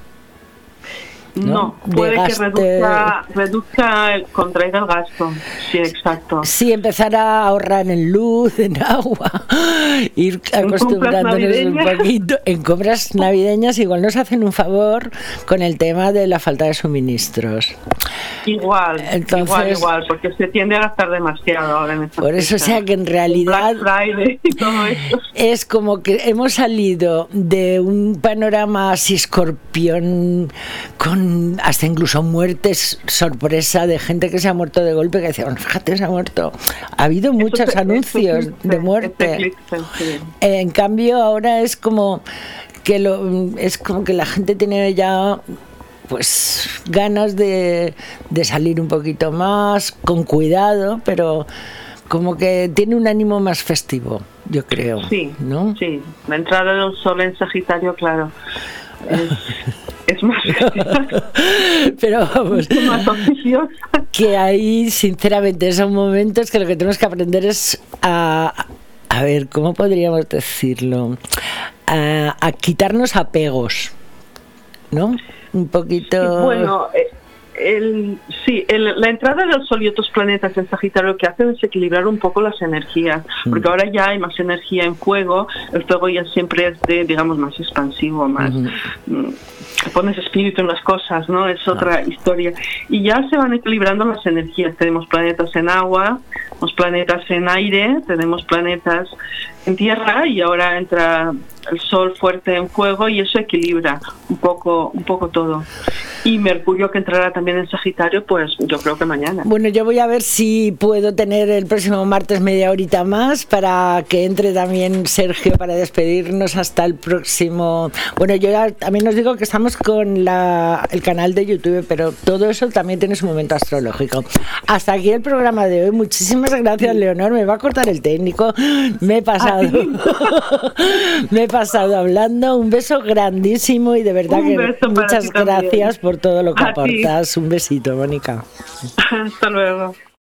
No, puede que reduzca, reduzca, contraiga el gasto. Sí, exacto. Sí, empezar a ahorrar en luz, en agua, ir acostumbrándonos un poquito. En compras navideñas igual nos hacen un favor con el tema de la falta de suministros. Igual, Entonces, igual, igual, porque se tiende a gastar demasiado ahora en Por eso, o sea que en realidad es como que hemos salido de un panorama así escorpión con hasta incluso muertes sorpresa de gente que se ha muerto de golpe que decía, bueno, fíjate, se ha muerto. Ha habido muchos anuncios de muerte. En cambio, ahora es como que lo, es como que la gente tiene ya pues ganas de, de salir un poquito más, con cuidado, pero como que tiene un ánimo más festivo, yo creo. Sí, ¿no? Sí, la entrada del sol en Sagitario, claro. es más pero vamos que ahí sinceramente son momentos que lo que tenemos que aprender es a a ver cómo podríamos decirlo a, quitarnos apegos no un poquito bueno eh, el, sí, la entrada del Sol y otros planetas en Sagitario lo que hacen es equilibrar un poco las energías, porque ahora ya hay más energía en fuego, el fuego ya siempre es de, digamos, más expansivo, más... Mm, pones espíritu en las cosas, ¿no? Es otra historia. Y ya se van equilibrando las energías. Tenemos planetas en agua, tenemos planetas en aire, tenemos planetas en tierra y ahora entra el sol fuerte en fuego y eso equilibra un poco un poco todo. Y Mercurio que entrará también en Sagitario pues yo creo que mañana. Bueno yo voy a ver si puedo tener el próximo martes media horita más para que entre también Sergio para despedirnos hasta el próximo. Bueno yo también os digo que estamos con la, el canal de YouTube pero todo eso también tiene su momento astrológico. Hasta aquí el programa de hoy. Muchísimas gracias Leonor. Me va a cortar el técnico. Me he pasado me he pasado hablando. Un beso grandísimo y de verdad que muchas gracias por todo lo que aportas. Un besito, Mónica. Hasta luego.